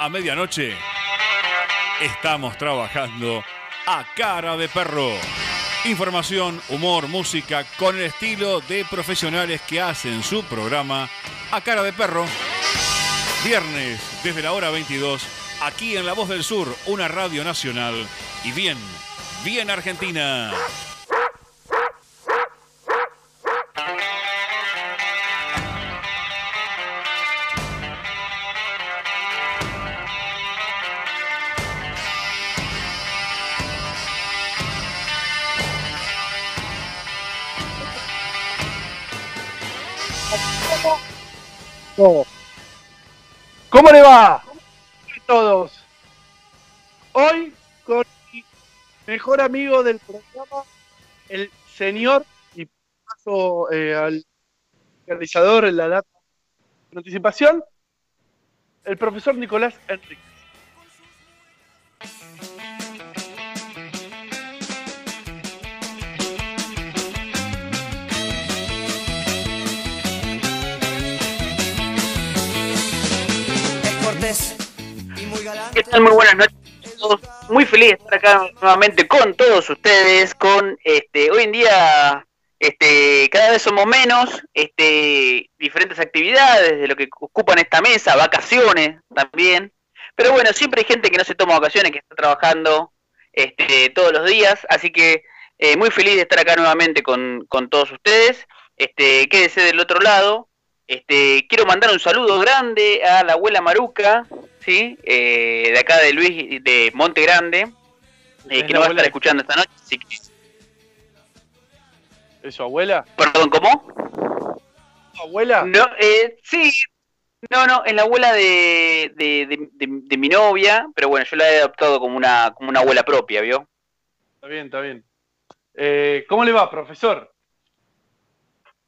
a medianoche. Estamos trabajando a cara de perro. Información, humor, música con el estilo de profesionales que hacen su programa a cara de perro. Viernes desde la hora 22, aquí en La Voz del Sur, una radio nacional. Y bien, bien Argentina. ¿Cómo le va? a todos? Hoy con mi mejor amigo del programa, el señor, y paso eh, al realizador en la data de anticipación, el profesor Nicolás Enrique. ¿Qué tal? Muy buenas noches. Muy feliz de estar acá nuevamente con todos ustedes. Con este, hoy en día, este, cada vez somos menos, este, diferentes actividades de lo que ocupan esta mesa, vacaciones también. Pero bueno, siempre hay gente que no se toma vacaciones, que está trabajando este, todos los días. Así que eh, muy feliz de estar acá nuevamente con, con todos ustedes. Este, quédese del otro lado. Este, quiero mandar un saludo grande a la abuela Maruca, ¿sí? Eh, de acá de Luis de Monte Grande, eh, que nos va a estar escuchando esta noche. Así que... ¿Es su abuela? Perdón, ¿cómo? ¿Su abuela? No, eh, sí, no, no, es la abuela de, de, de, de, mi novia, pero bueno, yo la he adoptado como una, como una abuela propia, ¿vio? Está bien, está bien. Eh, ¿Cómo le va, profesor?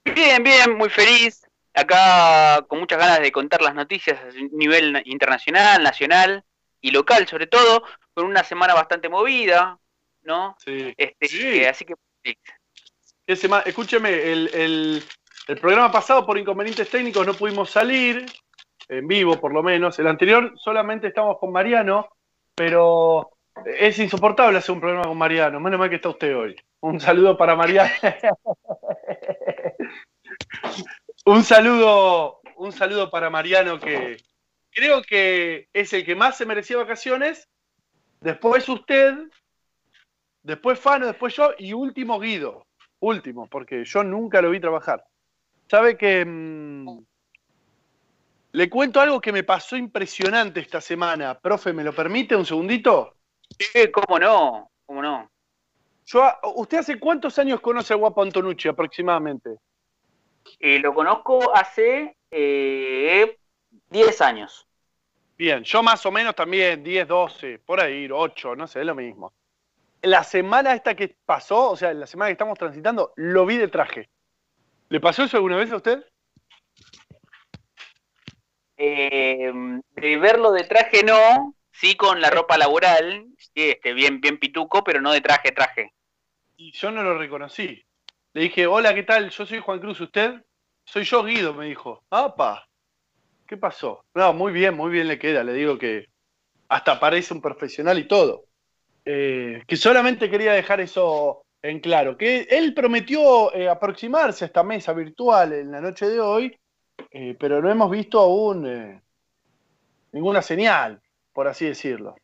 Bien, bien, muy feliz acá con muchas ganas de contar las noticias a nivel internacional, nacional y local, sobre todo, con una semana bastante movida, ¿no? Sí. Este, Sí. Así que ¿Qué sema- Escúcheme, el, el- el programa pasado por inconvenientes técnicos no pudimos salir, en vivo por lo menos. El anterior solamente estamos con Mariano, pero es insoportable hacer un programa con Mariano. Menos mal que está usted hoy. Un saludo para Mariano. un saludo, un saludo para Mariano que creo que es el que más se merecía vacaciones. Después usted, después Fano, después yo y último Guido. Último, porque yo nunca lo vi trabajar. ¿Sabe que mm, le cuento algo que me pasó impresionante esta semana? Profe, ¿me lo permite un segundito? sí, cómo no, cómo no. Yo, ¿Usted hace cuántos años conoce a Guapo Antonucci aproximadamente? Eh, lo conozco hace eh, 10 años. Bien, yo más o menos también, 10, 12, por ahí, 8, no sé, es lo mismo. La semana esta que pasó, o sea, la semana que estamos transitando, lo vi de traje. ¿Le pasó eso alguna vez a usted? Eh, de verlo de traje no, sí con la ropa laboral, sí, este, bien, bien pituco, pero no de traje, traje. Y yo no lo reconocí. Le dije, hola, ¿qué tal? Yo soy Juan Cruz, ¿usted? Soy yo, Guido, me dijo. ¡Apa! ¿Qué pasó? No, muy bien, muy bien le queda. Le digo que hasta parece un profesional y todo. Eh, que solamente quería dejar eso en claro. Que él prometió eh, aproximarse a esta mesa virtual en la noche de hoy, eh, pero no hemos visto aún ninguna señal, por así decirlo.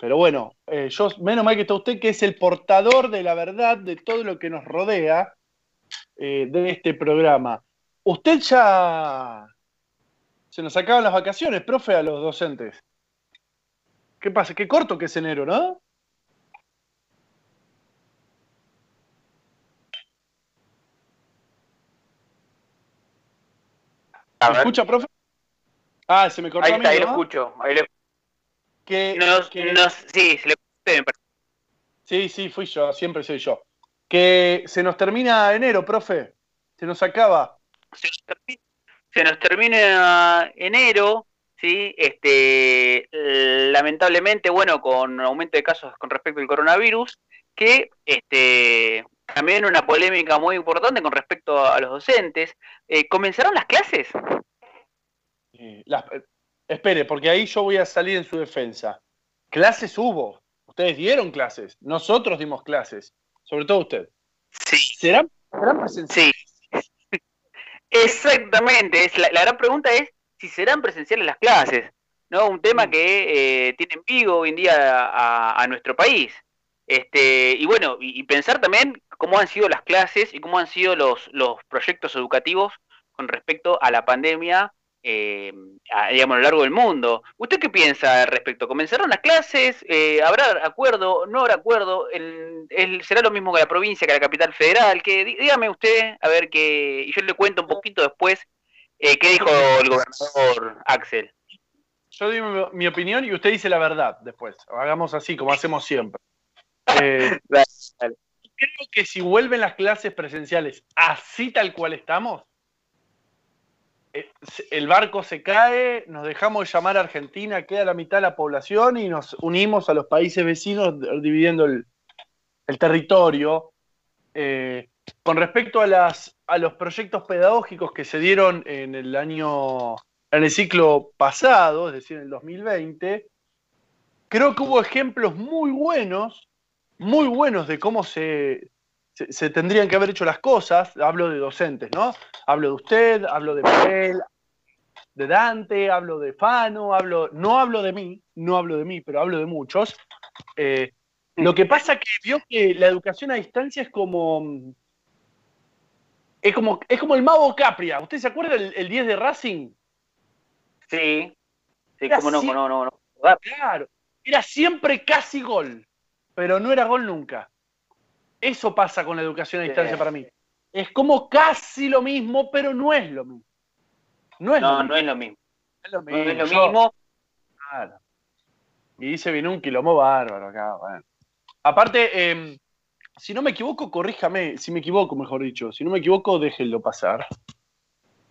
Pero bueno, eh, yo, menos mal que está usted, que es el portador de la verdad de todo lo que nos rodea eh, de este programa. Usted ya se nos acaban las vacaciones, profe, a los docentes. ¿Qué pasa? Qué corto que es enero, ¿no? ¿Me escucha, profe? Ah, se me cortó ahí a mí, está, ahí lo escucho. Ahí lo, Que- nos- que- nos- sí, se le. Sí, sí, fui yo, siempre soy yo. Que se nos termina enero, profe. Se nos acaba. se nos termina, se nos termina enero, ¿sí? Este, lamentablemente, bueno, con aumento de casos con respecto al coronavirus, que este, también una polémica muy importante con respecto a los docentes. Eh, ¿Comenzaron las clases? Eh, las- espere, porque ahí yo voy a salir en su defensa. Clases hubo, ustedes dieron clases, nosotros dimos clases, sobre todo usted. Sí. ¿Serán, presenciales? Sí. Exactamente, es la, gran pregunta es si serán presenciales las clases, ¿no? Un tema mm. que eh, tiene en vivo hoy en día a, nuestro país. Este, y bueno, y, pensar también cómo han sido las clases y cómo han sido los, los proyectos educativos con respecto a la pandemia eh, digamos, a lo largo del mundo. ¿Usted qué piensa al respecto? ¿Comenzaron las clases? Eh, ¿Habrá acuerdo? ¿No habrá acuerdo? ¿El, será lo mismo que la provincia, que la capital federal? Que, dígame usted, a ver, que y yo le cuento un poquito después eh, qué dijo el gobernador Axel. Yo digo mi, opinión y usted dice la verdad después. Hagamos así, como hacemos siempre. Eh, creo que si vuelven las clases presenciales así tal cual estamos, el barco se cae, nos dejamos de llamar a Argentina, queda la mitad de la población y nos unimos a los países vecinos dividiendo el, territorio. Eh, con respecto a, a los proyectos pedagógicos que se dieron en el año, en el ciclo pasado, es decir, en el 2020, creo que hubo ejemplos muy buenos, muy buenos de cómo se, se, tendrían que haber hecho las cosas, hablo de docentes, ¿no? Hablo de usted, hablo de Miguel, de Dante, hablo de Fano, hablo, no hablo de mí, no hablo de mí, pero hablo de muchos. Eh, lo que pasa que vio que la educación a distancia es como. Es como, es como el mago Capria. ¿Usted se acuerda el, 10 de Racing? Sí. Sí, como no, no, no, no. Claro. Era siempre casi gol, pero no era gol nunca. Eso pasa con la educación a distancia para mí. Es como casi lo mismo, pero no es lo mismo. No es, lo, mismo. es lo mismo. No es lo mismo. Claro. Y dice viene un quilombo bárbaro acá. Bueno. Aparte, em, si no me equivoco, corríjame, si me equivoco, mejor dicho, si no me equivoco, déjenlo pasar.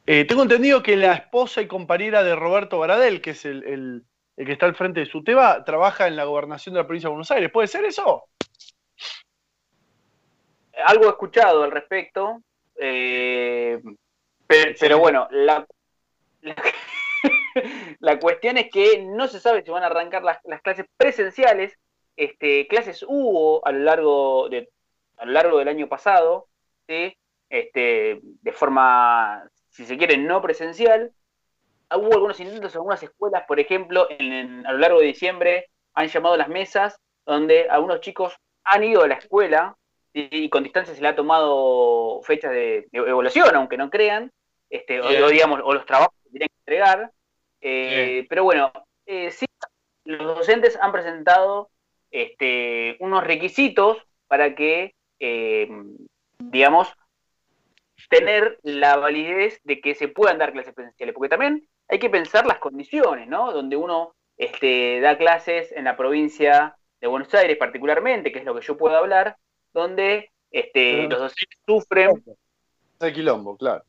Eh, tengo entendido que la esposa y compañera de Roberto Baradel, que es el, el, el que está al frente de su tema, trabaja en la gobernación de la provincia de Buenos Aires. ¿Puede ser eso? Algo he escuchado al respecto, eh, pero, bueno, la, la, cuestión es que no se sabe si van a arrancar las, clases presenciales. Este, clases hubo a lo largo de a lo largo del año pasado, este, de forma, si se quiere, no presencial. Hubo algunos intentos en algunas escuelas, por ejemplo, en, a lo largo de diciembre han llamado las mesas donde algunos chicos han ido a la escuela y con distancia se le ha tomado fechas de, evaluación, aunque no crean, este, o, digamos, o los trabajos que tienen que entregar. Eh, pero bueno, eh, sí, los docentes han presentado este, unos requisitos para que, eh, digamos, tener la validez de que se puedan dar clases presenciales, porque también hay que pensar las condiciones, ¿no? Donde uno este, da clases en la provincia de Buenos Aires particularmente, que es lo que yo puedo hablar, donde este, los docentes sufren. El quilombo, claro.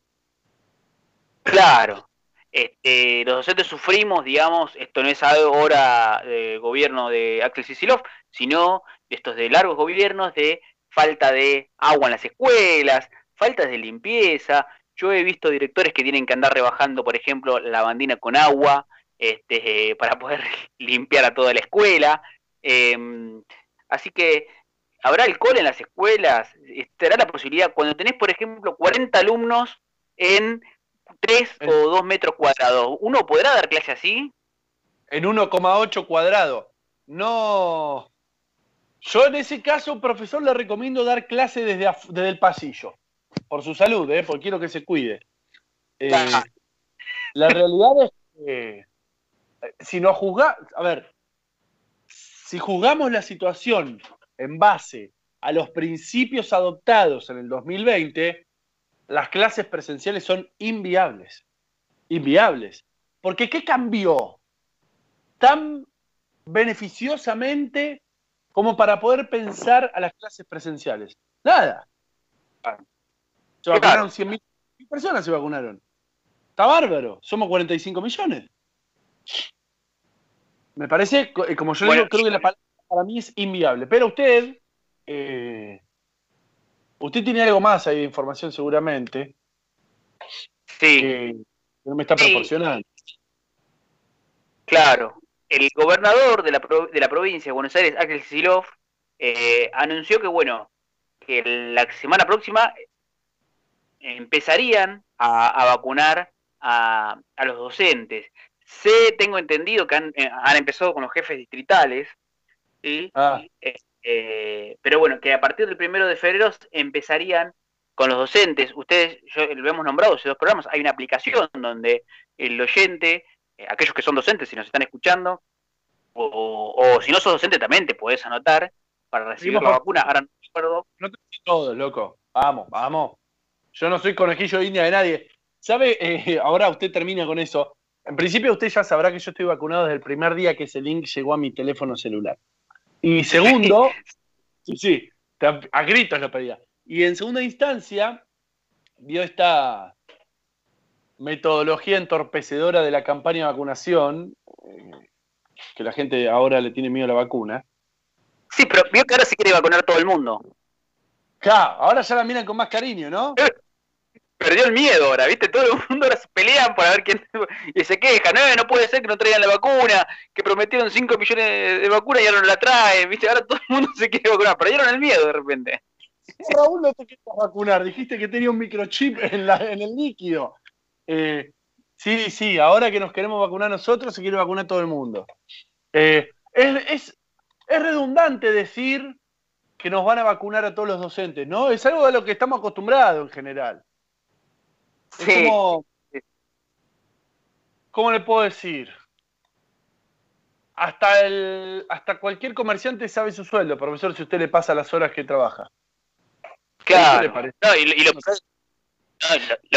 Claro. Este, los docentes sufrimos, digamos, esto no es ahora de gobierno de Axel Sisilov, sino estos de largos gobiernos de falta de agua en las escuelas, falta de limpieza. Yo he visto directores que tienen que andar rebajando, por ejemplo, la bandina con agua este, para poder limpiar a toda la escuela. Em, así que ¿Habrá alcohol en las escuelas? ¿Estará la posibilidad, cuando tenés, por ejemplo, 40 alumnos en 3 o 2 metros cuadrados, ¿uno podrá dar clase así? En 1,8 cuadrado. No. Yo en ese caso, profesor, le recomiendo dar clase desde, desde el pasillo. Por su salud, ¿eh? porque quiero que se cuide. Eh, la realidad es que si no juzga, a ver, si juzgamos la situación en base a los principios adoptados en el 2020, las clases presenciales son inviables. Inviables. Porque ¿qué cambió tan beneficiosamente como para poder pensar a las clases presenciales? Nada. Se vacunaron 100.000 personas, se vacunaron. Está bárbaro. Somos 45 millones. Me parece, eh, como yo digo, creo que la palabra para mí es inviable. Pero usted, eh, usted tiene algo más ahí de información seguramente. Sí. Que no me está proporcionando. Claro, el gobernador de la, de la provincia de Buenos Aires, Axel Silov, eh, anunció que, bueno, que la semana próxima empezarían a, vacunar a, los docentes. Sé, tengo entendido que han, eh, empezado con los jefes distritales, ¿sí? Ah. Eh, pero bueno, que a partir del primero de febrero empezarían con los docentes. Ustedes, yo, lo hemos nombrado hace dos programas, hay una aplicación donde el oyente, eh, aquellos que son docentes, si nos están escuchando, o, si no sos docente también te podés anotar para recibir la vacuna. Ahora no recuerdo. No te todo, loco. Vamos, vamos. Yo no soy conejillo de India de nadie. ¿Sabe? Eh, ahora usted termina con eso. En principio usted ya sabrá que yo estoy vacunado desde el primer día que ese link llegó a mi teléfono celular. Y segundo, sí, sí, a gritos lo pedía. Y en segunda instancia, vio esta metodología entorpecedora de la campaña de vacunación, eh, que la gente ahora le tiene miedo a la vacuna. Sí, pero vio que ahora se quiere vacunar todo el mundo. Claro, ahora ya la miran con más cariño, ¿no? Perdió el miedo ahora, ¿viste? Todo el mundo ahora se pelean por ver quién. Y se quejan, no, no puede ser que no traigan la vacuna, que prometieron 5 millones de vacunas y ahora no la traen, ¿viste? Ahora todo el mundo se quiere vacunar, perdieron el miedo de repente. Raúl, no te quieres vacunar, dijiste que tenía un microchip en, en el líquido. Eh, sí, sí, ahora que nos queremos vacunar nosotros, se quiere vacunar todo el mundo. Eh, es, redundante decir que nos van a vacunar a todos los docentes, ¿no? Es algo de lo que estamos acostumbrados en general. Es como. ¿Cómo le puedo decir? Hasta, el, hasta cualquier comerciante sabe su sueldo, profesor, si usted le pasa las horas que trabaja. Claro. y, lo,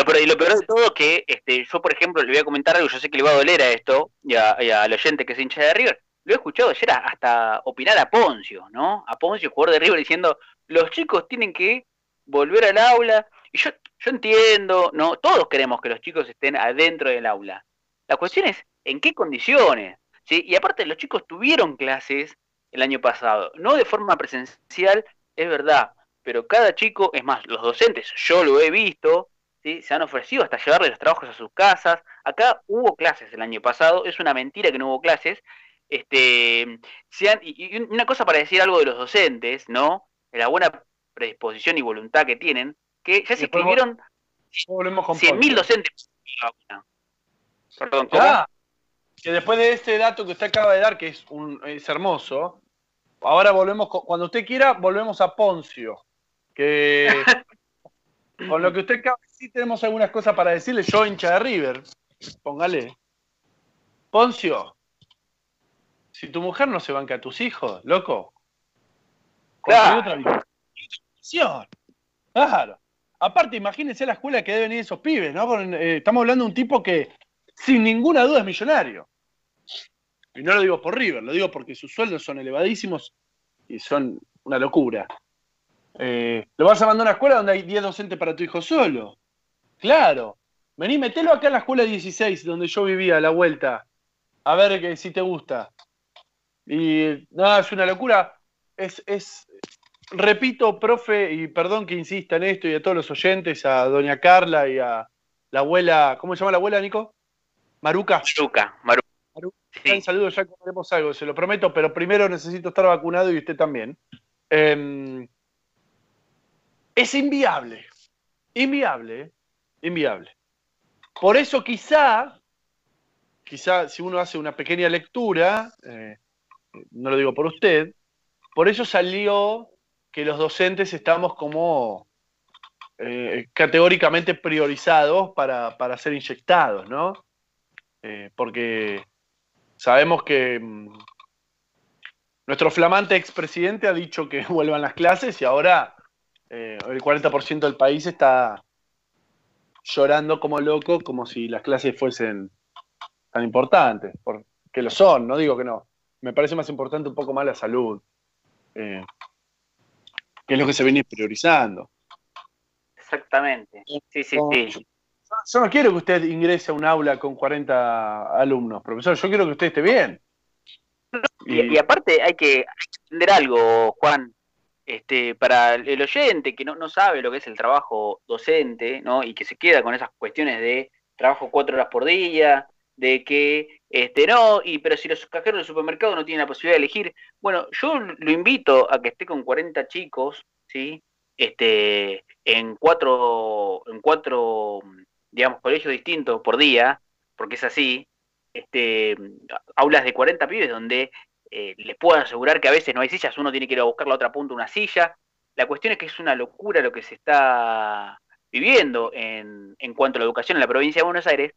peor, de todo es que este, yo, por ejemplo, le voy a comentar algo, yo sé que le va a doler a esto, y, al oyente que es hincha de River, lo he escuchado ayer hasta opinar a Poncio, ¿no? A Poncio, jugador de River, diciendo, los chicos tienen que volver al aula, y yo, yo entiendo, ¿no? Todos queremos que los chicos estén adentro del aula. La cuestión es, ¿en qué condiciones? ¿Sí? Y aparte, los chicos tuvieron clases el año pasado, no de forma presencial, es verdad, pero cada chico, es más, los docentes, yo lo he visto, ¿sí? se han ofrecido hasta llevarle los trabajos a sus casas. Acá hubo clases el año pasado, es una mentira que no hubo clases. Este, sean, y una cosa para decir algo de los docentes, ¿no? La buena predisposición y voluntad que tienen, que ya se inscribieron 100.000 docentes. Perdón, ¿cómo? que después de este dato que usted acaba de dar, que es, un, es hermoso, ahora volvemos, cuando usted quiera, volvemos a Poncio que con lo que usted acaba de decir tenemos algunas cosas para decirle. Yo hincha de River, póngale. Poncio, si tu mujer no se banca a tus hijos, loco, claro. otra Claro. Aparte, imagínense la escuela que deben ir esos pibes, ¿no? Eh, estamos hablando de un tipo que sin ninguna duda es millonario. Y no lo digo por River, lo digo porque sus sueldos son elevadísimos y son una locura. Eh, lo vas a mandar a una escuela donde hay 10 docentes para tu hijo solo. Claro. Vení, metelo acá en la escuela 16, donde yo vivía, a la vuelta. A ver que, si te gusta. Y nada, es una locura. Es, es, repito, profe, y perdón que insista en esto y a todos los oyentes, a doña Carla y a la abuela, ¿cómo se llama la abuela, Nico? Maruca. Maruca, Maruca. Un saludo, ya comeremos algo, se lo prometo, pero primero necesito estar vacunado y usted también. Eh, es inviable. Inviable, inviable. Por eso quizá, quizá si uno hace una pequeña lectura, eh, no lo digo por usted, por eso salió que los docentes estamos como eh, categóricamente priorizados para, ser inyectados, ¿no? porque sabemos que mm, nuestro flamante expresidente ha dicho que vuelvan las clases y ahora eh, el 40% del país está llorando como loco, como si las clases fuesen tan importantes, porque lo son, no digo que no. Me parece más importante un poco más la salud, eh, que es lo que se viene priorizando. Exactamente. Sí, sí, sí. Yo no quiero que usted ingrese a un aula con 40 alumnos, profesor. Yo quiero que usted esté bien. Y, aparte hay que entender algo, Juan este, para el oyente que no, no, sabe lo que es el trabajo docente, ¿no? Y que se queda con esas cuestiones de trabajo cuatro horas por día, de que este no, y pero si los cajeros del supermercado no tienen la posibilidad de elegir, bueno, yo lo invito a que esté con 40 chicos, ¿sí? Este, en cuatro, en cuatro, digamos, colegios distintos por día, porque es así, este, aulas de 40 pibes donde eh, les puedo asegurar que a veces no hay sillas, uno tiene que ir a buscar la otra punta una silla. La cuestión es que es una locura lo que se está viviendo en, en cuanto a la educación en la provincia de Buenos Aires,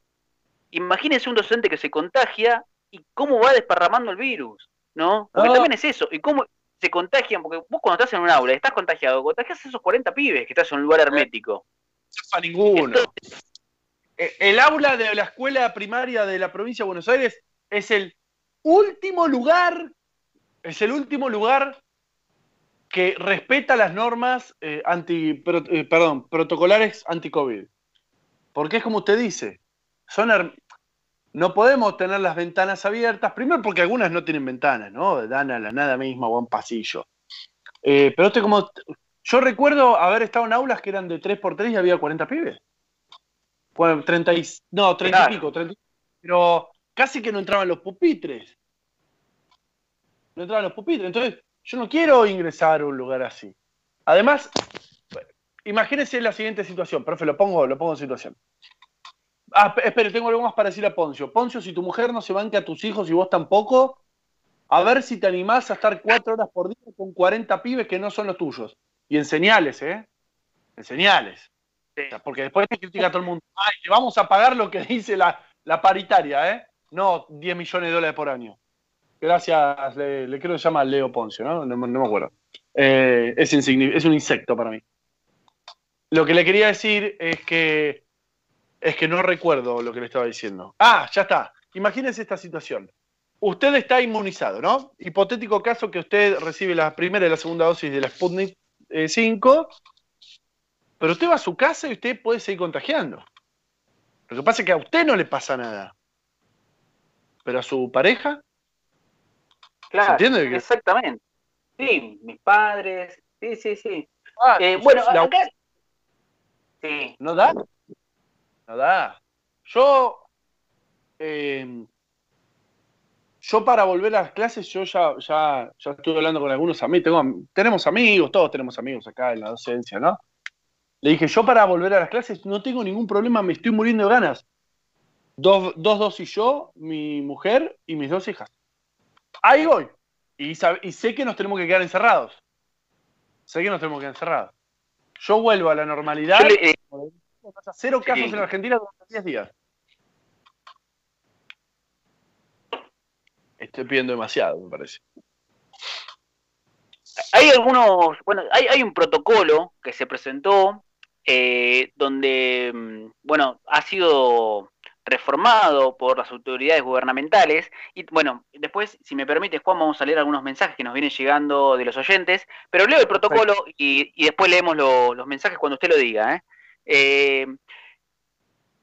imagínense un docente que se contagia y cómo va desparramando el virus, ¿no? Porque ah. también es eso, y cómo se contagian, porque vos cuando estás en un aula y estás contagiado, contagias a esos 40 pibes que estás en un lugar hermético. No ninguno. Eh, el aula de la escuela primaria de la provincia de Buenos Aires es el último lugar, es el último lugar que respeta las normas eh, anti, eh, perdón, protocolares anti-COVID. Porque es como usted dice, son no podemos tener las ventanas abiertas, primero porque algunas no tienen ventanas, ¿no? Dan a la nada misma o a un pasillo. Eh, pero este como, yo recuerdo haber estado en aulas que eran de 3x3 y había 40 pibes. Bueno, 30 y, no, 30 y pico, 30, pero casi que no entraban los pupitres. No entraban los pupitres. Entonces, yo no quiero ingresar a un lugar así. Además, imagínense la siguiente situación, profe, lo pongo, lo pongo en situación. Ah, espere, tengo algo más para decir a Poncio. Poncio, si tu mujer no se banca a tus hijos y vos tampoco, a ver si te animás a estar cuatro horas por día con 40 pibes que no son los tuyos. Y enseñales, ¿eh? Enseñales. porque después te critica todo el mundo. Ay, le vamos a pagar lo que dice la, paritaria, ¿eh? No 10 millones de dólares por año. Gracias, le, creo que se llama Leo Poncio, ¿no? No, me acuerdo. Eh, es, es un insecto para mí. Lo que le quería decir es que es que no recuerdo lo que le estaba diciendo. Ah, ya está. Imagínense esta situación. Usted está inmunizado, ¿no? Hipotético caso que usted recibe la primera y la segunda dosis de la Sputnik 5, eh, pero usted va a su casa y usted puede seguir contagiando. Lo que pasa es que a usted no le pasa nada. Pero a su pareja. Claro, entiende? exactamente. Sí, mis padres. Sí, sí, sí. Ah, eh, bueno, acá... Sí. ¿No da? No da. Yo, em, yo para volver a las clases, yo ya, ya, ya estuve hablando con algunos amigos, tenemos amigos, todos tenemos amigos acá en la docencia, ¿no? Le dije, yo para volver a las clases no tengo ningún problema, me estoy muriendo de ganas. Dos, dos, dos y yo, mi mujer y mis dos hijas. Ahí voy. Y, y sé que nos tenemos que quedar encerrados. Sé que nos tenemos que quedar encerrados. Yo vuelvo a la normalidad. Eh, cero casos en Argentina durante 10 días. Estoy pidiendo demasiado, me parece. Hay algunos, bueno, hay, un protocolo que se presentó eh, donde, mm, bueno, ha sido reformado por las autoridades gubernamentales. Y bueno, después, si me permite, Juan, vamos a leer algunos mensajes que nos vienen llegando de los oyentes, pero leo el protocolo y, después leemos los mensajes cuando usted lo diga. ¿eh? Eh,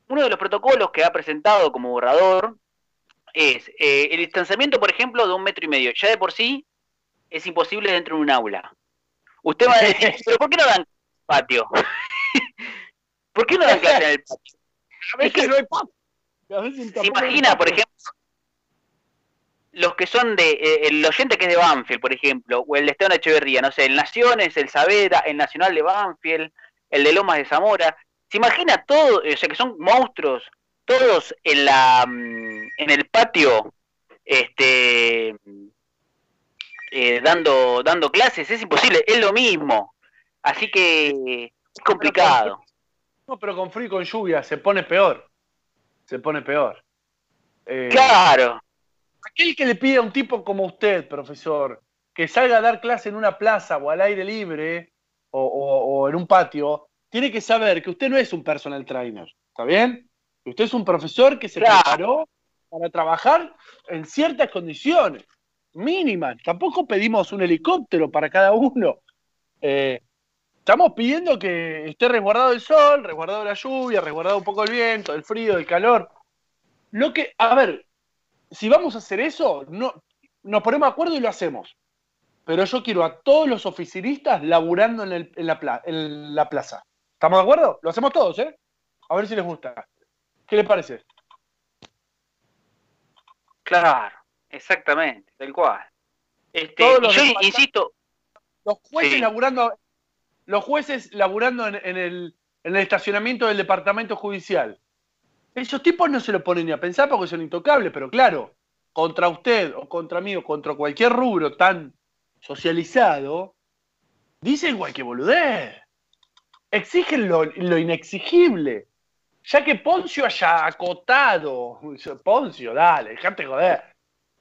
uno de los protocolos que ha presentado como borrador es eh, el distanciamiento, por ejemplo, de un metro y medio. Ya de por sí es imposible dentro de un aula. Usted va a decir, ¿pero por qué no dan patio? ¿Por qué no dan clase en el patio? Es que no hay patio. Se imagina, por ejemplo, los que son de, eh, el oyente que es de Banfield, por ejemplo, o el de Esteban Echeverría, no sé, el Naciones, el Saavedra, el Nacional de Banfield, el de Lomas de Zamora. ¿Se imagina todo, o sea, que son monstruos, todos en la mm, en el patio, este eh, dando, dando clases? Es imposible, es lo mismo. Así que es complicado. No, pero con frío y con lluvia se pone peor. Se pone peor. Eh, claro. Aquel que le pide a un tipo como usted, profesor, que salga a dar clase en una plaza o al aire libre, o, en un patio, tiene que saber que usted no es un personal trainer, ¿está bien? Usted es un profesor que se preparó para trabajar en ciertas condiciones mínimas. Tampoco pedimos un helicóptero para cada uno. Eh, estamos pidiendo que esté resguardado el sol, resguardado la lluvia, resguardado un poco el viento, el frío, el calor. Lo que, a ver, si vamos a hacer eso, no, nos ponemos de acuerdo y lo hacemos pero yo quiero a todos los oficinistas laburando en, la, plaza. ¿Estamos de acuerdo? Lo hacemos todos, ¿eh? A ver si les gusta. ¿Qué les parece? Claro, exactamente, tal cual. Este, yo insisto. Los jueces laburando, los jueces laburando en, el, en el estacionamiento del departamento judicial. Esos tipos no se lo ponen ni a pensar porque son intocables, pero claro, contra usted o contra mí o contra cualquier rubro tan socializado, dicen cualquier boludez. Exigen lo, inexigible. Ya que Poncio haya acotado, Poncio, dale, dejate joder.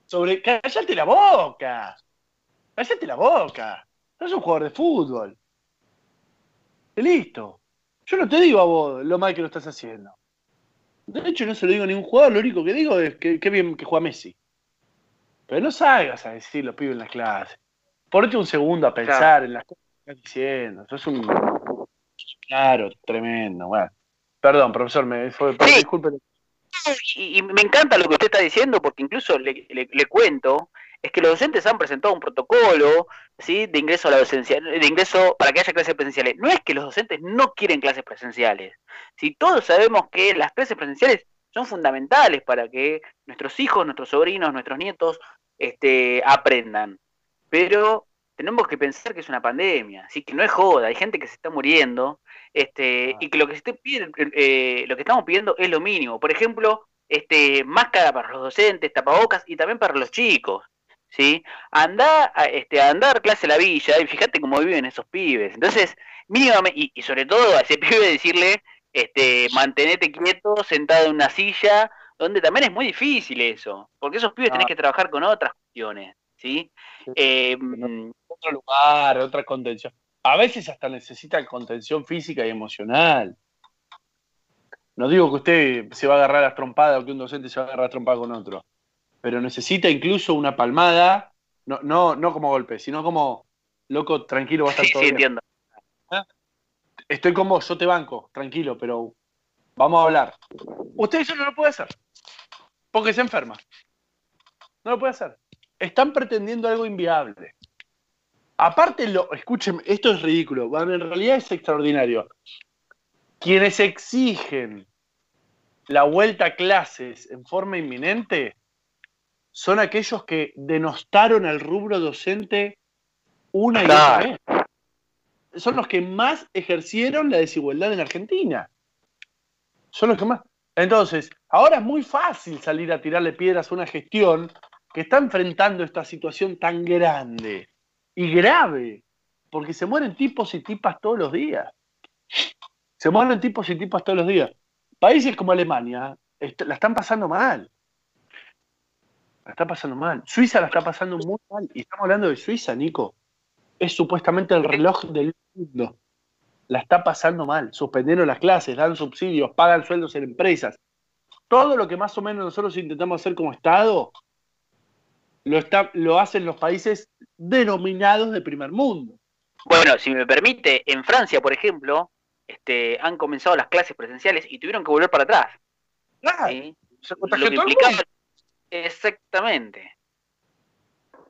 Sobre, cállate la boca. Cállate la boca. No es un jugador de fútbol. listo. Yo no te digo a vos lo mal que lo estás haciendo. De hecho, no se lo digo a ningún jugador, lo único que digo es que, bien que juega Messi. Pero no salgas a decir lo pido en las clases. Ponete un segundo a pensar en las cosas que estás diciendo. Eso es un. Claro, tremendo. Bueno. Perdón, profesor, me fue. Disculpe. Y, me encanta lo que usted está diciendo, porque incluso le, le cuento es que los docentes han presentado un protocolo ¿sí? de ingreso a la docencia, de ingreso para que haya clases presenciales. No es que los docentes no quieren clases presenciales. Si todos sabemos que las clases presenciales son fundamentales para que nuestros hijos, nuestros sobrinos, nuestros nietos este, aprendan. Pero tenemos que pensar que es una pandemia, así que no es joda, hay gente que se está muriendo, este, y que lo que se eh, lo que estamos pidiendo es lo mínimo. Por ejemplo, este, máscara para los docentes, tapabocas y también para los chicos. ¿sí? Anda, este, a andar clase a la villa y fíjate cómo viven esos pibes. Entonces, mínimamente, y, y sobre todo a ese pibe decirle, este, mantenete quieto, sentado en una silla, donde también es muy difícil eso, porque esos pibes tenés que trabajar con otras cuestiones, ¿sí? Eh, mm, otro lugar, otra contención. A veces hasta necesita contención física y emocional. No digo que usted se va a agarrar a trompada o que un docente se va a agarrar a trompada con otro pero necesita incluso una palmada, no, no, no como golpe, sino como, loco, tranquilo, va a estar todo sí, entiendo. ¿Eh? Estoy con vos, yo te banco, tranquilo, pero vamos a hablar. Usted eso no lo puede hacer, porque se enferma. No lo puede hacer. Están pretendiendo algo inviable. Aparte, lo, escuchen, esto es ridículo, en realidad es extraordinario. Quienes exigen la vuelta a clases en forma inminente son aquellos que denostaron al rubro docente una y otra vez. Son los que más ejercieron la desigualdad en Argentina. Son los que más. Entonces, ahora es muy fácil salir a tirarle piedras a una gestión que está enfrentando esta situación tan grande y grave, porque se mueren tipos y tipas todos los días. Se mueren tipos y tipas todos los días. Países como Alemania la están pasando mal la está pasando mal. Suiza la está pasando muy mal. Y estamos hablando de Suiza, Nico. Es supuestamente el reloj del mundo. La está pasando mal. Suspendieron las clases, dan subsidios, pagan sueldos en empresas. Todo lo que más o menos nosotros intentamos hacer como Estado, lo, está, lo hacen los países denominados de primer mundo. Bueno, si me permite, en Francia, por ejemplo, este, han comenzado las clases presenciales y tuvieron que volver para atrás. Claro. Se contagió todo Exactamente.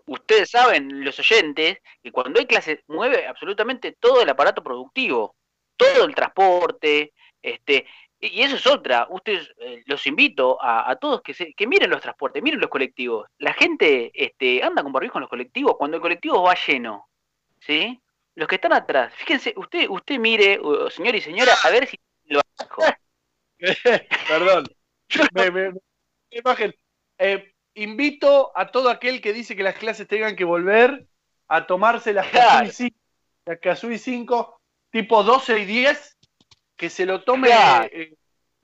Ustedes saben, los oyentes, que cuando hay clases mueve absolutamente todo el aparato productivo, todo el transporte, este, y eso es otra. Ustedes eh, los invito a, todos que, se, que miren los transportes, miren los colectivos. La gente este, anda con barbijo en los colectivos cuando el colectivo va lleno, ¿sí? Los que están atrás, fíjense, usted, usted mire, señor y señora, a ver si lo Perdón. me, imagen, eh, invito a todo aquel que dice que las clases tengan que volver a tomarse las Kazui 5, tipo 12 y 10, que se lo tome eh,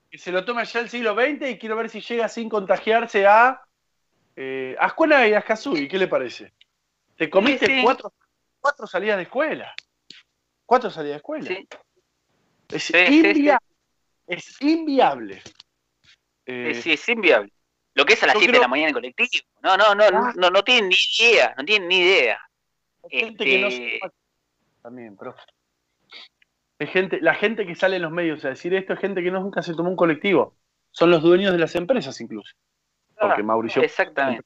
que se lo tome allá el siglo XX y quiero ver si llega sin contagiarse a eh, a escuela y ¿qué le parece? Te comiste Cuatro, cuatro, salidas de escuela. Cuatro salidas de escuela. Es, inviable. es inviable. sí, es inviable. Lo que es a las 7 de la mañana en colectivo. No, no, no, ah. no, no tienen ni idea, no tienen ni idea. Gente que no este, También, profe. Gente, la gente que sale en los medios a decir esto es gente que nunca se tomó un colectivo. Son los dueños de las empresas incluso. Porque Mauricio exactamente.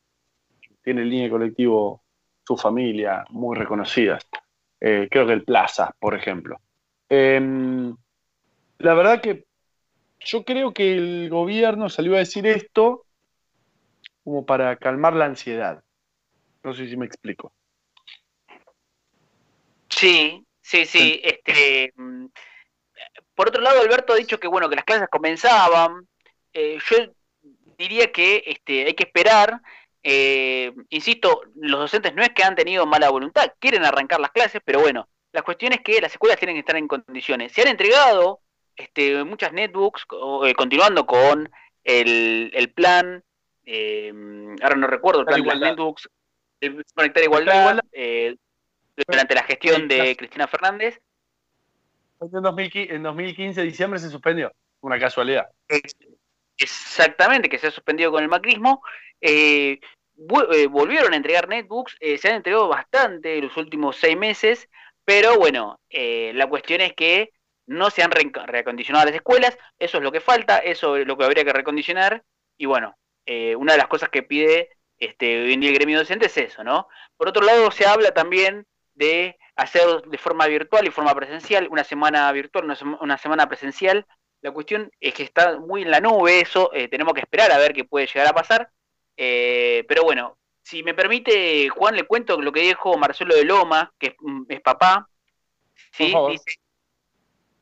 tiene línea de colectivo, su familia, muy reconocidas. Eh, creo que el Plaza, por ejemplo. Em, la verdad que yo creo que el gobierno salió a decir esto como para calmar la ansiedad. No sé si me explico. Sí, sí, sí. Este, mm, por otro lado, Alberto ha dicho que bueno, que las clases comenzaban. Eh, yo diría que este, hay que esperar. Eh, insisto, los docentes no es que han tenido mala voluntad, quieren arrancar las clases, pero bueno, la cuestión es que las escuelas tienen que estar en condiciones. Se han entregado este, muchas netbooks, eh, continuando con el, el plan, ahora no recuerdo, el plan de las netbooks, el Conectar Igualdad, durante la gestión de Cristina Fernández. En 2015, en 2015, diciembre, se suspendió. Una casualidad. Exactamente, que se ha suspendido con el macrismo. Eh, eh, volvieron a entregar netbooks, eh, se han entregado bastante en los últimos seis meses, pero bueno, la cuestión es que no se han reacondicionado las escuelas, eso es lo que falta, eso es lo que habría que recondicionar, y bueno, una de las cosas que pide este, hoy en día el gremio docente es eso, ¿no? Por otro lado, se habla también de hacer de forma virtual y forma presencial, una semana virtual, una, semana presencial. La cuestión es que está muy en la nube eso, eh, tenemos que esperar a ver qué puede llegar a pasar. Eh, pero bueno, si me permite, Juan, le cuento lo que dijo Marcelo de Loma, que es, papá. ¿sí? Dice,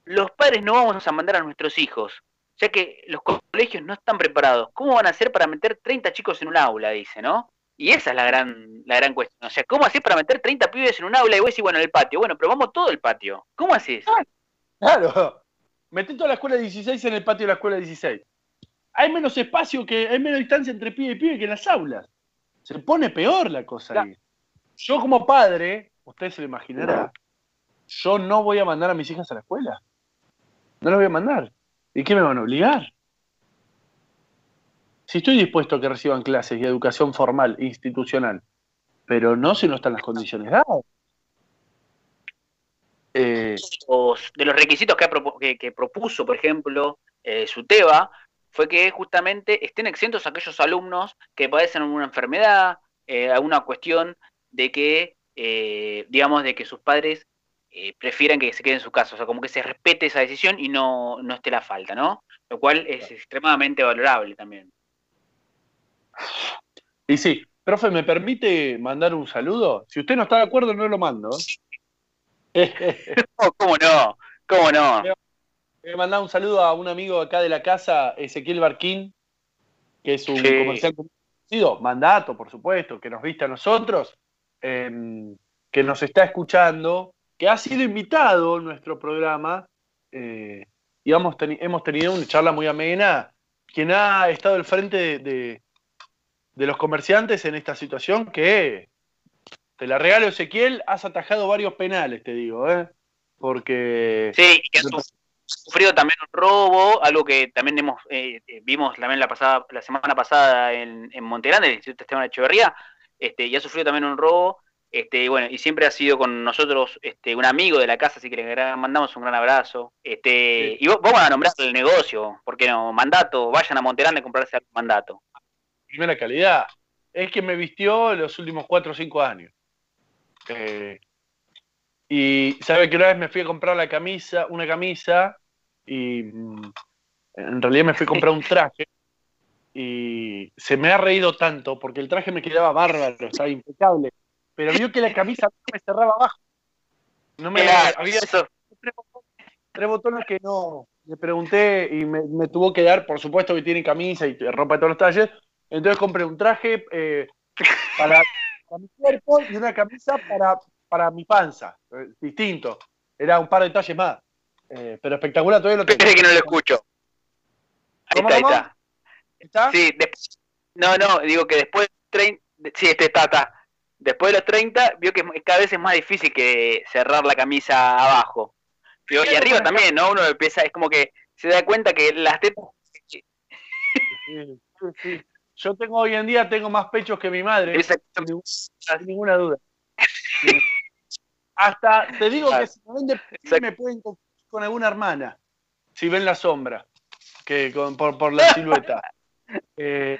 los padres no vamos a mandar a nuestros hijos, ya que los colegios no están preparados. ¿Cómo van a hacer para meter 30 chicos en un aula? Dice, ¿no? Y esa es la gran, la gran cuestión. O sea, ¿cómo haces para meter 30 pibes en un aula y vos decís, bueno, en el patio? Bueno, pero vamos todo el patio. ¿Cómo haces? Claro. Metí toda la escuela 16 en el patio de la escuela 16. Hay menos espacio, que hay menos distancia entre pibe y pibe que en las aulas. Se pone peor la cosa ahí. Yo como padre, usted se lo imaginará, yo no voy a mandar a mis hijas a la escuela. No las voy a mandar. ¿Y qué me van a obligar? Si estoy dispuesto a que reciban clases y educación formal, institucional, pero no si no están las condiciones dadas. Eh, de los requisitos que, propuso, por ejemplo, eh, SUTEBA, fue que justamente estén exentos aquellos alumnos que padecen una enfermedad, eh, alguna cuestión de que, eh, digamos, de que sus padres prefieran que se queden en su casa, o sea, como que se respete esa decisión y no, no esté la falta, ¿no? Lo cual es extremadamente valorable también. Y sí, profe, ¿me permite mandar un saludo? Si usted no está de acuerdo, no lo mando. ¿Cómo no? ¿Cómo no? Voy a mandar un saludo a un amigo acá de la casa, Ezequiel Barquín, que es un comerciante conocido, mandato, por supuesto, que nos viste a nosotros, em, que nos está escuchando, que ha sido invitado en nuestro programa, eh, y hemos, tenido una charla muy amena, quien ha estado al frente de de los comerciantes en esta situación que te la regalo Ezequiel, has atajado varios penales, te digo, ¿eh? Porque... Sí, y que ha sufrido también un robo, algo que también hemos eh, vimos también la pasada la semana pasada en, en Monterrey, el Instituto Esteban Echeverría, este, y ha sufrido también un robo, este, y bueno, y siempre ha sido con nosotros este, un amigo de la casa, así que le mandamos un gran abrazo. Este, Y vamos a nombrar el negocio, porque no, mandato, vayan a Monterrey a comprarse el mandato primera calidad. Es que me vistió los últimos cuatro o cinco años. Eh, y sabe que una vez me fui a comprar la camisa, una camisa, y mm, en realidad me fui a comprar un traje. Y se me ha reído tanto porque el traje me quedaba bárbaro, estaba impecable. Pero vio que la camisa me cerraba abajo. No me había tres botones que no. Le pregunté y me, me, tuvo que dar, por supuesto que tiene camisa y ropa de todos los talles, entonces compré un traje eh, para, mi cuerpo y una camisa para, para mi panza, eh, distinto. Era un par de detalles más. Eh, pero espectacular, todavía lo tengo. que no lo escucho. Ahí está, ahí está. ¿Está? Sí, no, no, digo que después de 30, sí, este está, está. Después de los 30, vio que cada vez es más difícil que cerrar la camisa abajo. y arriba también, ¿no? Uno empieza, es como que se da cuenta que las tetas... Sí, sí, sí. Yo tengo hoy en día tengo más pechos que mi madre, sin, ninguna duda. Hasta te digo que si me ven me pueden con alguna hermana, si ven la sombra, que por, la silueta. Eh,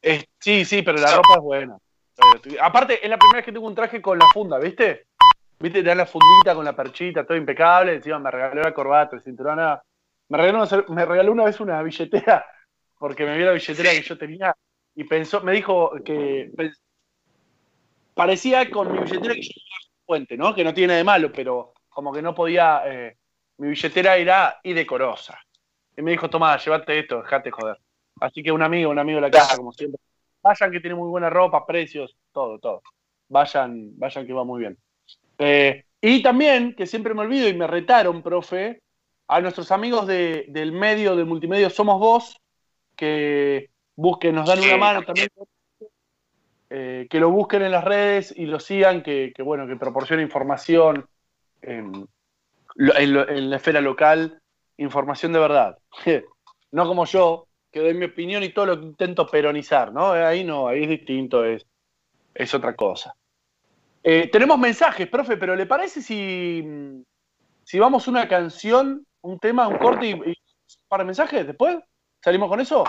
eh, sí, sí, pero la ropa es buena. Aparte, es la primera vez que tengo un traje con la funda, ¿viste? ¿Viste? Te dan la fundita con la perchita, todo impecable. Encima me regaló la corbata, el cinturón. Me regaló, me regaló una vez una billetera porque me vio la billetera que yo tenía y pensó, me dijo que parecía con mi billetera que yo fuente, ¿no? Que no tiene de malo, pero como que no podía, eh, mi billetera era y decorosa. Y me dijo, toma, llévate esto, dejate joder. Así que un amigo, un amigo de la casa, como siempre. Vayan que tiene muy buena ropa, precios, todo, todo. Vayan, vayan que va muy bien. Eh, y también, que siempre me olvido y me retaron, profe, a nuestros amigos del medio, de multimedia Somos Vos, que busquen, nos dan una mano también. Eh, que lo busquen en las redes y lo sigan, que, bueno, que proporcione información en, la esfera local, información de verdad. no como yo, que doy mi opinión y todo lo que intento peronizar, ¿no? Ahí no, ahí es distinto, es, es otra cosa. Eh, tenemos mensajes, profe, pero ¿le parece si, si vamos una canción, un tema, un corte y, y un par de mensajes después? ¿Salimos con eso?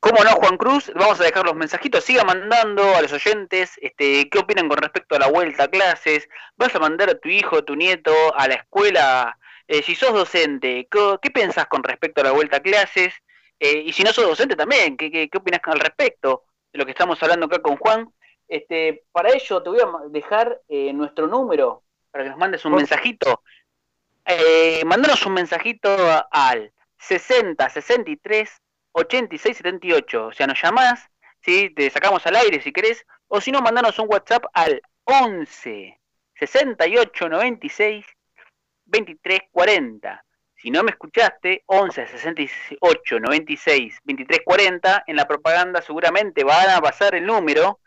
¿Cómo no, Juan Cruz? Vamos a dejar los mensajitos. Siga mandando a los oyentes este, qué opinan con respecto a la vuelta a clases. ¿Vas a mandar a tu hijo, a tu nieto a la escuela? Eh, si sos docente, ¿qué, pensás con respecto a la vuelta a clases? Eh, y si no sos docente también, ¿qué, qué, opinas al respecto de lo que estamos hablando acá con Juan? Este, para ello te voy a dejar eh, nuestro número para que nos mandes un mensajito. Mandanos un mensajito al 60 63 8678. O sea, nos llamás, ¿sí? te sacamos al aire si querés, o si no, mandanos un WhatsApp al 11 68 96 23 40. Si no me escuchaste, 11 68 96 23 40. En la propaganda seguramente van a pasar el número.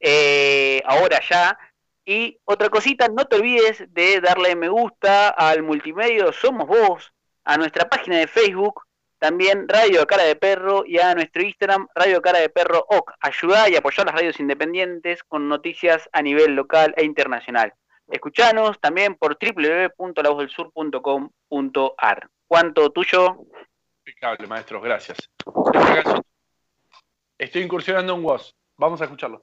Eh, ahora ya. Y otra cosita, no te olvides de darle me gusta al multimedio Somos Vos, a nuestra página de Facebook, también Radio Cara de Perro y a nuestro Instagram, Radio Cara de Perro OC. Ayuda y apoyar las radios independientes con noticias a nivel local e internacional. Escuchanos también por www.lavozdelsur.com.ar. ¿Cuánto tuyo? Impecable, maestros, gracias. Estoy incursionando en WOS. Vamos a escucharlo.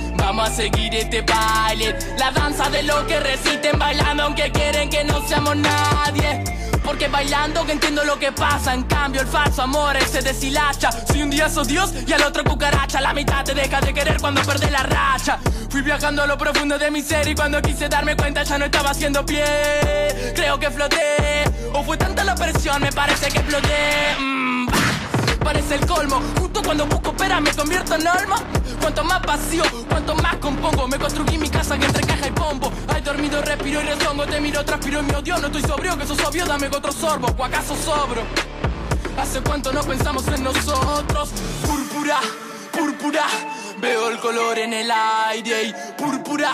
Vamos a seguir este baile, la danza de lo que resisten bailando aunque quieren que no seamos nadie. Porque bailando que entiendo lo que pasa, en cambio el falso amor se deshilacha. Si un día sos Dios y al otro cucaracha, la mitad te deja de querer cuando perdés la racha. Fui viajando a lo profundo de mi ser y cuando quise darme cuenta ya no estaba haciendo pie. Creo que floté, o fue tanta la presión, me parece que exploté. Mm, parece el colmo, justo cuando busco espera me convierto en alma. Cuanto más vacío, cuanto más compongo. Me construí mi casa que entre caja y pombo. Hay dormido, respiro y rezongo. Te miro, transpiro y mi odio. No estoy sobrio, que sos obvio, dame otro sorbo. ¿O acaso sobro? Hace cuánto no pensamos en nosotros. Púrpura, púrpura. Veo el color en el aire y púrpura,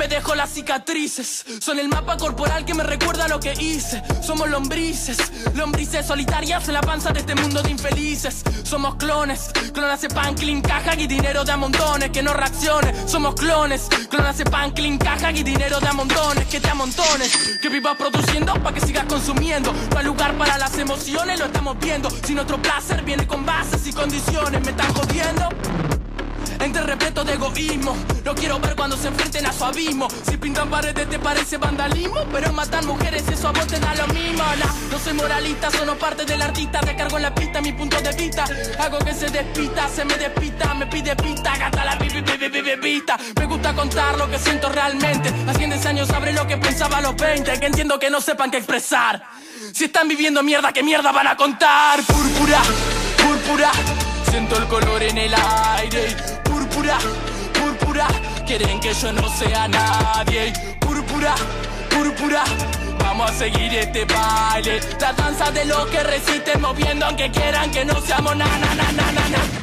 Me dejo las cicatrices, son el mapa corporal que me recuerda lo que hice. Somos lombrices, lombrices solitarias en la panza de este mundo de infelices. Somos clones, clones de pan, clean, caja y dinero de a montones que no reaccione. Somos clones, clones de pan, clean, caja y dinero de a montones que te amontones. Que vivas produciendo para que sigas consumiendo. No hay lugar para las emociones, lo estamos viendo. Si nuestro placer viene con bases y condiciones, me están jodiendo. Entre repleto de egoísmo. Lo quiero ver cuando se enfrenten a su abismo. Si pintan paredes te parece vandalismo, pero matan mujeres eso a vos te da lo mismo. no soy moralista, solo parte del artista. Te cargo en la pista mi punto de vista. Hago que se despita, se me despita, me pide pista, gata la pista. Me gusta contar lo que siento realmente. Hace 10 años sabré lo que pensaba a los 20, que entiendo que no sepan qué expresar. Si están viviendo mierda, ¿qué mierda van a contar? Púrpura, púrpura, siento el color en el aire. Púrpura, púrpura, quieren que yo no sea nadie. Púrpura, púrpura. Vamos a seguir este baile, la danza de los que resisten moviendo aunque quieran que no seamos na na na na na. na.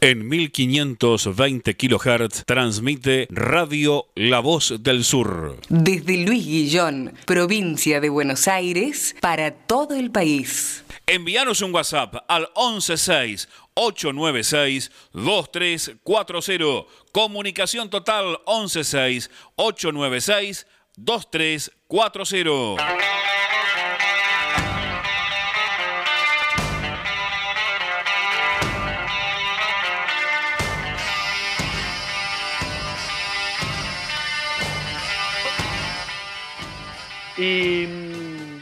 En 1520 kHz transmite Radio La Voz del Sur. Desde Luis Guillón, provincia de Buenos Aires, para todo el país. Envíanos un WhatsApp al 116 896 2340. Comunicación total 116 896 2340. Y mm,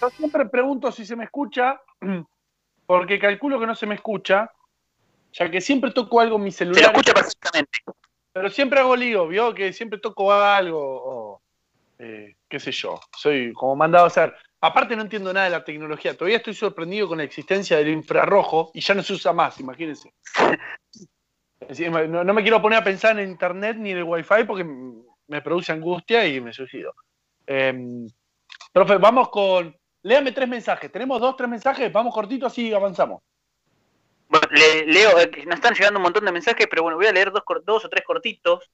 yo siempre pregunto si se me escucha, porque calculo que no se me escucha, ya que siempre toco algo en mi celular. Se escucha perfectamente. Pero siempre hago lío, ¿vio? Que siempre toco algo, o eh, qué sé yo. Soy como mandado a hacer. Aparte no entiendo nada de la tecnología. Todavía estoy sorprendido con la existencia del infrarrojo y ya no se usa más, imagínense. No, no me quiero poner a pensar en internet ni en el wifi porque me produce angustia y me suicido. Eh, profe, vamos con. Léame tres mensajes. Tenemos dos, tres mensajes. Vamos cortito, así avanzamos. Bueno, leo, eh, nos están llegando un montón de mensajes, pero bueno, voy a leer dos, o tres cortitos.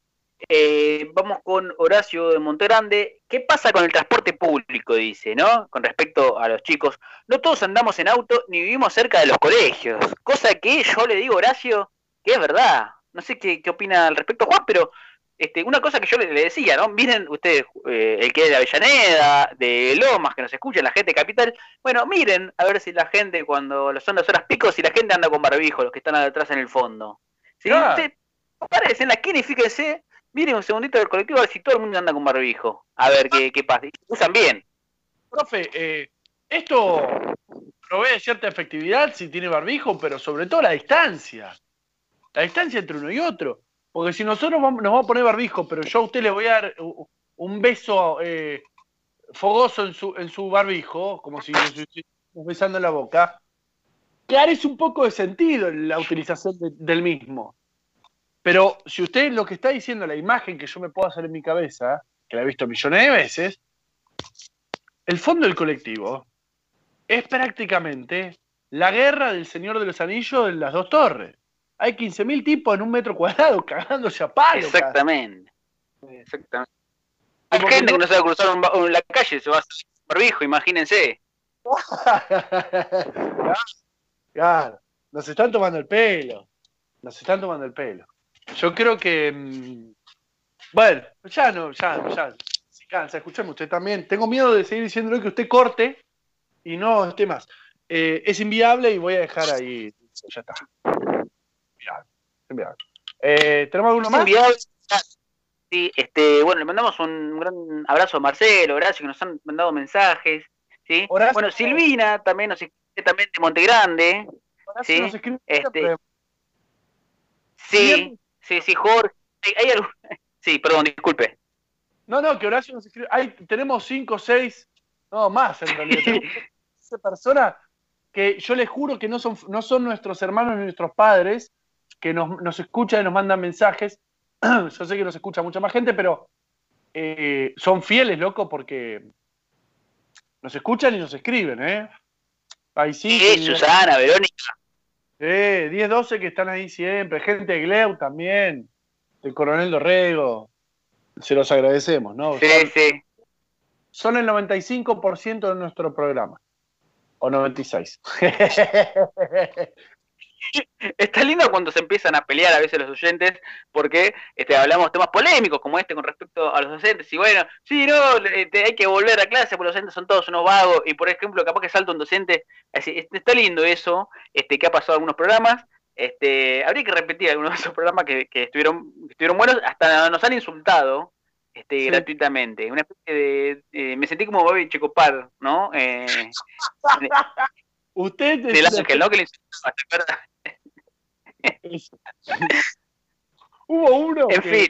Eh, vamos con Horacio de Montegrande. ¿Qué pasa con el transporte público? Dice, ¿no? Con respecto a los chicos. No todos andamos en auto ni vivimos cerca de los colegios. Cosa que yo le digo, Horacio, que es verdad. No sé qué opina al respecto Juan, pero este, una cosa que yo le, decía, ¿no? Miren ustedes, eh, el que es de Avellaneda, de Lomas, que nos escucha, la gente de Capital. Bueno, miren a ver si la gente, cuando son las horas picos, si la gente anda con barbijo, los que están atrás en el fondo. Si ah. usted parece en la esquina y fíjense, miren un segundito del colectivo a ver si todo el mundo anda con barbijo. A ver qué, qué pasa. Usan bien. Profe, eh, esto provee cierta efectividad si tiene barbijo, pero sobre todo la distancia. La distancia entre uno y otro. Porque si nosotros nos vamos a poner barbijo, pero yo a usted le voy a dar un beso eh, fogoso en su, en su barbijo, como si nos besando en la boca, carece un poco de sentido la utilización del mismo. Pero si usted lo que está diciendo, la imagen que yo me puedo hacer en mi cabeza, que la he visto millones de veces, el fondo del colectivo es prácticamente la guerra del Señor de los Anillos de las dos torres hay 15.000 tipos en un metro cuadrado cagándose a palo. Exactamente. Exactamente. Hay gente que no sabe cruzar un, la calle, se va a hacer barbijo, imagínense. claro, nos están tomando el pelo. Nos están tomando el pelo. Yo creo que. Mm, bueno, ya no, ya, ya. Se cansa, escuchame usted también. Tengo miedo de seguir diciéndole que usted corte y no esté más. Eh, es inviable y voy a dejar ahí. Ya está. Eh, ¿Tenemos alguno más? Sí, este, bueno, le mandamos un gran abrazo a Marcelo, gracias que nos han mandado mensajes. ¿sí? Bueno, Silvina también nos escribe también de Montegrande. ¿sí? Nos escribe este, sí, sí, sí, Jorge. Hay, Sí, perdón, disculpe. No, no, que Horacio nos escribe. Hay, tenemos cinco, seis, no más en realidad. Esa persona que yo les juro que no son, no son nuestros hermanos ni nuestros padres, que nos, nos escuchan y nos mandan mensajes. Yo sé que nos escucha mucha más gente, pero eh, son fieles, loco, porque nos escuchan y nos escriben, ¿eh? Ahí sí. Sí, Susana, Verónica. Eh, 10, 12 que están ahí siempre. Gente de Gleu también. El coronel Dorrego. Se los agradecemos, ¿no? Sí, sí. Son el 95% de nuestro programa. O 96. está lindo cuando se empiezan a pelear a veces los oyentes, porque este, hablamos temas polémicos como este con respecto a los docentes. Y bueno, sí, no, este, hay que volver a clase porque los docentes son todos unos vagos. Y por ejemplo, capaz que salta un docente. Así, está lindo eso, este, que ha pasado en algunos programas. Este, habría que repetir algunos de esos programas que, estuvieron, estuvieron buenos, hasta nos han insultado este, gratuitamente. Una especie de, eh, me sentí como Bobby Checopar, ¿no? Eh, Usted de la que no que le Hubo uno en que, fin.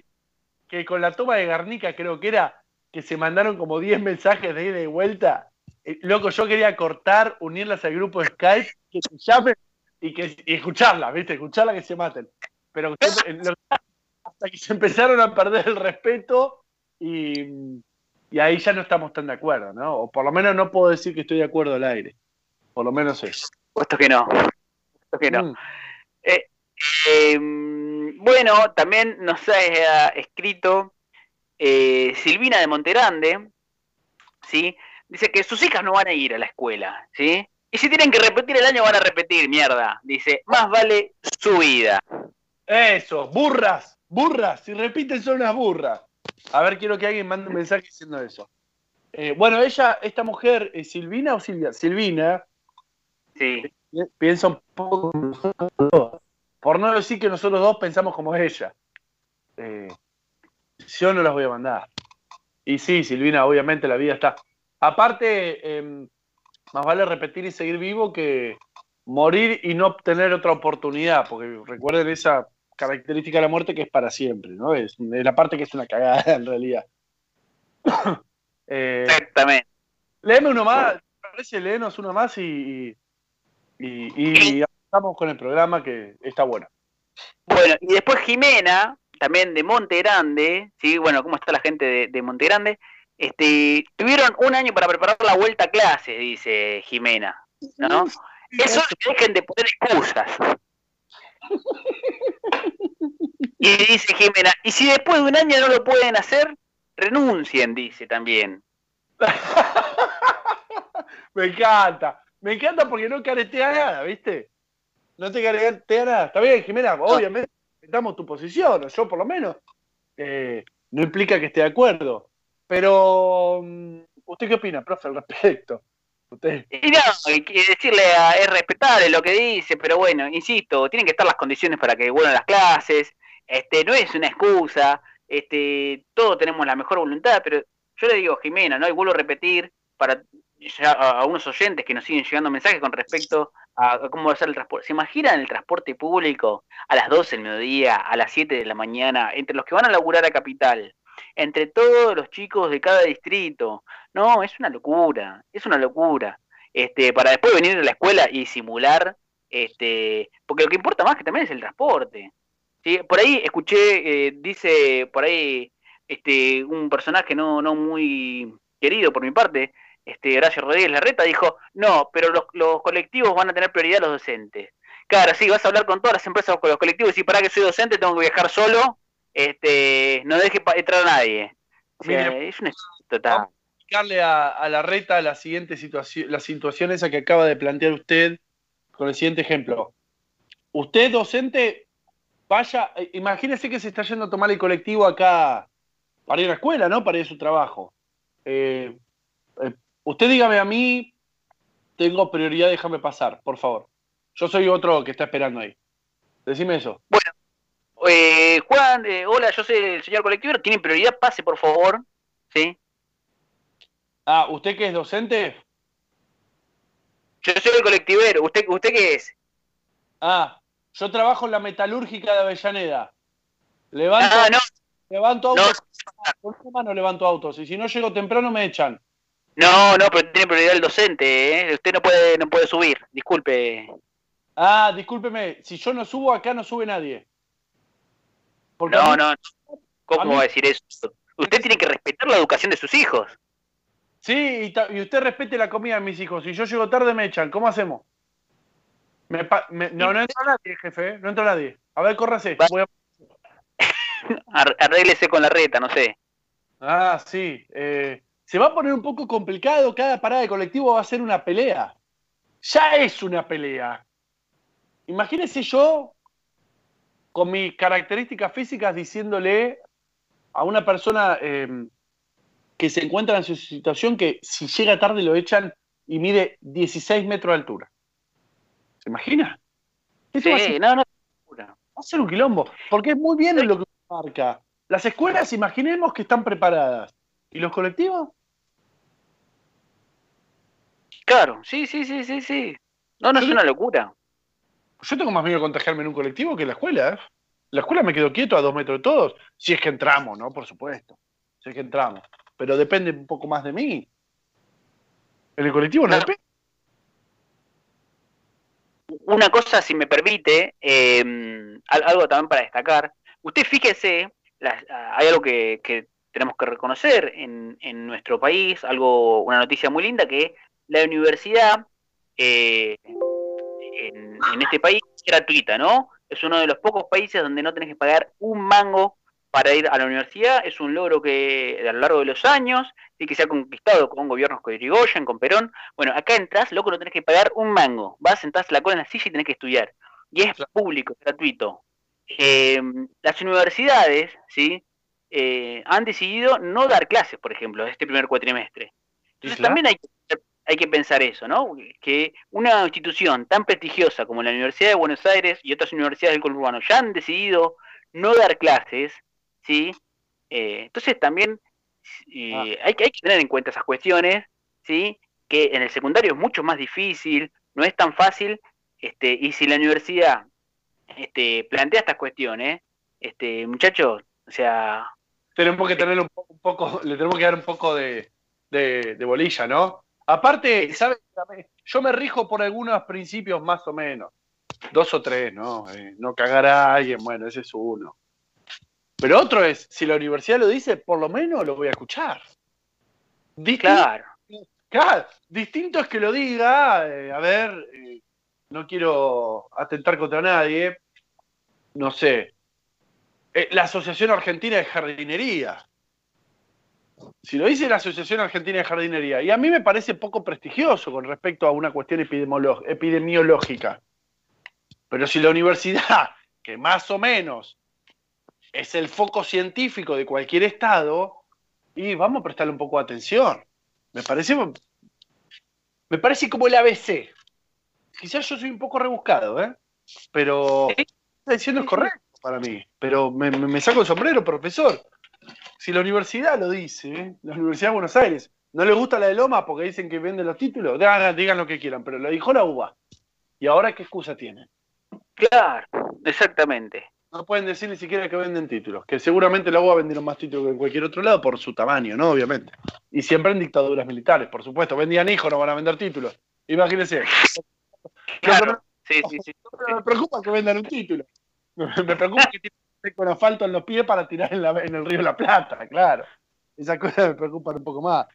que con la toma de Garnica creo que era que se mandaron como 10 mensajes de ida y vuelta. Eh, loco, yo quería cortar, unirlas al grupo Skype, que se llamen y que y escucharlas, ¿viste? Escucharlas que se maten. Pero hasta que se empezaron a perder el respeto y, y ahí ya no estamos tan de acuerdo, ¿no? O por lo menos no puedo decir que estoy de acuerdo al aire. Por lo menos eso. Puesto que no. Puesto que no. Mm. Eh, em, bueno, también nos ha escrito eh, Silvina de Monterande, ¿sí? Dice que sus hijas no van a ir a la escuela, ¿sí? Y si tienen que repetir el año, van a repetir, mierda. Dice, más vale su vida. Eso, burras, burras. Si repiten son unas burras. A ver, quiero que alguien mande un mensaje diciendo eso. Eh, bueno, ella, esta mujer, ¿es Silvina o Silvia? Silvina. Sí. Piensa un poco como nosotros dos. Por no decir que nosotros dos pensamos como ella. Eh, yo no las voy a mandar. Y sí, Silvina, obviamente la vida está. Aparte, em, más vale repetir y seguir vivo que morir y no obtener otra oportunidad, porque recuerden esa característica de la muerte que es para siempre, ¿no? Es, la parte que es una cagada en realidad. Eh, Exactamente. Léeme uno más, parece léenos uno más y, y, estamos con el programa que está bueno. Bueno, y después Jimena, también de Monte Grande, ¿sí? Bueno, ¿cómo está la gente de, de Monte Grande? Este, tuvieron un año para preparar la vuelta a clase, dice Jimena, ¿no? Eso dejen de poner excusas. Y dice Jimena, y si después de un año no lo pueden hacer, renuncien, dice también. me encanta, me encanta porque no caretea nada, ¿viste? No te caretea nada. Está bien, Jimena, obviamente, damos tu posición, yo por lo menos. Eh, no implica que esté de acuerdo. Pero, mm, ¿usted qué opina, profe, al respecto? Y no, decirle a, es respetarle lo que dice, pero bueno, insisto, tienen que estar las condiciones para que vuelvan las clases, este, no es una excusa, este, todos tenemos la mejor voluntad, pero yo le digo, Jimena, ¿no? Y vuelvo a repetir para a, unos oyentes que nos siguen llegando mensajes con respecto a, cómo va a ser el transporte. ¿Se imaginan el transporte público a las 12 del mediodía, a las 7 de la mañana, entre los que van a laburar a Capital? entre todos los chicos de cada distrito. No, es una locura, es una locura. Este, para después venir a la escuela y simular, este, porque lo que importa más que también es el transporte. ¿sí? Por ahí escuché, eh, dice por ahí este, un personaje no, no muy querido por mi parte, este, Horacio Rodríguez Larreta, dijo, no, pero los, los colectivos van a tener prioridad los docentes. Claro, sí, vas a hablar con todas las empresas, con los colectivos, y para que soy docente tengo que viajar solo, este, no deje entrar a nadie. es un total. explicarle a, la reta la siguiente situación, la situación esa que acaba de plantear usted con el siguiente ejemplo. Usted, docente, vaya, eh, imagínese que se está yendo a tomar el colectivo acá para ir a la escuela, ¿no? Para ir a su trabajo. Eh, eh, usted dígame a mí, tengo prioridad, déjame pasar, por favor. Yo soy otro que está esperando ahí. Decime eso. Bueno, eh, Juan, eh, hola, yo soy el señor colectivo, ¿tiene prioridad? Pase, por favor. ¿Sí? Ah, ¿usted qué es docente? Yo soy el colectivero. ¿Usted, ¿Usted qué es? Ah, yo trabajo en la metalúrgica de Avellaneda. Levanto, ah, no. levanto autos. No. no levanto autos. Y si no llego temprano me echan. No, no, pero tiene prioridad el docente. ¿eh? Usted no puede, no puede subir. Disculpe. Ah, discúlpeme. Si yo no subo, acá no sube nadie no, no, ¿cómo va a decir eso? Usted tiene que respetar la educación de sus hijos. Sí, y, usted respete la comida de mis hijos. Si yo llego tarde me echan, ¿cómo hacemos? no, no entra nadie, jefe, ¿eh? no entra nadie. A ver, córrase. Voy Arréglese con la reta, no sé. Ah, sí. Eh, se va a poner un poco complicado. Cada parada de colectivo va a ser una pelea. Ya es una pelea. imagínese yo con mis características físicas diciéndole a una persona eh, que se encuentra en su situación que si llega tarde lo echan y mide 16 metros de altura. ¿Se imagina? Sí, no, no. Va a ser un quilombo, porque es muy bien lo que marca. Las escuelas, imaginemos que están preparadas. ¿Y los colectivos? Claro, sí, sí, sí, sí, sí. No, no es una locura. Yo tengo más miedo de contagiarme en un colectivo que en la escuela. ¿eh? La escuela me quedo quieto a dos metros de todos, si es que entramos, ¿no? Por supuesto. Si es que entramos. Pero depende un poco más de mí. En el colectivo no depende. Una cosa, si me permite, eh, algo también para destacar. Usted fíjese, hay algo que, tenemos que reconocer en, en, nuestro país, algo, una noticia muy linda, que la universidad eh, en, este país es gratuita, ¿no? Es uno de los pocos países donde no tenés que pagar un mango para ir a la universidad. Es un logro que a lo largo de los años y que se ha conquistado con gobiernos con Irigoyen, con Perón. Bueno, acá entras, loco, no tenés que pagar un mango. Vas, sentás la cola en la silla y tenés que estudiar. Y es público, es gratuito. Eh, las universidades, ¿sí? Eh, han decidido no dar clases, por ejemplo, este primer cuatrimestre. Entonces también hay que hay que pensar eso, ¿no? Que una institución tan prestigiosa como la Universidad de Buenos Aires y otras universidades del conurbano ya han decidido no dar clases, ¿sí? Eh, entonces también eh, ah. hay, que, hay que tener en cuenta esas cuestiones, ¿sí? Que en el secundario es mucho más difícil, no es tan fácil, este, y si la universidad este, plantea estas cuestiones, este, muchachos, o sea... Tenemos que tener un, poco, le tenemos que dar un poco de, de bolilla, ¿no? Aparte, ¿sabes? Yo me rijo por algunos principios más o menos. Dos o tres, ¿no? Eh, no cagar a alguien, bueno, ese es uno. Pero otro es, si la universidad lo dice, por lo menos lo voy a escuchar. claro. claro. Distinto es que lo diga, eh, a ver, eh, no quiero atentar contra nadie, no sé, la Asociación Argentina de Jardinería. Si lo dice la Asociación Argentina de Jardinería, y a mí me parece poco prestigioso con respecto a una cuestión epidemiológica. Pero si la universidad, que más o menos es el foco científico de cualquier estado, y vamos a prestarle un poco de atención. Me parece, me parece como el ABC. Quizás yo soy un poco rebuscado, ¿eh? Pero está diciendo es correcto para mí. Pero me, me saco el sombrero, profesor. Si la universidad lo dice, ¿eh? la Universidad de Buenos Aires, no le gusta la de Loma porque dicen que venden los títulos, digan, lo que quieran, pero lo dijo la UBA. ¿Y ahora qué excusa tienen? Claro, exactamente. No pueden decir ni siquiera que venden títulos, que seguramente la UBA vendieron más títulos que en cualquier otro lado por su tamaño, ¿no? Obviamente. Y siempre en dictaduras militares, por supuesto. Vendían hijos, no van a vender títulos. Imagínense. Claro. Sí, sí, sí. me preocupa que vendan un título. Me preocupa que con asfalto en los pies para tirar en, el río La Plata, claro. Esas cosas me preocupan un poco más.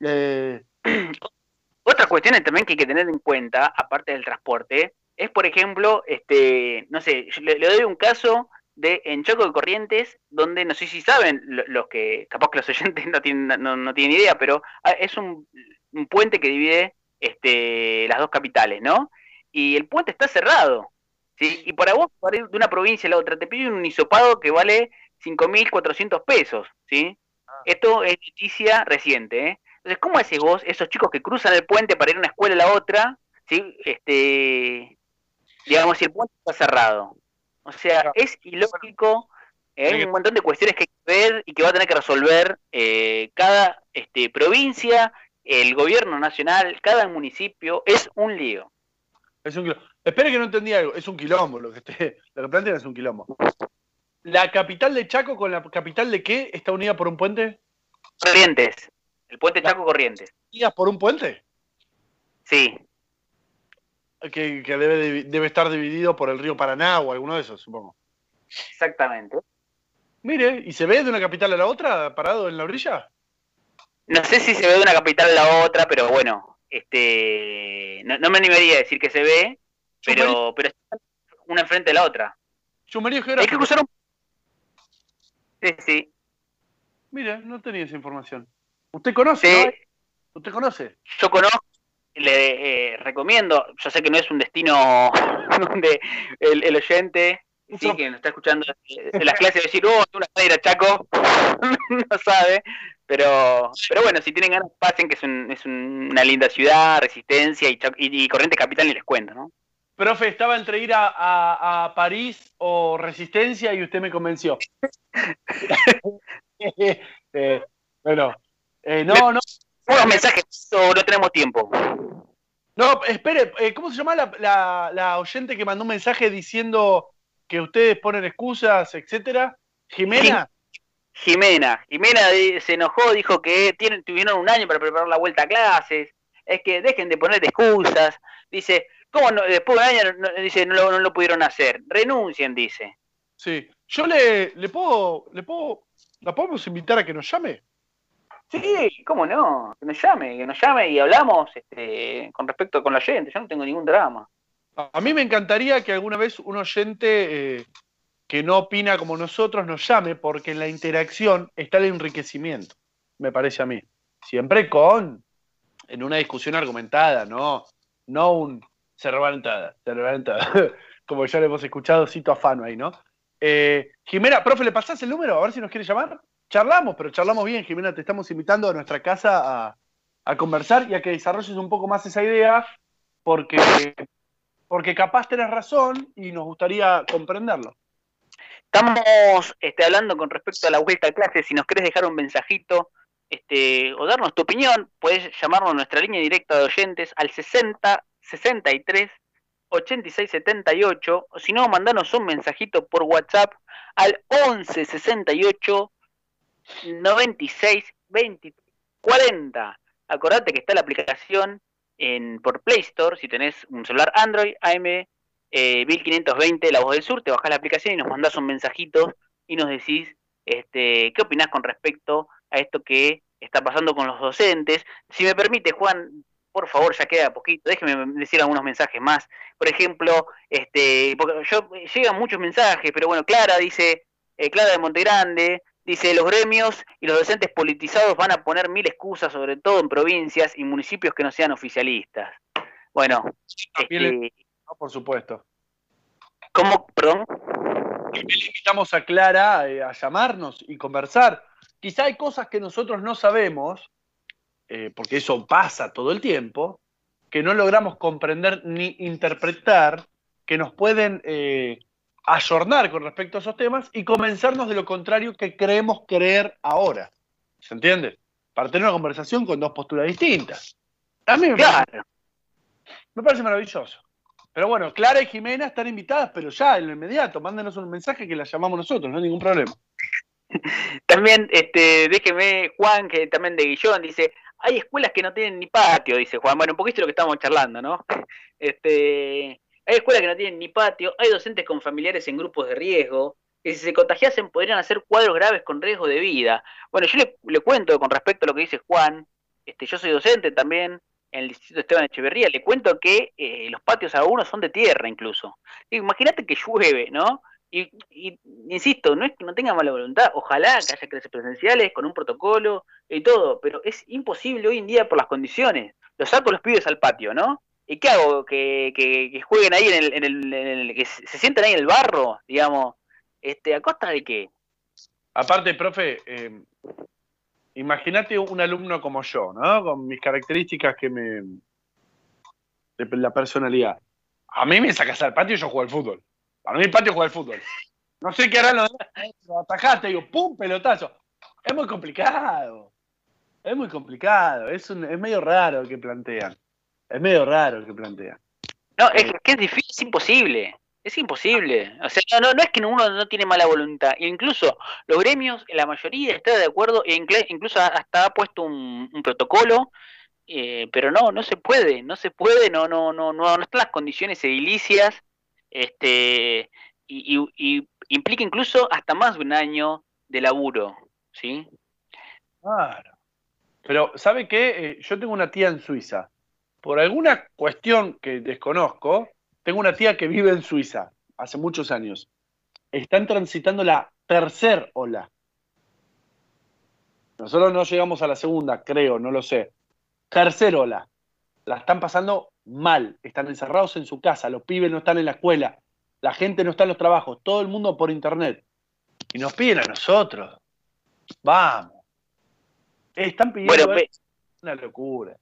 Eh... Otra cuestión también que hay que tener en cuenta, aparte del transporte, es por ejemplo, este, no sé, le, doy un caso de en Choco de Corrientes, donde no sé si saben los que, capaz que los oyentes no tienen, no, tienen idea, pero ah, es un, un, puente que divide este, las dos capitales, ¿no? Y el puente está cerrado. ¿Sí? Y para vos, para ir de una provincia a la otra, te piden un hisopado que vale 5.400 pesos, ¿sí? Ah. Esto es noticia reciente, ¿eh? Entonces, ¿cómo haces vos, esos chicos que cruzan el puente para ir de una escuela a la otra, ¿sí? Este, digamos, si el puente está cerrado? O sea, es ilógico, ¿eh? hay un montón de cuestiones que hay que ver y que va a tener que resolver eh, cada este, provincia, el gobierno nacional, cada municipio, es un lío. Es un Espere que no entendí algo. Es un quilombo lo que, esté, lo que plantean es un quilombo. ¿La capital de Chaco con la capital de qué está unida por un puente? Corrientes. El puente Chaco Corrientes. ¿Unidas por un puente? Sí. Que, debe, debe estar dividido por el río Paraná o alguno de esos, supongo. Exactamente. Mire, ¿y se ve de una capital a la otra parado en la orilla? No sé si se ve de una capital a la otra, pero bueno, este no me animaría a decir que se ve, pero, pero una enfrente de la otra. Sumerio geográfico. Hay que cruzar un... Sí, sí. Mira, no tenía esa información. ¿Usted conoce? ¿Usted conoce? Yo conozco, le eh, recomiendo, yo sé que no es un destino donde el, el oyente sí, que nos está escuchando en las clases decir, oh, tú vas a ir a Chaco, no sabe, pero, pero bueno, si tienen ganas, pasen, que es, un, es una linda ciudad, resistencia y, y, Corriente Capital, y les cuento, ¿no? Profe, estaba entre ir a, a, París o Resistencia y usted me convenció. eh, bueno, eh, no, no. Unos mensajes, no tenemos tiempo. No, espere, eh, ¿cómo se llama la, la, la oyente que mandó un mensaje diciendo que ustedes ponen excusas, etcétera. Jimena. Jimena, Jimena se enojó, dijo que tienen, tuvieron un año para preparar la vuelta a clases, es que dejen de poner excusas, dice, ¿cómo no, después de un año no, dice, no lo, pudieron hacer? Renuncien, dice. Sí, yo le, le puedo, le puedo, ¿la podemos invitar a que nos llame? Sí, ¿cómo no? Que nos llame, que nos llame y hablamos este, con respecto con la gente, yo no tengo ningún drama. A mí me encantaría que alguna vez un oyente eh, que no opina como nosotros nos llame, porque en la interacción está el enriquecimiento, me parece a mí. Siempre con, en una discusión argumentada, no, no un cervantada, cervantada, como ya le hemos escuchado, cito afano ahí, ¿no? Eh, Jimena, profe, ¿le pasás el número? A ver si nos quiere llamar. Charlamos, pero charlamos bien, Jimena, te estamos invitando a nuestra casa a, a conversar y a que desarrolles un poco más esa idea, porque porque capaz tenés razón y nos gustaría comprenderlo. Estamos este, hablando con respecto a la vuelta a clase. Si nos querés dejar un mensajito este, o darnos tu opinión, puedes llamarnos a nuestra línea directa de oyentes al 60 63 86 78. O si no, mandanos un mensajito por WhatsApp al 11 68 96 20 40. Acordate que está la aplicación en, por Play Store, si tenés un celular Android, AM eh, 1520, La Voz del Sur, te bajás la aplicación y nos mandás un mensajito y nos decís este, qué opinás con respecto a esto que está pasando con los docentes. Si me permite, Juan, por favor, ya queda poquito, déjeme decir algunos mensajes más. Por ejemplo, este, porque yo llegan muchos mensajes, pero bueno, Clara dice, eh, Clara de Montegrande, Dice, los gremios y los docentes politizados van a poner mil excusas, sobre todo en provincias y municipios que no sean oficialistas. Bueno, este, por supuesto. ¿Cómo? Perdón. le invitamos a Clara eh, a llamarnos y conversar. Quizá hay cosas que nosotros no sabemos, eh, porque eso pasa todo el tiempo, que no logramos comprender ni interpretar, que nos pueden eh, ayornar con respecto a esos temas y convencernos de lo contrario que creemos creer ahora. ¿Se entiende? Para tener una conversación con dos posturas distintas. A mí me, parece, me parece maravilloso. Pero bueno, Clara y Jimena están invitadas, pero ya en lo inmediato, mándenos un mensaje que las llamamos nosotros, no hay ningún problema. También, este, déjeme, Juan, que también de Guillón, dice, hay escuelas que no tienen ni patio, dice Juan. Bueno, un poquito lo que estamos charlando, ¿no? Este, hay escuelas que no tienen ni patio, hay docentes con familiares en grupos de riesgo, que si se contagiasen podrían hacer cuadros graves con riesgo de vida. Bueno, yo le, cuento con respecto a lo que dice Juan, este, yo soy docente también en el Distrito Esteban Echeverría, le cuento que eh, los patios algunos son de tierra incluso. Imagínate que llueve, ¿no? Y, insisto, no es que no tenga mala voluntad, ojalá que haya clases presenciales con un protocolo y todo, pero es imposible hoy en día por las condiciones. Los saco los pibes al patio, ¿no? ¿Y qué hago? ¿Que, que, jueguen ahí en el, en, el, que se sientan ahí en el barro, digamos? Este, ¿A costa de qué? Aparte, profe, eh, imagínate un alumno como yo, ¿no? Con mis características que me. de la personalidad. A mí me sacas al patio y yo juego al fútbol. Para mí el patio juega al fútbol. No sé qué harán los lo atajaste, digo, ¡pum! pelotazo. Es muy complicado. Es muy complicado. Es, un, es medio raro que plantean. Es medio raro el que plantea. No, es que es difícil, es imposible. Es imposible. O sea, no, no es que uno no tiene mala voluntad. Incluso los gremios, la mayoría está de acuerdo, e incluso hasta ha puesto un, protocolo, eh, pero no, no se puede, no se puede, no, no, no, no, no están las condiciones edilicias, este, y, implica incluso hasta más de un año de laburo, ¿sí? Claro. Pero, ¿sabe qué? Eh, yo tengo una tía en Suiza por alguna cuestión que desconozco, tengo una tía que vive en Suiza hace muchos años. Están transitando la tercer ola. Nosotros no llegamos a la segunda, creo, no lo sé. Tercer ola. La están pasando mal, están encerrados en su casa, los pibes no están en la escuela, la gente no está en los trabajos, todo el mundo por internet. Y nos piden a nosotros. Vamos. Están pidiendo Bueno, una locura.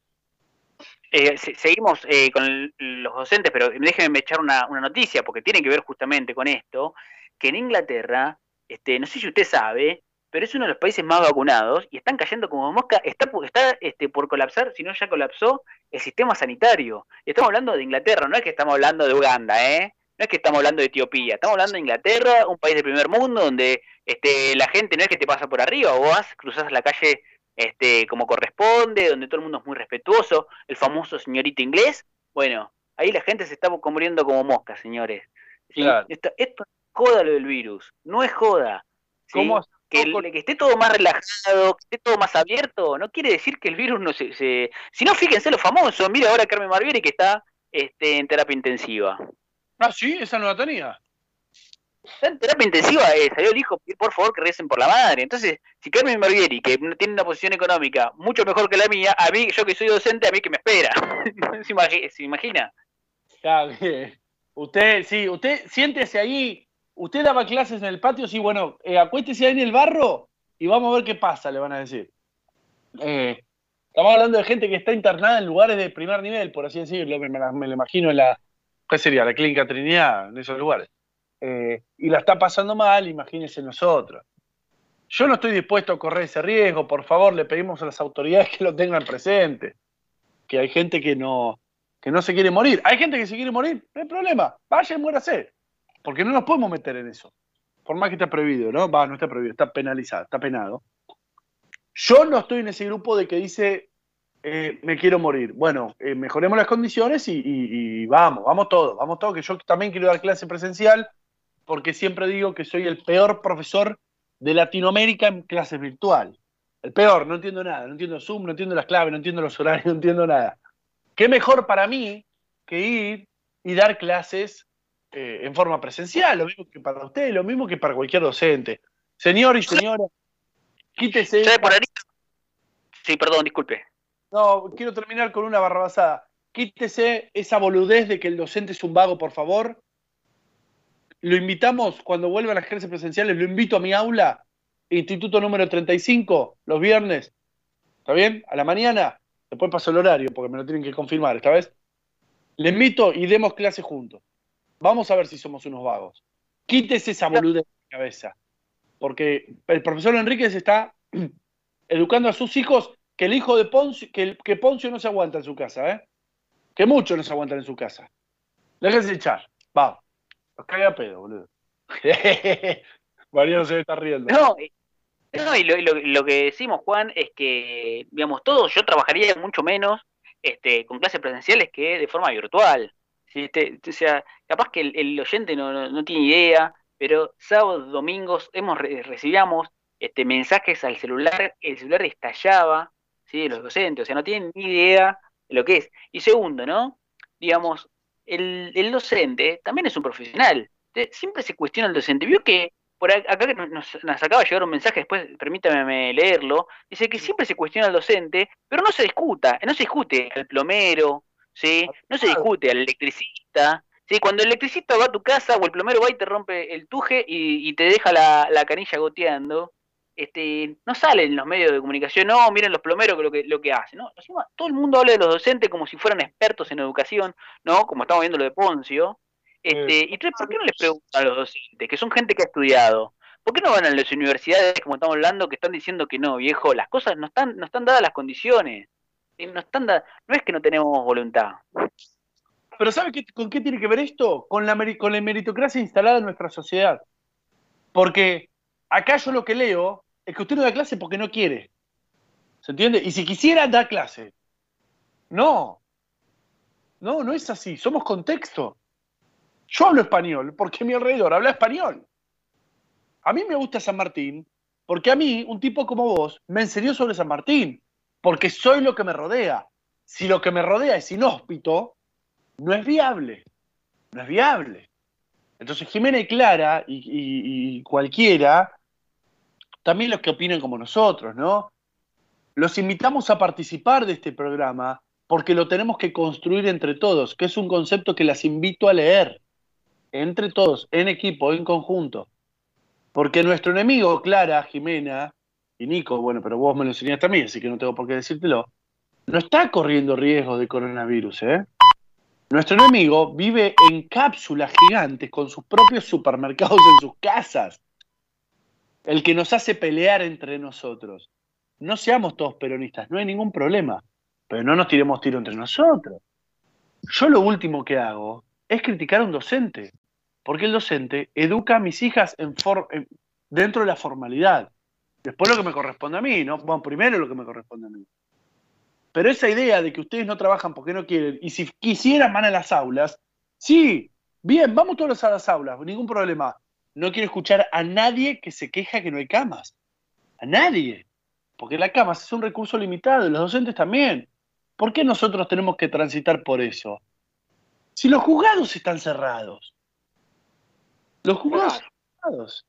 Eh, se- seguimos eh, con los docentes, pero déjenme echar una, una noticia, porque tiene que ver justamente con esto, que en Inglaterra, este, no sé si usted sabe, pero es uno de los países más vacunados y están cayendo como mosca, está, está este, por colapsar, si no ya colapsó, el sistema sanitario. Y estamos hablando de Inglaterra, no es que estamos hablando de Uganda, ¿eh? No es que estamos hablando de Etiopía, estamos hablando de Inglaterra, un país del primer mundo donde este, la gente no es que te pasa por arriba, vos vas, cruzás la calle este, como corresponde, donde todo el mundo es muy respetuoso, el famoso señorito inglés, bueno, ahí la gente se está muriendo como moscas, señores. ¿sí? Claro. Esto, esto no es joda lo del virus, no es joda. ¿sí? ¿Cómo que, poco- el- que esté todo más relajado, que esté todo más abierto, no quiere decir que el virus no se... se... Si no, fíjense lo famoso, mira ahora Carmen Barbieri que está este, en terapia intensiva. Ah, sí, esa no la tenía. Está en terapia intensiva, eh, salió el hijo, por favor que recen por la madre. Entonces, si Carmen Barbieri, que tiene una posición económica mucho mejor que la mía, a mí, yo que soy docente, a mí que me espera. ¿Se, imagi- se imagina? Claro, que- usted, sí, usted siéntese ahí. Usted daba clases en el patio, sí, bueno, eh, acuéstese ahí en el barro y vamos a ver qué pasa, le van a decir. Eh, estamos hablando de gente que está internada en lugares de primer nivel, por así decirlo, me, me me lo imagino en la, ¿qué sería? La Clínica Trinidad, en esos lugares. Eh, y la está pasando mal, imagínense nosotros. Yo no estoy dispuesto a correr ese riesgo, por favor, le pedimos a las autoridades que lo tengan presente. Que hay gente que no, que no se quiere morir. Hay gente que se quiere morir, no hay problema, vaya y muérase. Porque no nos podemos meter en eso. Por más que esté prohibido, ¿no? Va, no está prohibido, está penalizado, está penado. Yo no estoy en ese grupo de que dice, eh, me quiero morir. Bueno, eh, mejoremos las condiciones y, y- y vamos, vamos todos, vamos todos, que yo también quiero dar clase presencial, porque siempre digo que soy el peor profesor de Latinoamérica en clases virtual. El peor, no entiendo nada, no entiendo Zoom, no entiendo las claves, no entiendo los horarios, no entiendo nada. ¿Qué mejor para mí que ir y dar clases eh, en forma presencial? Lo mismo que para usted, lo mismo que para cualquier docente. Señor y señora, quítese. ¿Sabe por ahí? Sí, perdón, disculpe. No, quiero terminar con una barrabasada. Quítese esa boludez de que el docente es un vago, por favor. Lo invitamos, cuando vuelva a las clases presenciales, lo invito a mi aula, instituto número 35, los viernes. ¿Está bien? A la mañana. Después paso el horario, porque me lo tienen que confirmar esta vez. Le invito y demos clase juntos. Vamos a ver si somos unos vagos. Quítese esa boludez de la cabeza. Porque el profesor Enríquez está educando a sus hijos que el hijo de Poncio, que, el- que Poncio no se aguanta en su casa, ¿eh? Que muchos no se aguantan en su casa. Déjense echar. Vamos. Los caga a pedo, boludo. Mariano se está riendo. No, eh, no, y lo, y lo- lo que decimos, Juan, es que, digamos, todos, yo trabajaría mucho menos este, con clases presenciales que de forma virtual. ¿Sí? O sea, capaz que el, el oyente no, no- no tiene idea, pero sábados, domingos, hemos re- recibíamos este, mensajes al celular, el celular estallaba, ¿sí? de los docentes, o sea, no tienen ni idea de lo que es. Y segundo, ¿no? Digamos, el, el docente también es un profesional. Siempre se cuestiona el docente. Vio que por ac- acá que nos, nos- nos acaba de llegar un mensaje, después permítame leerlo, dice que siempre se cuestiona al docente, pero no se discuta, no se discute al plomero, ¿sí? No se discute al electricista, ¿sí? Cuando el electricista va a tu casa o el plomero va y te rompe el tuje y, y te deja la, la canilla goteando, este, no salen en los medios de comunicación, no, miren los plomeros lo que, lo que hacen, ¿no? Encima, todo el mundo habla de los docentes como si fueran expertos en educación, ¿no? Como estamos viendo lo de Poncio. Este, y ¿por qué no les preguntan a los docentes, que son gente que ha estudiado? ¿Por qué no van a las universidades, como estamos hablando, que están diciendo que no, viejo? Las cosas no están, no están dadas las condiciones. No, están no es que no tenemos voluntad. Pero ¿sabe qué- con qué tiene que ver esto? Con la, con la meritocracia instalada en nuestra sociedad. Porque acá yo lo que leo es que usted no da clase porque no quiere. ¿Se entiende? Y si quisiera, da clase. No. No, no es así. Somos contexto. Yo hablo español porque mi alrededor habla español. A mí me gusta San Martín porque a mí, un tipo como vos, me enseñó sobre San Martín. Porque soy lo que me rodea. Si lo que me rodea es inhóspito, no es viable. No es viable. Entonces Jimena y Clara y, y- cualquiera, también los que opinan como nosotros, ¿no? Los invitamos a participar de este programa porque lo tenemos que construir entre todos, que es un concepto que las invito a leer, entre todos, en equipo, en conjunto. Porque nuestro enemigo, Clara, Jimena y Nico, bueno, pero vos me lo enseñaste a mí, así que no tengo por qué decírtelo, no está corriendo riesgo de coronavirus, ¿eh? Nuestro enemigo vive en cápsulas gigantes con sus propios supermercados en sus casas. El que nos hace pelear entre nosotros. No seamos todos peronistas, no hay ningún problema, pero no nos tiremos tiro entre nosotros. Yo lo último que hago es criticar a un docente, porque el docente educa a mis hijas en dentro de la formalidad. Después lo que me corresponde a mí, ¿no? Bueno, primero lo que me corresponde a mí. Pero esa idea de que ustedes no trabajan porque no quieren, y si quisieran van a las aulas, sí, bien, vamos todos a las aulas, ningún problema. No quiero escuchar a nadie que se queja que no hay camas. A nadie. Porque la cama es un recurso limitado, y los docentes también. ¿Por qué nosotros tenemos que transitar por eso? Si los juzgados están cerrados. Los juzgados están cerrados.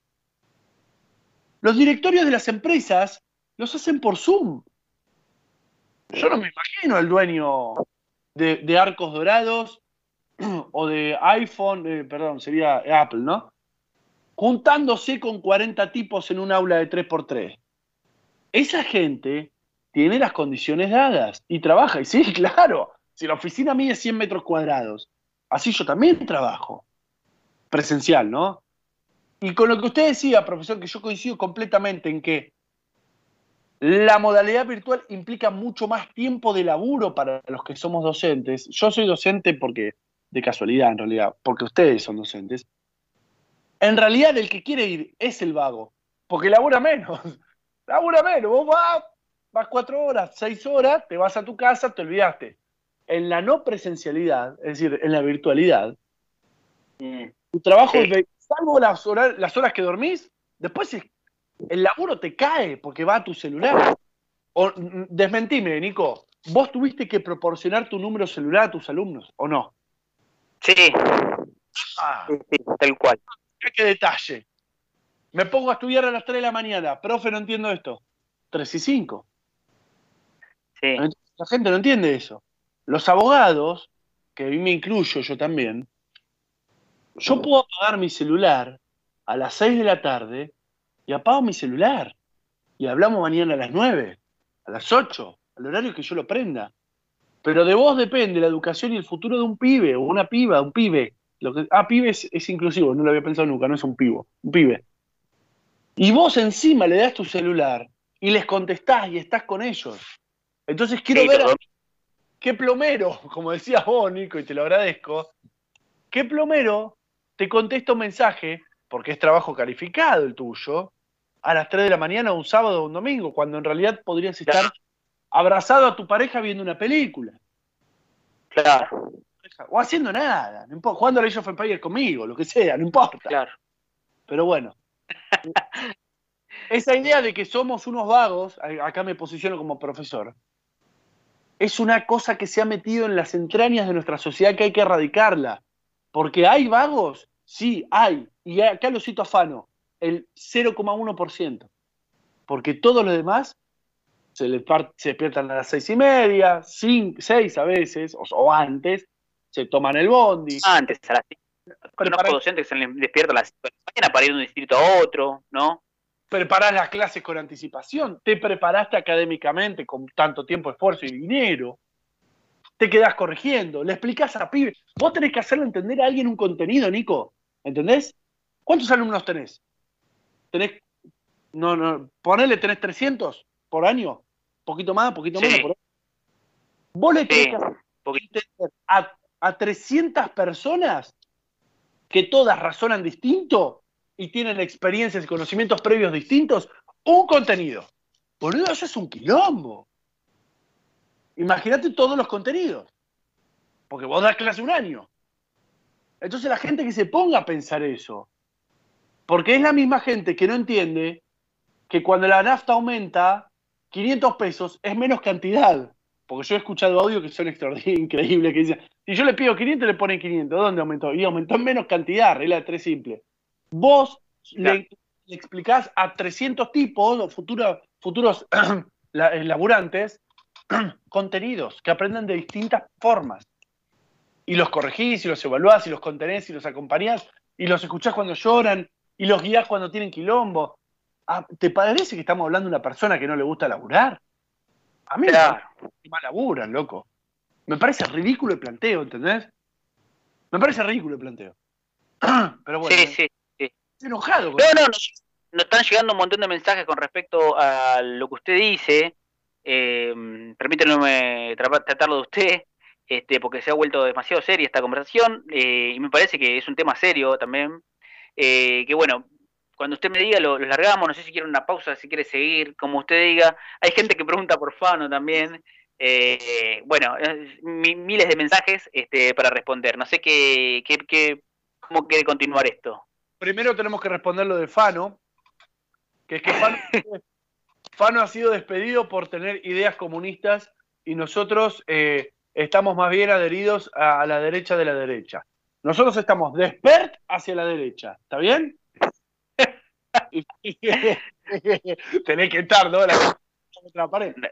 Los directorios de las empresas los hacen por Zoom. Yo no me imagino el dueño de, Arcos Dorados o de iPhone, eh, perdón, sería Apple, ¿no? Juntándose con 40 tipos en un aula de 3x3. Esa gente tiene las condiciones dadas y trabaja. Y sí, claro, si la oficina mide 100 metros cuadrados, así yo también trabajo. Presencial, ¿no? Y con lo que usted decía, profesor, que yo coincido completamente en que la modalidad virtual implica mucho más tiempo de laburo para los que somos docentes. Yo soy docente porque, de casualidad en realidad, porque ustedes son docentes. En realidad el que quiere ir es el vago, porque labura menos. labura menos. Vos vas, vas cuatro horas, seis horas, te vas a tu casa, te olvidaste. En la no presencialidad, es decir, en la virtualidad, mm. tu trabajo, salvo las horas, las horas que dormís, después es el laburo te cae porque va a tu celular. O, desmentime, Nico, ¿vos tuviste que proporcionar tu número celular a tus alumnos o no? Sí. Ah. tal cual. ¿Qué, detalle? Me pongo a estudiar a las 3 de la mañana. Profe, no entiendo esto. 3 y 5. Sí. La gente no entiende eso. Los abogados, que a mí me incluyo yo también, yo puedo apagar mi celular a las 6 de la tarde y apago mi celular. Y hablamos mañana a las 9, a las 8, al horario que yo lo prenda. Pero de vos depende la educación y el futuro de un pibe o una piba, un pibe. Lo que, ah, pibe es, inclusivo, no lo había pensado nunca, no es un pibo, un pibe. Y vos encima le das tu celular y les contestás y estás con ellos. Entonces quiero ver qué plomero, como decías vos, Nico, y te lo agradezco, qué plomero te contesta un mensaje, porque es trabajo calificado el tuyo, a las 3 de la mañana un sábado o un domingo, cuando en realidad podrías estar abrazado a tu pareja viendo una película. Claro. O haciendo nada, no importa, jugando a Age of Empires conmigo, lo que sea, no importa. Claro. Pero bueno. esa idea de que somos unos vagos, acá me posiciono como profesor, es una cosa que se ha metido en las entrañas de nuestra sociedad que hay que erradicarla. Porque hay vagos, sí, hay. Y acá lo cito a Fano el 0,1%. Porque todos los demás se, les se despiertan a las seis y media, cinco, seis a veces, o, antes, se toman el bondi. Antes, a las Conozco docentes que se despiertan a las mañana para ir de un distrito a otro, ¿no? Preparás las clases con anticipación, te preparaste académicamente con tanto tiempo, esfuerzo y dinero, te quedás corrigiendo, le explicás a pibe. Vos tenés que hacerle entender a alguien un contenido, Nico, ¿entendés? ¿Cuántos alumnos tenés? tenés, no, no, ponele, tenés 300 por año, poquito más, poquito menos. Por Vos le tenés que a, a 300 personas que todas razonan distinto y tienen experiencias y conocimientos previos distintos, un contenido. Boludo, eso es un quilombo. Imagínate todos los contenidos. Porque vos das clase un año. Entonces la gente que se ponga a pensar eso, porque es la misma gente que no entiende que cuando la nafta aumenta, 500 pesos es menos cantidad. Porque yo he escuchado audio que son increíbles, que dicen, si yo le pido 500, le ponen 500. ¿Dónde aumentó? Y aumentó en menos cantidad, regla de tres simple. Vos le, explicás a 300 tipos, futuros, futuros eh, laburantes, contenidos, que aprenden de distintas formas. Y los corregís, y los evaluás, y los contenés, y los acompañás, y los escuchás cuando lloran, y los guías cuando tienen quilombo. Ah, ¿Te parece que estamos hablando de una persona que no le gusta laburar? A mí Claro. me mal laburan, loco. Me parece ridículo el planteo, ¿entendés? Me parece ridículo el planteo. Pero bueno, sí, sí. estoy enojado. con No, no, nos, nos están llegando un montón de mensajes con respecto a lo que usted dice. Eh, permítanme tra- tratarlo de usted, este, porque se ha vuelto demasiado seria esta conversación eh, y me parece que es un tema serio también. Eh, que bueno, cuando usted me diga lo, lo largamos, no sé si quiere una pausa, si quiere seguir, como usted diga. Hay gente que pregunta por Fano también. Eh, bueno, eh, mi- miles de mensajes este, para responder. No sé qué, qué, qué- cómo quiere continuar esto. Primero tenemos que responder lo de Fano, que es que Fano, Fano ha sido despedido por tener ideas comunistas y nosotros eh, estamos más bien adheridos a, la derecha de la derecha. Nosotros estamos despert hacia la derecha, ¿está bien? Tenés que estar, ¿no? La, contra la pared. No,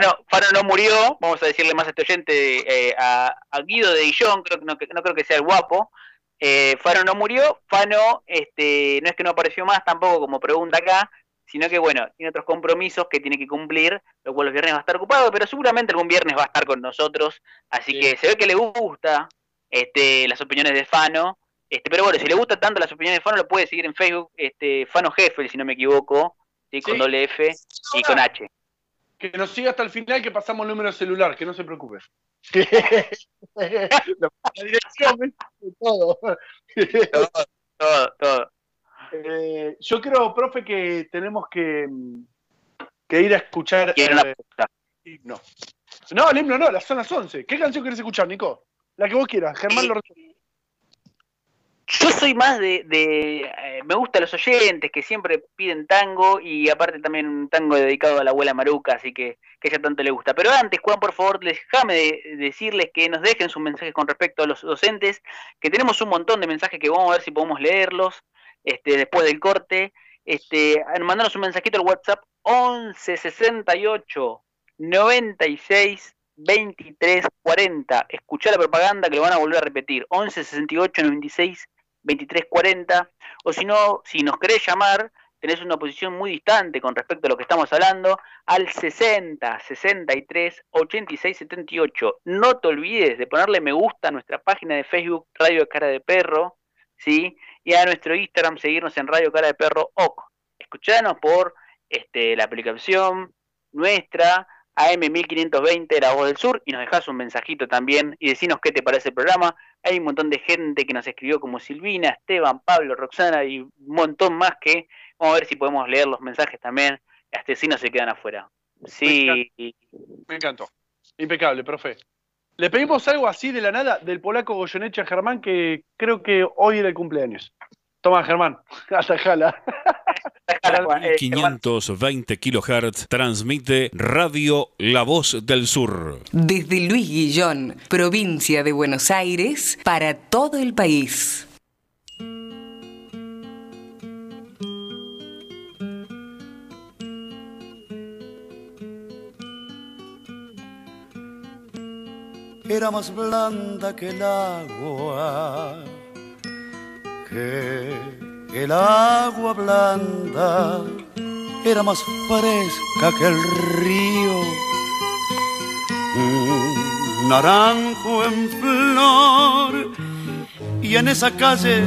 no, Fano, no murió, vamos a decirle más a este oyente, eh, a, Guido de Guillón, creo, no, no creo que sea el guapo. Eh, Fano no murió, Fano este, no es que no apareció más tampoco como pregunta acá, sino que bueno, tiene otros compromisos que tiene que cumplir, lo cual los viernes va a estar ocupado, pero seguramente algún viernes va a estar con nosotros, así Sí. que se ve que le gusta este, las opiniones de Fano, este, pero bueno, si le gustan tanto las opiniones de Fano, lo puede seguir en Facebook, este, Fano Jeffel, si no me equivoco, ¿sí? con Sí. doble F y con H. Que nos siga hasta el final, que pasamos el número celular, que no se preocupe. la dirección, todo. Todo, todo. Eh, yo creo, profe, que tenemos que, mm, que ir a escuchar eh, himno. No, el himno no, las son las 11. ¿Qué canción querés escuchar, Nico? La que vos quieras. Germán lo resuelve. Yo soy más de, de eh, me gustan los oyentes que siempre piden tango y aparte también un tango dedicado a la abuela Maruca, así que, que ella tanto le gusta. Pero antes, Juan, por favor, déjame de, decirles que nos dejen sus mensajes con respecto a los docentes, que tenemos un montón de mensajes que vamos a ver si podemos leerlos este, después del corte. Este, mandanos un mensajito al WhatsApp 11 68 96 23 40. Escuchá la propaganda que lo van a volver a repetir. 11 68 96 23 40. O si no, si nos querés llamar, tenés una posición muy distante con respecto a lo que estamos hablando, al 60 63 86 78. No te olvides de ponerle me gusta a nuestra página de Facebook Radio Cara de Perro, ¿sí? Y a nuestro Instagram seguirnos en Radio Cara de Perro OC. Escuchanos por este, la aplicación nuestra, AM1520, La Voz del Sur, y nos dejás un mensajito también y decinos qué te parece el programa. Hay un montón de gente que nos escribió como Silvina, Esteban, Pablo, Roxana y un montón más que vamos a ver si podemos leer los mensajes también. Hasta si no se quedan afuera. Sí, Me encantó. Impecable, profe. Le pedimos algo así de la nada del polaco Goyeneche a Germán, que creo que hoy era el cumpleaños. Toma, Germán, atajala. Juan, eh, Germán. 520 kHz transmite Radio La Voz del Sur. Desde Luis Guillón, provincia de Buenos Aires, para todo el país. Era más blanda que el agua, que el agua blanda era más fresca que el río. Un naranjo en flor y en esa calle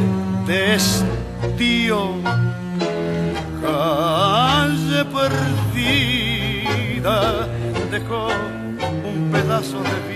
de estío, calle perdida, dejó un pedazo de vida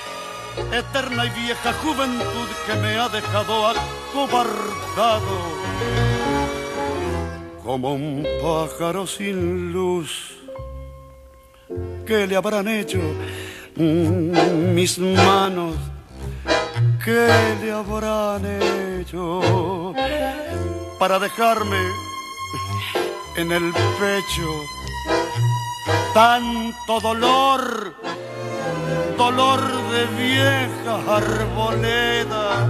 Eterna y vieja juventud que me ha dejado acobardado. Como un pájaro sin luz ¿qué le habrán hecho mis manos? ¿Qué le habrán hecho para dejarme en el pecho tanto dolor? Dolor de vieja arboleda,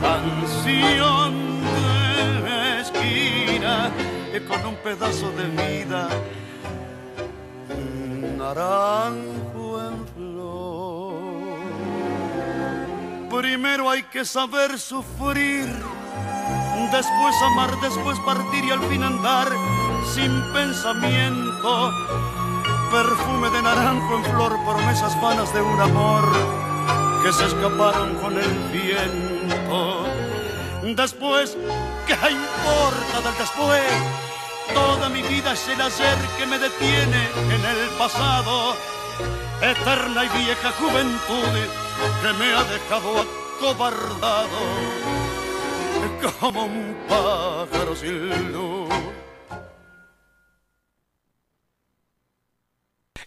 canción de esquina con un pedazo de vida, naranjo en flor. Primero hay que saber sufrir, después amar, después partir y al fin andar sin pensamiento. Perfume de naranjo en flor, promesas vanas de un amor que se escaparon con el viento. Después, ¿qué importa del después? Toda mi vida es el ayer que me detiene en el pasado. Eterna y vieja juventud que me ha dejado acobardado como un pájaro sin luz.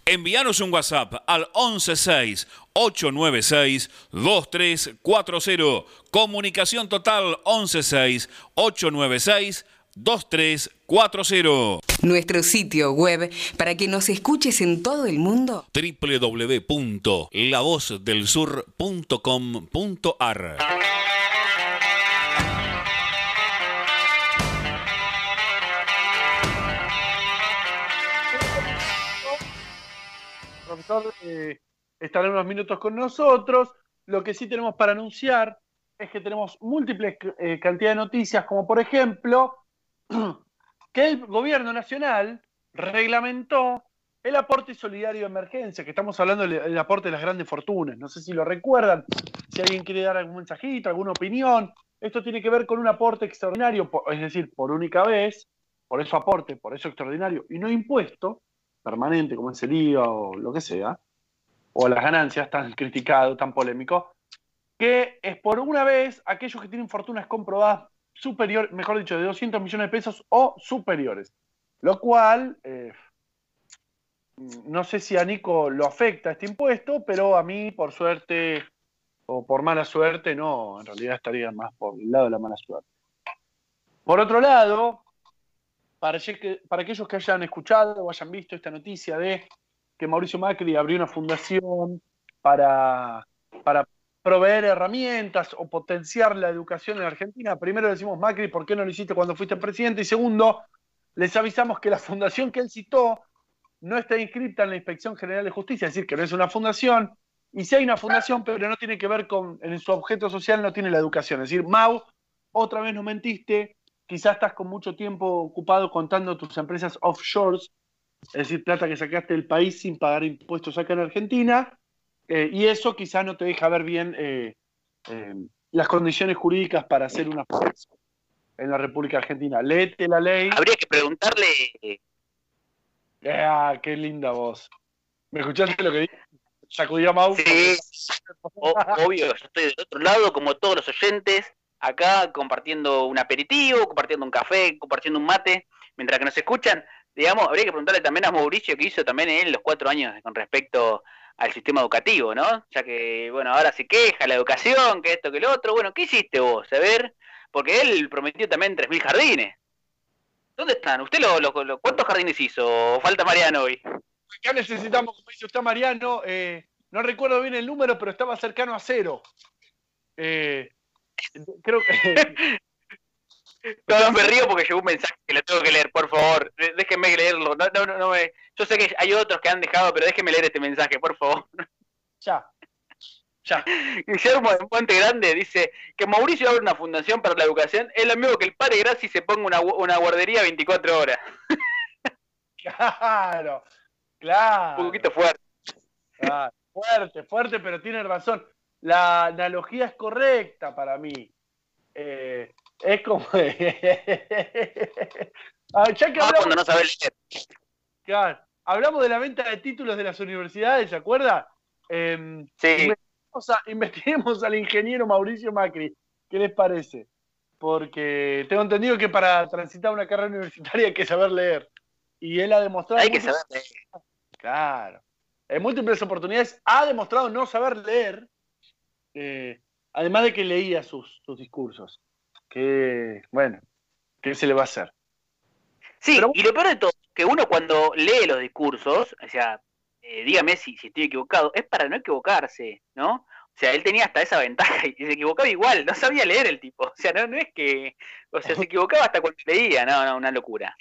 Envíanos un WhatsApp al 116-896-2340. Comunicación total 116-896-2340. Nuestro sitio web para que nos escuches en todo el mundo. www.lavozdelsur.com.ar profesor eh, estará en unos minutos con nosotros. Lo que sí tenemos para anunciar es que tenemos múltiples eh, cantidad de noticias, como por ejemplo que el gobierno nacional reglamentó el aporte solidario de emergencia, que estamos hablando del aporte de las grandes fortunas. No sé si lo recuerdan, si alguien quiere dar algún mensajito, alguna opinión. Esto tiene que ver con un aporte extraordinario, es decir, por única vez, por eso aporte, por eso extraordinario y no impuesto, permanente como es el IVA o lo que sea, o las ganancias tan criticado, tan polémico, que es por una vez aquellos que tienen fortunas comprobadas superior, mejor dicho, de 200 millones de pesos o superiores. Lo cual, eh, no sé si a Nico lo afecta este impuesto, pero a mí, por suerte o por mala suerte, no, en realidad estaría más por el lado de la mala suerte. Por otro lado, para, aquellos que hayan escuchado o hayan visto esta noticia de que Mauricio Macri abrió una fundación para, para proveer herramientas o potenciar la educación en Argentina. Primero decimos, Macri, ¿por qué no lo hiciste cuando fuiste presidente? Y segundo, les avisamos que la fundación que él citó no está inscrita en la Inspección General de Justicia, es decir, que no es una fundación. Y si hay una fundación, pero no tiene que ver con, en su objeto social no tiene la educación. Es decir, Mau, otra vez nos mentiste, quizás estás con mucho tiempo ocupado contando tus empresas offshores, es decir, plata que sacaste del país sin pagar impuestos acá en Argentina, eh, y eso quizás no te deja ver bien eh, eh, las condiciones jurídicas para hacer una fundación en la República Argentina. Léete la ley. Habría que preguntarle. Ah, qué linda voz. ¿Me escuchaste lo que dije? Sacudí a Mau. Sí, obvio, yo estoy del otro lado, como todos los oyentes acá compartiendo un aperitivo, compartiendo un café, compartiendo un mate, mientras que nos escuchan. Digamos, habría que preguntarle también a Mauricio qué hizo también en los cuatro años con respecto al sistema educativo, ¿no? Ya que, bueno, ahora se queja la educación, que esto, que lo otro. Bueno, ¿qué hiciste vos? A ver, porque él prometió también 3.000 jardines. ¿Dónde están? ¿Usted lo, cuántos jardines hizo? ¿Falta Mariano hoy? Acá necesitamos, como dice usted Mariano, eh, no recuerdo bien el número, pero estaba cercano a cero. Eh, creo que. No, me río porque llegó un mensaje que le tengo que leer, por favor. Déjenme leerlo. No, no, no, me... Yo sé que hay otros que han dejado, pero déjenme leer este mensaje, por favor. Ya. Ya. Guillermo de Puente Grande dice que Mauricio abre una fundación para la educación. Es lo mismo que el padre Graci se ponga una, una guardería 24 horas. Claro, claro. Un poquito fuerte. fuerte, fuerte, pero tiene razón la analogía es correcta para mí. Eh, es como. Ah, ya que ah, hablamos, no sabes Claro, hablamos de la venta de títulos de las universidades, ¿se acuerda? Em, sí. Investiguemos, al ingeniero Mauricio Macri. ¿Qué les parece? Porque tengo entendido que para transitar una carrera universitaria hay que saber leer. Y él ha demostrado. Hay que saber leer. Claro. En múltiples oportunidades ha demostrado no saber leer, eh, además de que leía sus, sus discursos. Que, bueno, ¿qué se le va a hacer? Sí, y lo peor de todo, que uno cuando lee los discursos, o sea, eh, dígame si, si estoy equivocado, es para no equivocarse, ¿no? O sea, él tenía hasta esa ventaja y se equivocaba igual, no sabía leer el tipo. O sea, no, no es que. O sea, se equivocaba hasta cuando leía, no, no, una locura.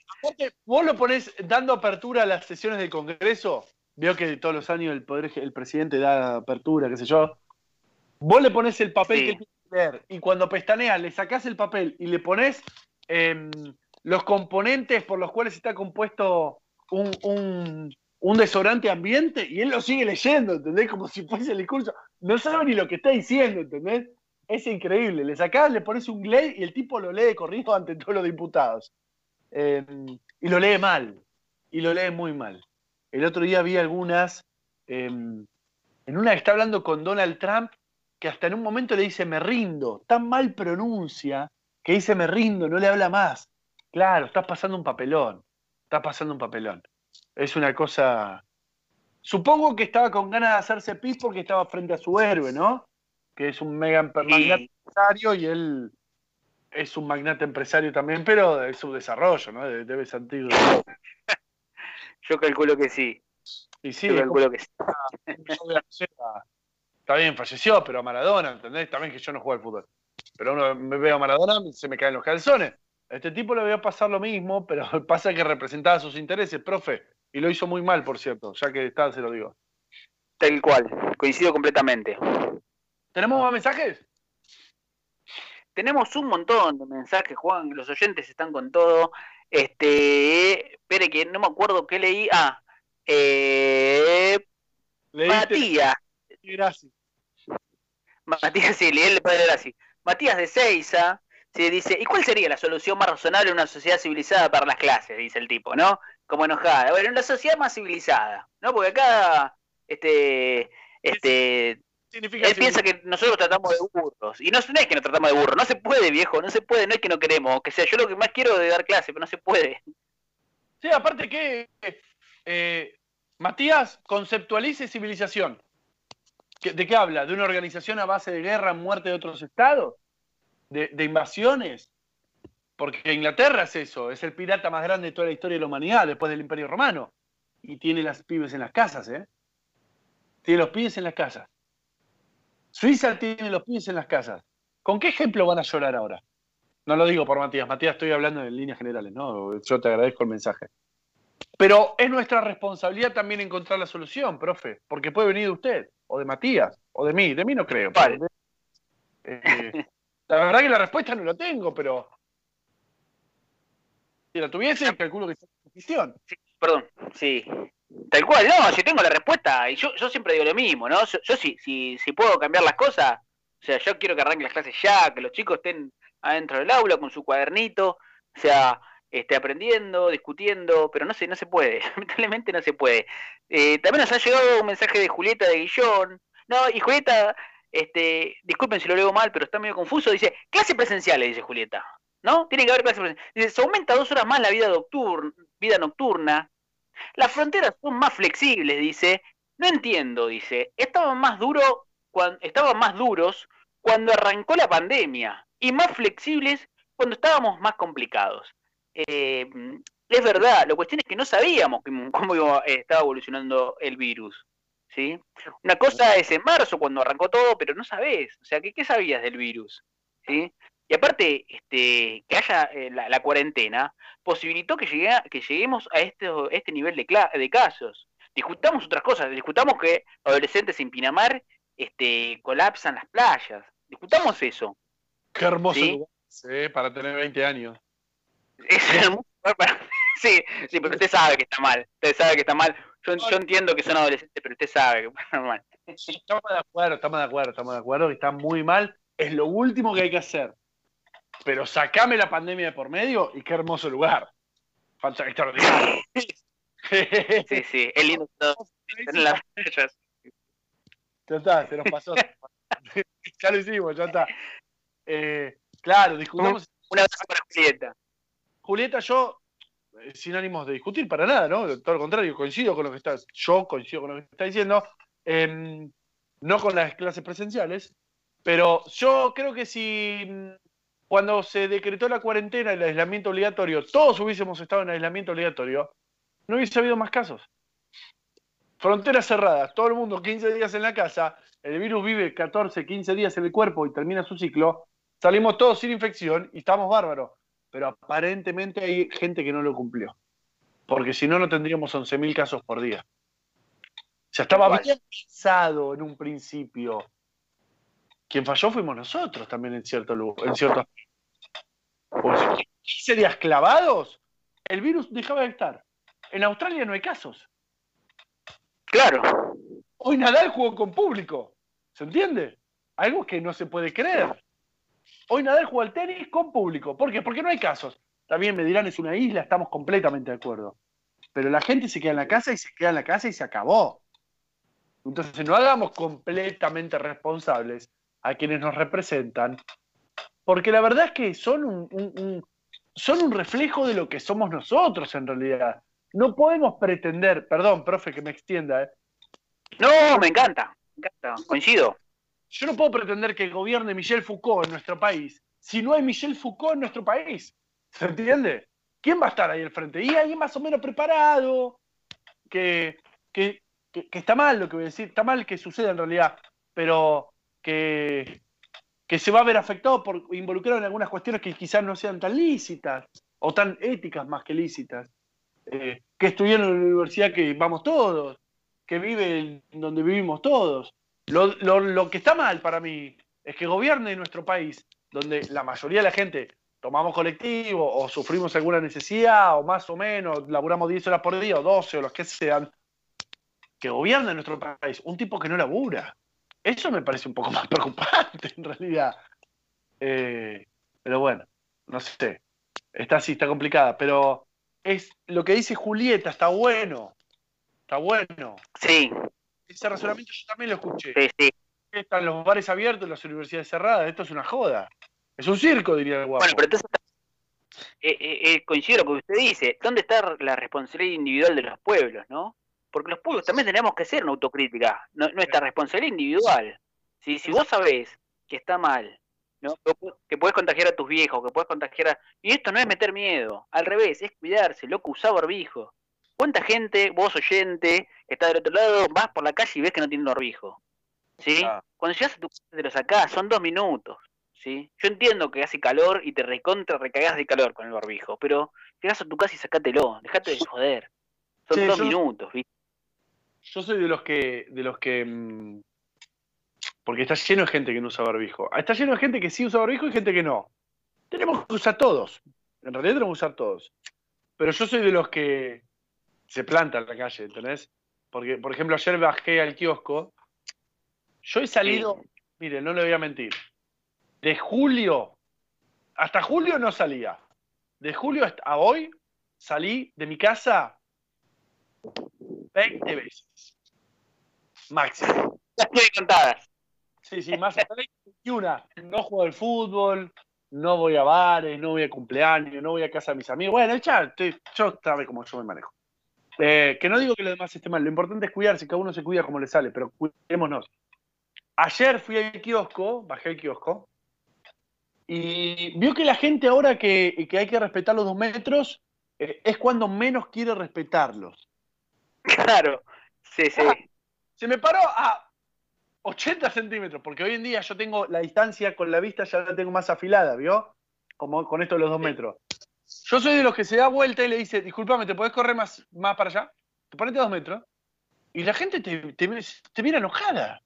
Vos lo ponés dando apertura a las sesiones del Congreso, veo que todos los años el poder el presidente da apertura, qué sé yo. Vos le pones el papel Sí. que leer y cuando pestaneas le sacás el papel y le pones em, los componentes por los cuales está compuesto un, un, un desodorante ambiente y él lo sigue leyendo, ¿entendés? Como si fuese el discurso. No sabe ni lo que está diciendo, ¿entendés? Es increíble. Le sacás, le pones un glade y el tipo lo lee de corrido ante todos los diputados. Em, y lo lee mal. Y lo lee muy mal. El otro día vi algunas. em, en una que está hablando con Donald Trump, que hasta en un momento le dice me rindo. Tan mal pronuncia que dice me rindo, no le habla más. Claro, estás pasando un papelón. Estás pasando un papelón. Es una cosa. Supongo que estaba con ganas de hacerse pis porque estaba frente a su héroe, ¿no? Que es un mega Sí. magnate empresario y él es un magnate empresario también, pero de su desarrollo, ¿no? De- Debe sentir. Yo calculo que sí. Y sí, Yo calculo que sí. A- Está bien, falleció, pero Maradona, ¿entendés? También que yo no juego al fútbol. Pero uno me veo a Maradona, se me caen los calzones. A este tipo le voy a pasar lo mismo, pero pasa que representaba sus intereses, profe. Y lo hizo muy mal, por cierto, ya que está, se lo digo. Tal cual. Coincido completamente. ¿Tenemos más mensajes? Tenemos un montón de mensajes, Juan. Los oyentes están con todo. Este, espere que no me acuerdo qué leí. Ah, eh, Leíste- Matías. Gracias. Matías, sí, el padre así. Matías de Seiza se dice, ¿y cuál sería la solución más razonable en una sociedad civilizada para las clases? Dice el tipo, ¿no? Como enojada. Bueno, en una sociedad más civilizada, ¿no? Porque acá, este, este, Significa él piensa que nosotros tratamos de burros. Y no, no es que nos tratamos de burros, no se puede, viejo, no se puede, no es que no queremos. Que sea, yo lo que más quiero es dar clase, pero no se puede. Sí, aparte que eh, Matías conceptualice civilización. ¿Qué- ¿De qué habla? ¿De una organización a base de guerra, muerte de otros estados? ¿De, de invasiones? Porque Inglaterra es eso, es el pirata más grande de toda la historia de la humanidad después del Imperio Romano. Y tiene las pibes en las casas, ¿eh? Tiene los pibes en las casas. Suiza tiene los pibes en las casas. ¿Con qué ejemplo van a llorar ahora? No lo digo por Matías, Matías, estoy hablando en líneas generales, ¿no? Yo te agradezco el mensaje. Pero es nuestra responsabilidad también encontrar la solución, profe, porque puede venir de usted, o de Matías, o de mí. De mí no creo. Vale. eh, la verdad que la respuesta no la tengo, pero si la tuviese, calculo que está en cuestión. Perdón, sí. Tal cual, no, si tengo la respuesta, y yo, yo siempre digo lo mismo, ¿no? Yo, yo si, si, si puedo cambiar las cosas, o sea, yo quiero que arranquen las clases ya, que los chicos estén adentro del aula con su cuadernito, o sea, este, aprendiendo, discutiendo, pero no se, no se puede, lamentablemente no se puede. Eh, también nos ha llegado un mensaje de Julieta de Guillón, no, y Julieta, este, disculpen si lo leo mal, pero está medio confuso, dice, clases presenciales, dice Julieta, ¿no? Tiene que haber clases presenciales. Dice, se aumenta dos horas más la vida, nocturna, vida nocturna, las fronteras son más flexibles, dice. No entiendo, dice. Estaban más duro estaban más duros cuando arrancó la pandemia y más flexibles cuando estábamos más complicados. Eh, es verdad, la cuestión es que no sabíamos cómo, iba- eh, estaba evolucionando el virus. ¿sí? Una cosa es en marzo cuando arrancó todo, pero no sabés. O sea, ¿qué, qué sabías del virus? ¿sí? Y aparte, este, que haya eh, la, la cuarentena, posibilitó que, llegue- que lleguemos a este, este nivel de, casos. Discutamos otras cosas, discutamos que adolescentes en Pinamar este, colapsan las playas. Discutamos eso. Qué hermoso Sí. lugar eh, para tener 20 años. Es para- Sí, sí, pero usted sabe que está mal. Usted sabe que está mal. Yo, yo entiendo que son adolescentes, pero usted sabe que está mal. Estamos de acuerdo, estamos de acuerdo, estamos de acuerdo que está muy mal. Es lo último que hay que hacer. Pero sacame la pandemia de por medio y qué hermoso lugar. Falta extraordinario. Sí, sí, es lindo las. Ya está, se nos pasó. ya lo hicimos, ya está. Eh, claro, discutamos. Un abrazo para Julieta. Julieta, yo eh, sin ánimos de discutir para nada, ¿no? Todo lo contrario, coincido con lo que está, yo coincido con lo que está diciendo, em, no con las clases presenciales, pero yo creo que si mm, cuando se decretó la cuarentena y el aislamiento obligatorio, todos hubiésemos estado en aislamiento obligatorio, no hubiese habido más casos. Fronteras cerradas, todo el mundo 15 días en la casa, el virus vive 14, 15 días en el cuerpo y termina su ciclo, salimos todos sin infección y estamos bárbaros. Pero aparentemente hay gente que no lo cumplió. Porque si no, no tendríamos 11.000 casos por día. O sea, estaba bien pensado en un principio. Quien falló fuimos nosotros también en cierto lugar, en cierto 15 días clavados, el virus dejaba de estar. En Australia no hay casos. Claro. Hoy Nadal jugó con público. ¿Se entiende? Algo que no se puede creer. Hoy Nadal juega al tenis con público. ¿Por qué? Porque no hay casos. También me dirán, es una isla, estamos completamente de acuerdo. Pero la gente se queda en la casa y se queda en la casa y se acabó. Entonces no hagamos completamente responsables a quienes nos representan, porque la verdad es que son un, son un reflejo de lo que somos nosotros en realidad. No podemos pretender, perdón, profe, que me extienda. ¿eh? No, me encanta, me encanta, coincido. Yo no puedo pretender que gobierne Michel Foucault en nuestro país si no hay Michel Foucault en nuestro país. ¿Se entiende? ¿Quién va a estar ahí al frente? Y alguien más o menos preparado, que, que, que, está mal lo que voy a decir, está mal que suceda en realidad, pero que, que se va a ver afectado por involucrado en algunas cuestiones que quizás no sean tan lícitas o tan éticas más que lícitas. Eh, que estudiaron en la universidad que vamos todos, que vive donde vivimos todos. Lo, lo, que está mal para mí es que gobierne nuestro país, donde la mayoría de la gente tomamos colectivo o sufrimos alguna necesidad o más o menos, laburamos 10 horas por día o 12 o los que sean, que gobierne nuestro país, un tipo que no labura. Eso me parece un poco más preocupante en realidad. Eh, pero bueno, no sé. Está así, está complicada, pero es lo que dice Julieta, está bueno. Está bueno. Sí. Ese razonamiento yo también lo escuché. Sí, sí. Están los bares abiertos, las universidades cerradas, esto es una joda. Es un circo, diría el guapo. Bueno, pero entonces eh, eh, eh, coincido con lo que usted dice. ¿Dónde está la responsabilidad individual de los pueblos, no? Porque los pueblos también tenemos que hacer una autocrítica, nuestra responsabilidad individual. Si, si vos sabés que está mal, ¿no? que puedes contagiar a tus viejos, que puedes contagiar a... Y esto no es meter miedo, al revés, es cuidarse, loco, usá barbijo. ¿Cuánta gente, vos oyente, que está del otro lado, vas por la calle y ves que no tiene barbijo? ¿Sí? Ah. Cuando llegas a tu casa te lo sacás, son dos minutos. ¿Sí? Yo entiendo que hace calor y te recontra recagás de calor con el barbijo, pero llegas a tu casa y sacátelo, dejate de joder. Son dos minutos, ¿viste? Yo soy de los que, de los que mm, porque está lleno de gente que no usa barbijo. Está lleno de gente que sí usa barbijo y gente que no. Tenemos que usar todos. En realidad tenemos que usar todos. Pero yo soy de los que se planta en la calle, ¿entendés? Porque, por ejemplo, ayer bajé al kiosco. Yo he salido, mire, no le voy a mentir. De julio, hasta julio no salía. De julio a hoy salí de mi casa 20 veces. Máximo. Las estoy contadas. Sí, sí, más y una. No juego al fútbol, no voy a bares, no voy a cumpleaños, no voy a casa de mis amigos. Bueno, ya, yo sabe cómo yo me manejo. Eh, que no digo que lo demás esté mal, lo importante es cuidarse, cada uno se cuida como le sale, pero cuidémonos. Ayer fui al kiosco, bajé el kiosco, y vio que la gente ahora que, que hay que respetar los dos metros eh, es cuando menos quiere respetarlos. Claro, sí, sí. Ah, se me paró a 80 centímetros, porque hoy en día yo tengo la distancia con la vista, ya la tengo más afilada, ¿vio? Como con esto de los dos metros. Yo soy de los que se da vuelta y le dice, discúlpame, ¿te podés correr más, más para allá? Te ponete a dos metros. Y la gente te, te, mira enojada.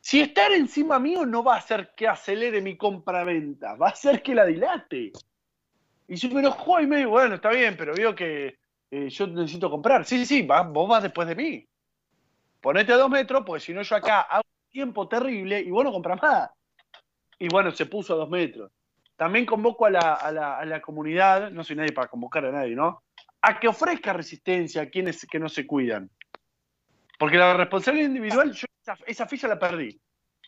Si estar encima mío no va a hacer que acelere mi compra-venta, va a hacer que la dilate. Y si me enojó y me dijo, bueno, está bien, pero veo que eh, yo necesito comprar. Sí, sí, vos vas después de mí ponete a dos metros, porque si no yo acá hago un tiempo terrible y vos no compras más. Y bueno, se puso a dos metros. También convoco a la, comunidad, no soy nadie para convocar a nadie, ¿no? A que ofrezca resistencia a quienes que no se cuidan. Porque la responsabilidad individual, yo esa, ficha la perdí.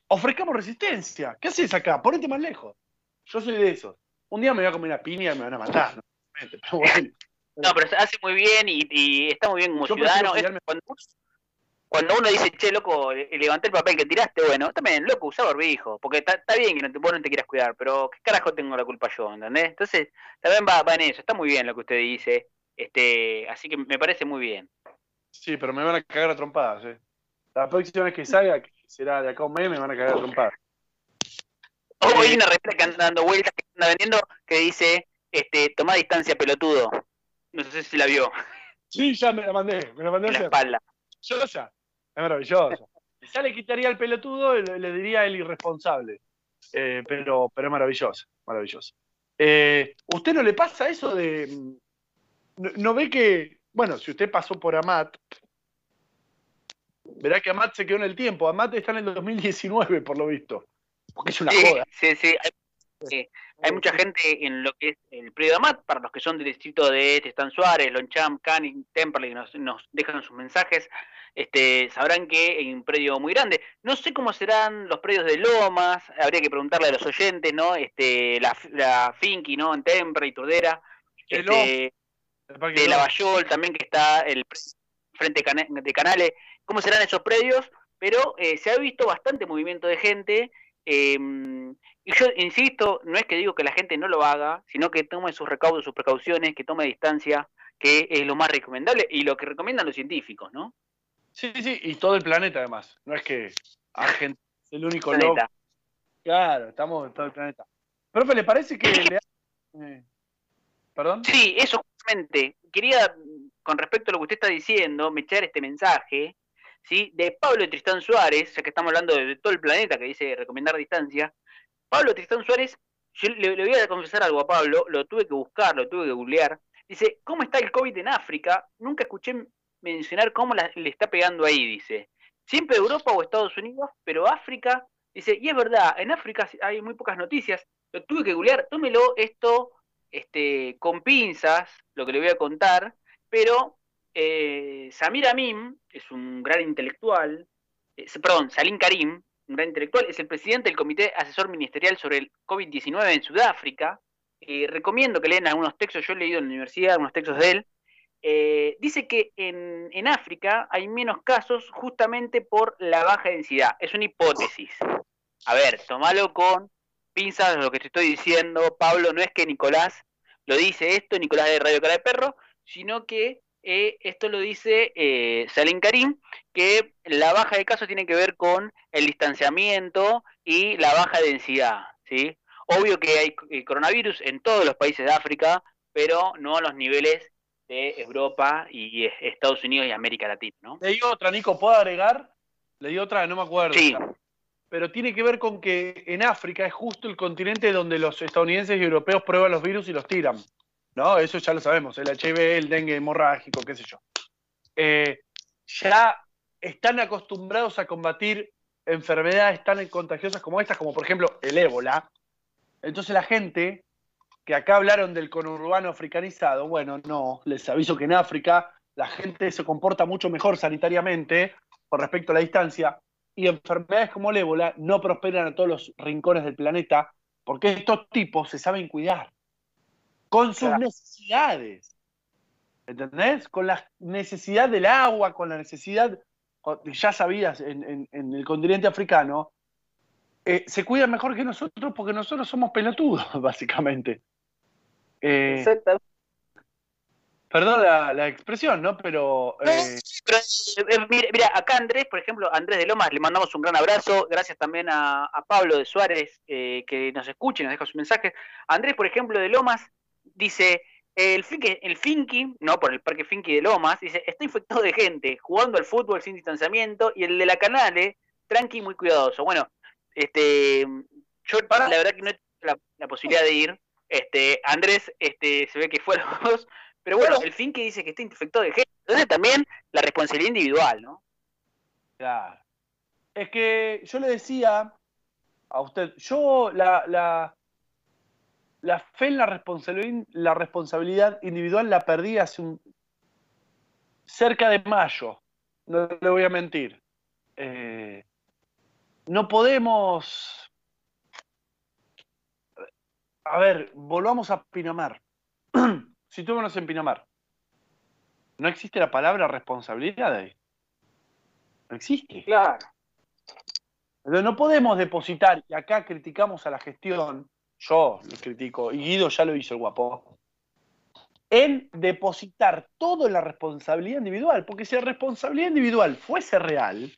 Ofrezcamos resistencia. ¿Qué haces acá? Ponete más lejos. Yo soy de esos. Un día me voy a comer una piña y me van a matar, ¿no? Pero bueno. No, pero se hace muy bien y, y está muy bien como Yo ciudadano. Es cuidarme- cuando, cuando uno dice, che, loco, le- levanté el papel que tiraste, bueno, también, loco, usá barbijo, porque está, bien que no te, vos no te quieras cuidar, pero ¿qué carajo tengo la culpa yo, entendés? Entonces, también va, va en eso, está muy bien lo que usted dice, este, así que me parece muy bien. Sí, pero me van a cagar a trompadas, eh. La próxima vez que salga, que será de acá a un mes, me van a cagar a trompadas. Oh, hay una remera que anda dando vueltas, que anda vendiendo, que dice, este, toma distancia, pelotudo. No sé si la vio, Sí, ya me la mandé, me la mandé en la espalda. Maravillosa, es maravillosa. Ya le quitaría el pelotudo, le, le diría el irresponsable. Eh, pero, pero es maravillosa, maravillosa. Eh, ¿Usted no le pasa eso de... mm, No, no ve que, bueno, si usted pasó por Amat, verá que Amat se quedó en el tiempo. Amat está en el 2019, por lo visto. Porque es una Sí, joda. sí, sí, hay, sí, hay mucha gente en lo que es el predio de Amat, para los que son del distrito de Testán Suárez, Loncham, Canning, Temperley, que nos, nos dejan sus mensajes, este, sabrán que hay un predio muy grande. No sé cómo serán los predios de Lomas, habría que preguntarle a los oyentes, ¿no? Este, la, la Finky, ¿no? En Temperley, Turdera, este, El de. Lavallol también que está el frente de Canales, cómo serán esos predios, pero eh, se ha visto bastante movimiento de gente eh, y yo insisto, no es que digo que la gente no lo haga, sino que tome sus recaudos, sus precauciones, que tome distancia, que es lo más recomendable y lo que recomiendan los científicos, ¿no? Sí, sí, y todo el planeta además. No es que Argentina es el único loco. Planeta. Claro, estamos en todo el planeta. Profe, ¿le parece que le eh, ¿Perdón? Sí, eso justamente. Quería, con respecto a lo que usted está diciendo, me echar este mensaje, ¿sí? De Pablo Tristán Suárez, ya que estamos hablando de, de todo el planeta que dice recomendar distancia. Pablo Tristán Suárez, yo le, voy a confesar algo a Pablo, lo tuve que buscar, lo tuve que googlear. Dice, ¿cómo está el COVID en África? Nunca escuché mencionar cómo le está pegando ahí, dice. Siempre Europa o Estados Unidos, pero África, dice, y es verdad, en África hay muy pocas noticias, lo tuve que googlear, tómelo esto este, con pinzas, lo que le voy a contar, pero eh, Samir Amin es un gran intelectual, eh, perdón, Salim Karim, un gran intelectual, es el presidente del Comité Asesor Ministerial sobre el COVID-19 en Sudáfrica. Eh, recomiendo que lean algunos textos, yo he leído en la universidad algunos textos de él. Eh, dice que en, en África hay menos casos justamente por la baja densidad. Es una hipótesis. A ver, tomalo con pinzas lo que te estoy diciendo, Pablo. No es que Nicolás lo dice esto, Nicolás de Radio Cara de Perro, sino que eh, esto lo dice eh, Salim Karim, que la baja de casos tiene que ver con el distanciamiento y la baja densidad. ¿sí? Obvio que hay coronavirus en todos los países de África, pero no a los niveles de Europa y eh, Estados Unidos y América Latina. ¿no? Leí otra, Nico, ¿puedo agregar? Leí otra, no me acuerdo. Sí. Pero tiene que ver con que en África es justo el continente donde los estadounidenses y europeos prueban los virus y los tiran. ¿No? Eso ya lo sabemos, el HIV, el dengue hemorrágico, qué sé yo. Eh, ya están acostumbrados a combatir enfermedades tan contagiosas como estas, como por ejemplo el ébola. Entonces la gente que acá hablaron del conurbano africanizado, bueno, no, les aviso que en África la gente se comporta mucho mejor sanitariamente con respecto a la distancia y enfermedades como el ébola no prosperan a todos los rincones del planeta porque estos tipos se saben cuidar con sus Claro. necesidades. ¿Entendés? Con la necesidad del agua, con la necesidad, ya sabías, en, en- en el continente africano, eh, se cuidan mejor que nosotros porque nosotros somos pelotudos, básicamente. Eh, Exacto. perdón la, la expresión, ¿no? Pero eh, Pero, mira, mira, acá Andrés, por ejemplo, Andrés de Lomas, le mandamos un gran abrazo. Gracias también a, a Pablo de Suárez, eh, que nos escucha y nos deja sus mensajes. Andrés, por ejemplo, de Lomas, dice: el Finky, el Finky, no, por el Parque Finky de Lomas, dice: está infectado de gente, jugando al fútbol sin distanciamiento. Y el de la Canale, tranqui, muy cuidadoso. Bueno, este, yo la verdad que no he tenido la, la posibilidad de ir. Este, Andrés, este, se ve que fue a los dos. Pero bueno, el Finky dice que está infectado de gente. Entonces también la responsabilidad individual, ¿no? Claro. Es que yo le decía a usted, yo la, la, la fe en la responsabilidad, la responsabilidad individual la perdí hace un cerca de mayo, no le voy a mentir. Eh, no podemos. A ver, volvamos a Pinamar. Situémonos en Pinamar. no existe la palabra responsabilidad ahí. No existe. Claro. Entonces no podemos depositar, y acá criticamos a la gestión, yo lo critico, y Guido ya lo hizo el guapo, en depositar todo en la responsabilidad individual, porque si la responsabilidad individual fuese real,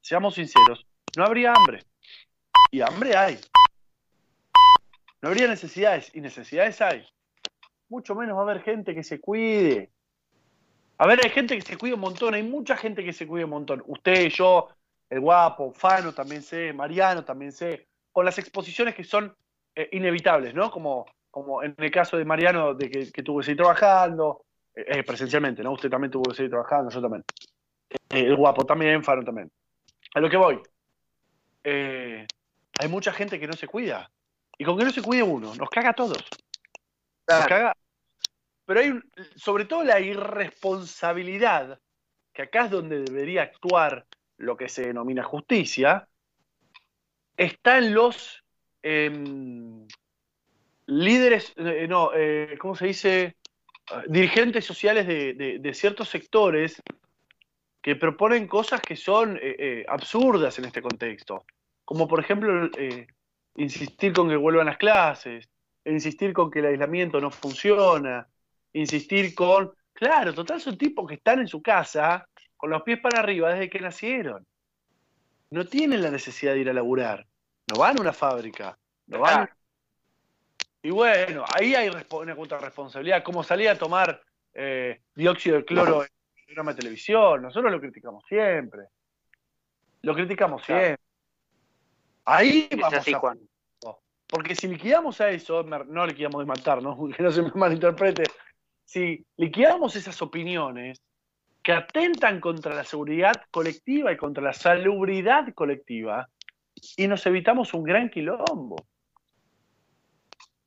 seamos sinceros, no habría hambre. Y hambre hay. No habría necesidades, y necesidades hay. Mucho menos va a haber gente que se cuide. A ver, hay gente que se cuida un montón, hay mucha gente que se cuida un montón. Usted, yo, el guapo, Fano también sé, Mariano también sé, con las exposiciones que son eh, inevitables, ¿no? Como, como en el caso de Mariano, de que, tuvo que seguir trabajando, eh, eh, presencialmente, ¿no? Usted también tuvo que seguir trabajando, yo también. el guapo también, Fano también. A lo que voy. hay mucha gente que no se cuida. Y con que no se cuide uno, nos caga a todos. Nos caga. Pero hay, sobre todo la irresponsabilidad, que acá es donde debería actuar lo que se denomina justicia, está en los em, líderes, eh, no, eh, ¿cómo se dice? Dirigentes sociales de, ciertos sectores que proponen cosas que son eh, absurdas en este contexto. Como por ejemplo insistir con que vuelvan las clases, insistir con que el aislamiento no funciona, insistir con, claro, total son tipos que están en su casa con los pies para arriba desde que nacieron. No tienen la necesidad de ir a laburar. No van a una fábrica. No van Y bueno, ahí hay una responsabilidad. Como salir a tomar eh, dióxido de cloro en el programa de televisión. Nosotros lo criticamos siempre. Lo criticamos siempre. Ahí vamos a... Porque si liquidamos a eso, no liquidamos de matar, ¿no? que no se me malinterprete. Si liquidamos esas opiniones, que atentan contra la seguridad colectiva y contra la salubridad colectiva y nos evitamos un gran quilombo.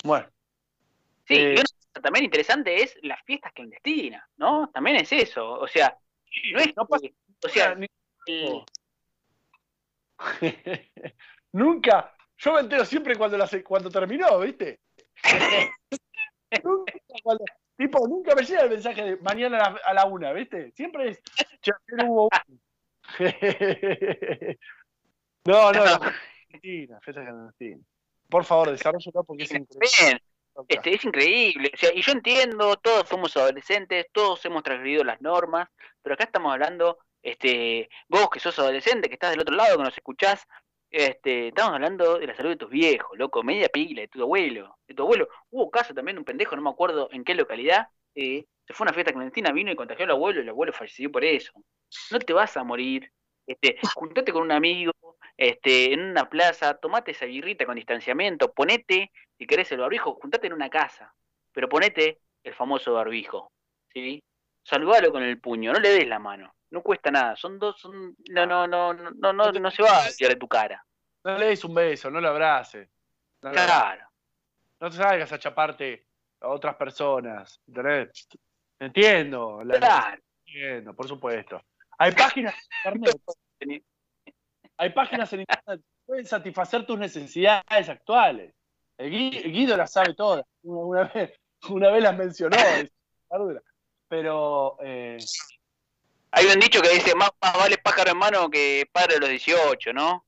Bueno. Sí, y eh, también interesante es las fiestas clandestinas, ¿no? También es eso, o sea, no es no pasa, o sea, nunca, yo me entero siempre cuando la, cuando terminó, ¿viste? nunca cuando, Tipo, nunca me llega el mensaje de mañana a la, una, ¿viste? Siempre es. hubo no, no, Argentina, Por favor, desarrollalo porque es increíble. Este, es increíble. O sea, y yo entiendo, todos somos adolescentes, todos hemos transgredido las normas, pero acá estamos hablando, este, vos que sos adolescente, que estás del otro lado, que nos escuchás, este, estamos hablando de la salud de tus viejos, loco, media pila, de tu abuelo, de tu abuelo. Hubo caso también de un pendejo, no me acuerdo en qué localidad, eh, se fue a una fiesta clandestina, vino y contagió al abuelo y el abuelo falleció por eso. No te vas a morir. Este, juntate con un amigo, este, en una plaza, tomate esa birrita con distanciamiento, ponete, si querés el barbijo, juntate en una casa, pero ponete el famoso barbijo, ¿sí? Saludalo con el puño, no le des la mano no cuesta nada. Son dos, son, no, no, no, no, no, no, se va a tirar de tu cara. No le des un beso, no lo abraces. claro. No te salgas a chaparte a otras personas. ¿entendés? Entiendo. claro. Entiendo, por supuesto. Hay páginas internet. Hay páginas en internet que pueden satisfacer tus necesidades actuales. El Guido, las sabe todas. Una, vez, una vez las mencionó. Pero eh, hay un dicho que dice, más, vale pájaro en mano que padre de los 18, ¿no?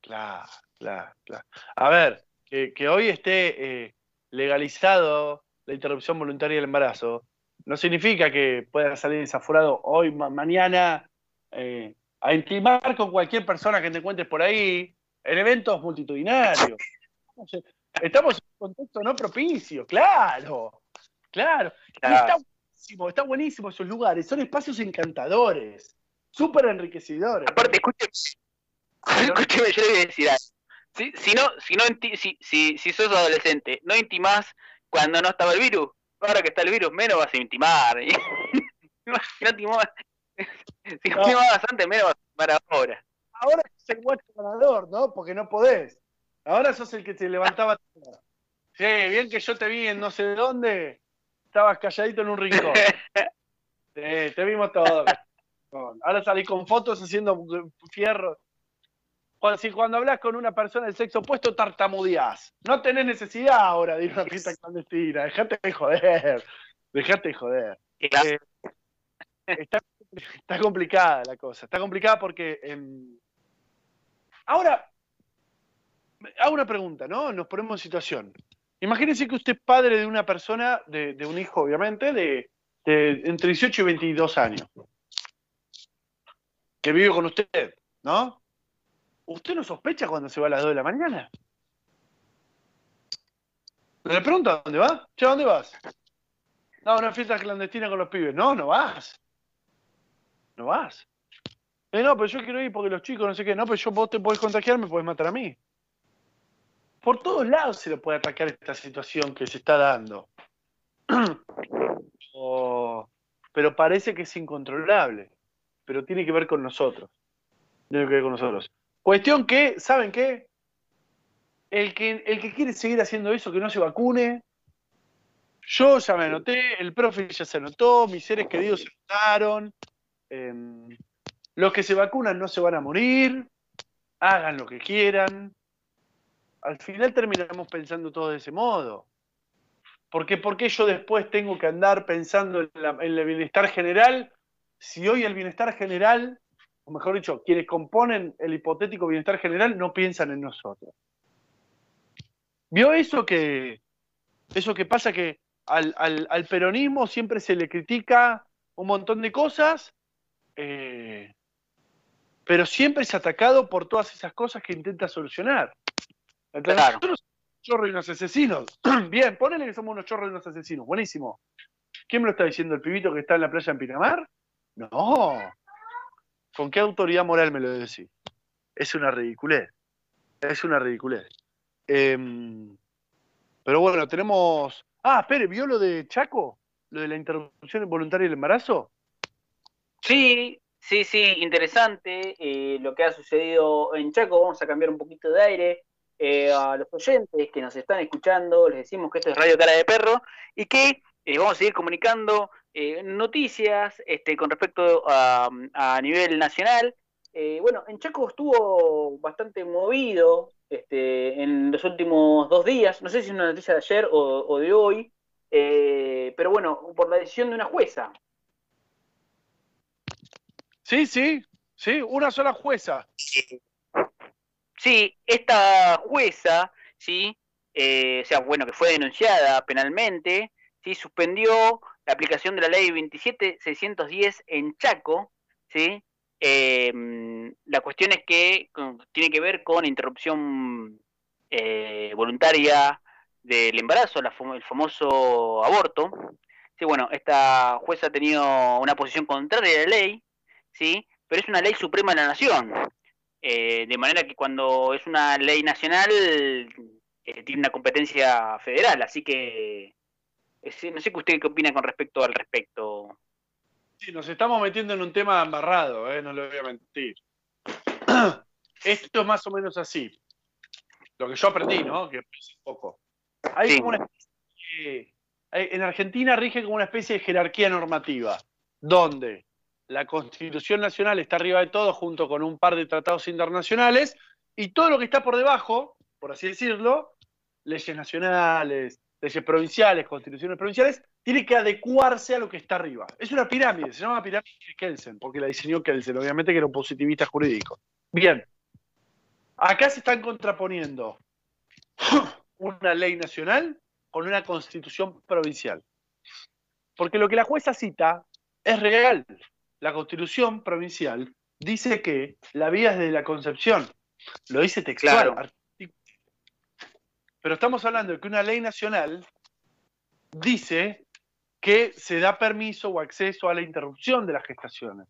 Claro, claro, claro. A ver, que, hoy esté eh, legalizado la interrupción voluntaria del embarazo, no significa que pueda salir desaforado hoy, mañana, eh, a intimar con cualquier persona que te encuentres por ahí en eventos multitudinarios. Estamos en un contexto no propicio, claro, claro. claro está buenísimo esos lugares, son espacios encantadores, súper enriquecedores. Aparte, escúcheme, escúcheme, yo le voy a decir algo. Si, si, no, si, no si, si, si sos adolescente, no intimás cuando no estaba el virus, ahora que está el virus, menos vas a intimar. no intimabas, si no intimabas antes, menos vas a intimar ahora. Ahora sos el guacho ganador, ¿no? Porque no podés. Ahora sos el que te levantaba. Sí, bien que yo te vi en no sé dónde, estabas calladito en un rincón. te vimos todo. Ahora salí con fotos haciendo fierro. Cuando, si cuando hablas con una persona del sexo opuesto tartamudeás. No tenés necesidad ahora de ir a una fiesta clandestina. Dejate de joder. Dejate de joder. Eh, está, está complicada la cosa. Está complicada porque. em, ahora, hago una pregunta, ¿no? Nos ponemos en situación. Imagínense que usted es padre de una persona, de, un hijo, obviamente, de, entre 18 y 22 años. Que vive con usted, ¿no? ¿Usted no sospecha cuando se va a las 2 de la mañana? Le pregunta dónde va. Che, ¿a dónde vas? No, una fiesta clandestina con los pibes. No, no vas. No vas. Eh, no, pero yo quiero ir porque los chicos no sé qué. No, pero yo, vos te podés contagiar, me podés matar a mí. Por todos lados se le puede atacar esta situación que se está dando. Pero parece que es incontrolable. Pero tiene que ver con nosotros. Tiene que ver con nosotros. Cuestión que, ¿saben qué? El que, el que quiere seguir haciendo eso, que no se vacune, yo ya me anoté, el profe ya se anotó, mis seres queridos se anotaron. Em, los que se vacunan no se van a morir, hagan lo que quieran. Al final terminamos pensando todo de ese modo. ¿por qué yo después tengo que andar pensando en, el bienestar general si hoy el bienestar general, o mejor dicho, quienes componen el hipotético bienestar general no piensan en nosotros? ¿Vio eso que, eso que pasa que al peronismo siempre se le critica un montón de cosas, eh, pero siempre es atacado por todas esas cosas que intenta solucionar. Claro. Nosotros somos unos chorros y unos asesinos. Bien, ponele que somos unos chorros y unos asesinos. Buenísimo. ¿Quién me lo está diciendo? ¿El pibito que está en la playa en Pinamar? No. ¿Con qué autoridad moral me lo decís? Es una ridiculez. Es una ridiculez. Em, pero bueno, tenemos. Ah, espere, ¿vio lo de Chaco? ¿Lo de la interrupción voluntaria del embarazo? Sí, sí, sí, interesante eh, lo que ha sucedido en Chaco. Vamos a cambiar un poquito de aire. Eh, a los oyentes que nos están escuchando, les decimos que esto es Radio Cara de Perro y que eh, vamos a seguir comunicando eh, noticias este, con respecto a, a nivel nacional. Bueno, en Chaco estuvo bastante movido este, en los últimos dos días. No sé si es una noticia de ayer o, o de hoy, pero bueno, por la decisión de una jueza. Sí, sí, sí, una sola jueza. Sí, esta jueza, sí, eh, o sea, bueno, que fue denunciada penalmente, sí, suspendió la aplicación de la ley 27610 en Chaco, sí. Eh, la cuestión es que tiene que ver con interrupción eh, voluntaria del embarazo, la el famoso aborto. Sí, bueno, esta jueza ha tenido una posición contraria a la ley, sí, pero es una ley suprema de la nación. Eh, de manera que cuando es una ley nacional eh, tiene una competencia federal, así que eh, no sé qué usted qué opina con respecto al respecto. Sí, nos estamos metiendo en un tema embarrado, eh, no le voy a mentir. Esto es más o menos así. Lo que yo aprendí, ¿no? Que es poco. Hay Sí. como una especie de- en Argentina rige como una especie de jerarquía normativa, donde la Constitución Nacional está arriba de todo, junto con un par de tratados internacionales, y todo lo que está por debajo, por así decirlo, leyes nacionales, leyes provinciales, constituciones provinciales, tiene que adecuarse a lo que está arriba. Es una pirámide, se llama pirámide de Kelsen, porque la diseñó Kelsen, obviamente que era un positivista jurídico. Bien, acá se están contraponiendo una ley nacional con una constitución provincial. Porque lo que la jueza cita es real. La constitución provincial dice que la vía es de la concepción. Lo dice textual. Claro. Pero estamos hablando de que una ley nacional dice que se da permiso o acceso a la interrupción de las gestaciones.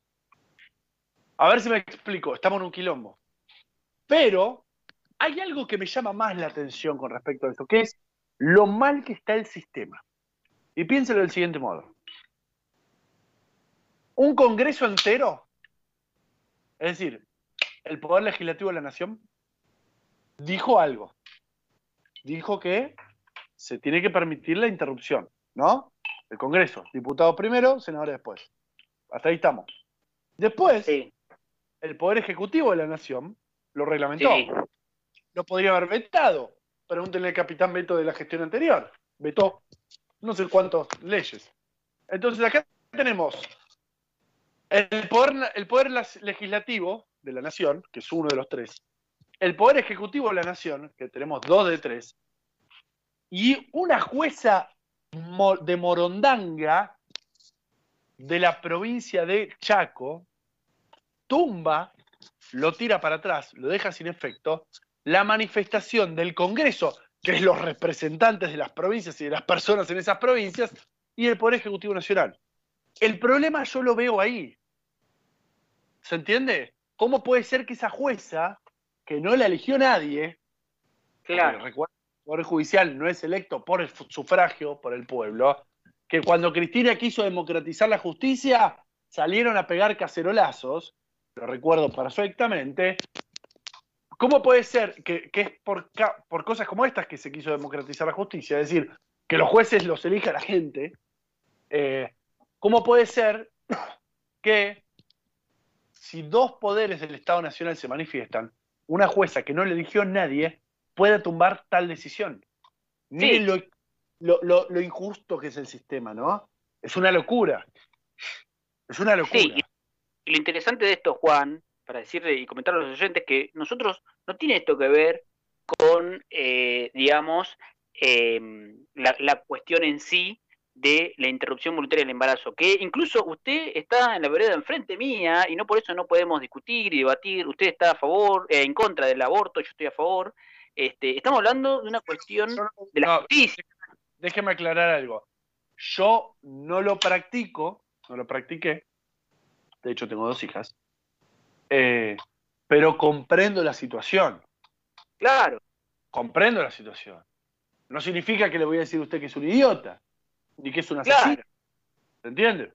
A ver si me explico, estamos en un quilombo. Pero hay algo que me llama más la atención con respecto a esto, que es lo mal que está el sistema. Y piénselo del siguiente modo. Un Congreso entero, es decir, el Poder Legislativo de la Nación, dijo algo. Dijo que se tiene que permitir la interrupción, ¿no? El Congreso, diputados primero, senadores después. Hasta ahí estamos. Después, Sí, el Poder Ejecutivo de la Nación lo reglamentó. sí, Lo podría haber vetado. Pregúntenle al capitán Beto de la gestión anterior. Vetó no sé cuántas leyes. Entonces acá tenemos el poder, el poder legislativo de la nación, que es uno de los tres, el poder ejecutivo de la nación, que tenemos dos de tres, y una jueza de Morondanga de la provincia de Chaco tumba, lo tira para atrás, lo deja sin efecto, la manifestación del Congreso, que es los representantes de las provincias y de las personas en esas provincias, y el Poder Ejecutivo Nacional. El problema yo lo veo ahí. ¿Se entiende? ¿Cómo puede ser que esa jueza, que no la eligió nadie, claro. el Poder Judicial no es electo por el sufragio, por el pueblo, que cuando Cristina quiso democratizar la justicia, salieron a pegar cacerolazos, lo recuerdo perfectamente. ¿Cómo puede ser que, es por, por, cosas como estas que se quiso democratizar la justicia? Es decir, que los jueces los elija la gente. Eh, ¿Cómo puede ser que si dos poderes del Estado Nacional se manifiestan, una jueza que no le eligió a nadie pueda tumbar tal decisión? Miren lo, injusto que es el sistema, ¿no? Es una locura. Es una locura. Sí, y lo interesante de esto, Juan, para decirle y comentar a los oyentes, que nosotros no tiene esto que ver con, eh, digamos, em, la, cuestión en sí de la interrupción voluntaria del embarazo, que incluso usted está en la vereda enfrente mía y no por eso no podemos discutir y debatir, usted está a favor, eh, en contra del aborto, yo estoy a favor, este, estamos hablando de una cuestión de la justicia. Déjeme aclarar algo, yo no lo practico, no lo practiqué, de hecho tengo dos hijas, eh, pero comprendo la situación. Claro. Comprendo la situación. No significa que le voy a decir a usted que es un idiota, ni que es una asesino. ¿Se entiende?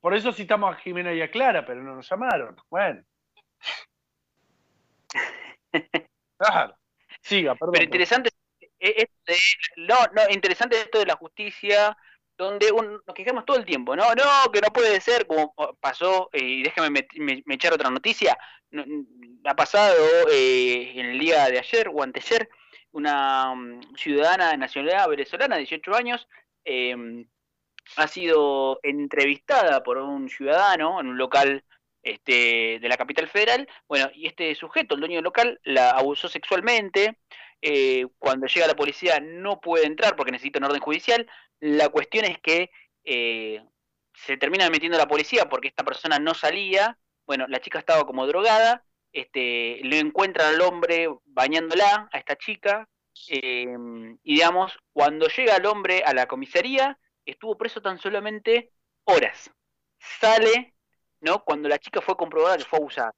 por eso citamos a Jimena y a Clara, pero no nos llamaron. Bueno. Claro. Siga, perdón. Pero interesante, no, no, interesante esto de la justicia, donde nos quejamos todo el tiempo, no, no, que no puede ser, como pasó, eh, y déjame me, echar otra noticia, ha pasado eh, en el día de ayer o anteayer, una mm, ciudadana de nacionalidad venezolana, 18 años, em, ha sido entrevistada por un ciudadano en un local este, de la capital federal, bueno, y este sujeto, el dueño del local, la abusó sexualmente, eh, cuando llega la policía no puede entrar porque necesita un orden judicial. La cuestión es que eh, se termina metiendo la policía porque esta persona no salía. Bueno, la chica estaba como drogada. Este, le encuentran al hombre bañándola, a esta chica. Eh, y digamos, cuando llega el hombre a la comisaría, estuvo preso tan solamente horas. Sale, ¿no? Cuando la chica fue comprobada que fue abusada.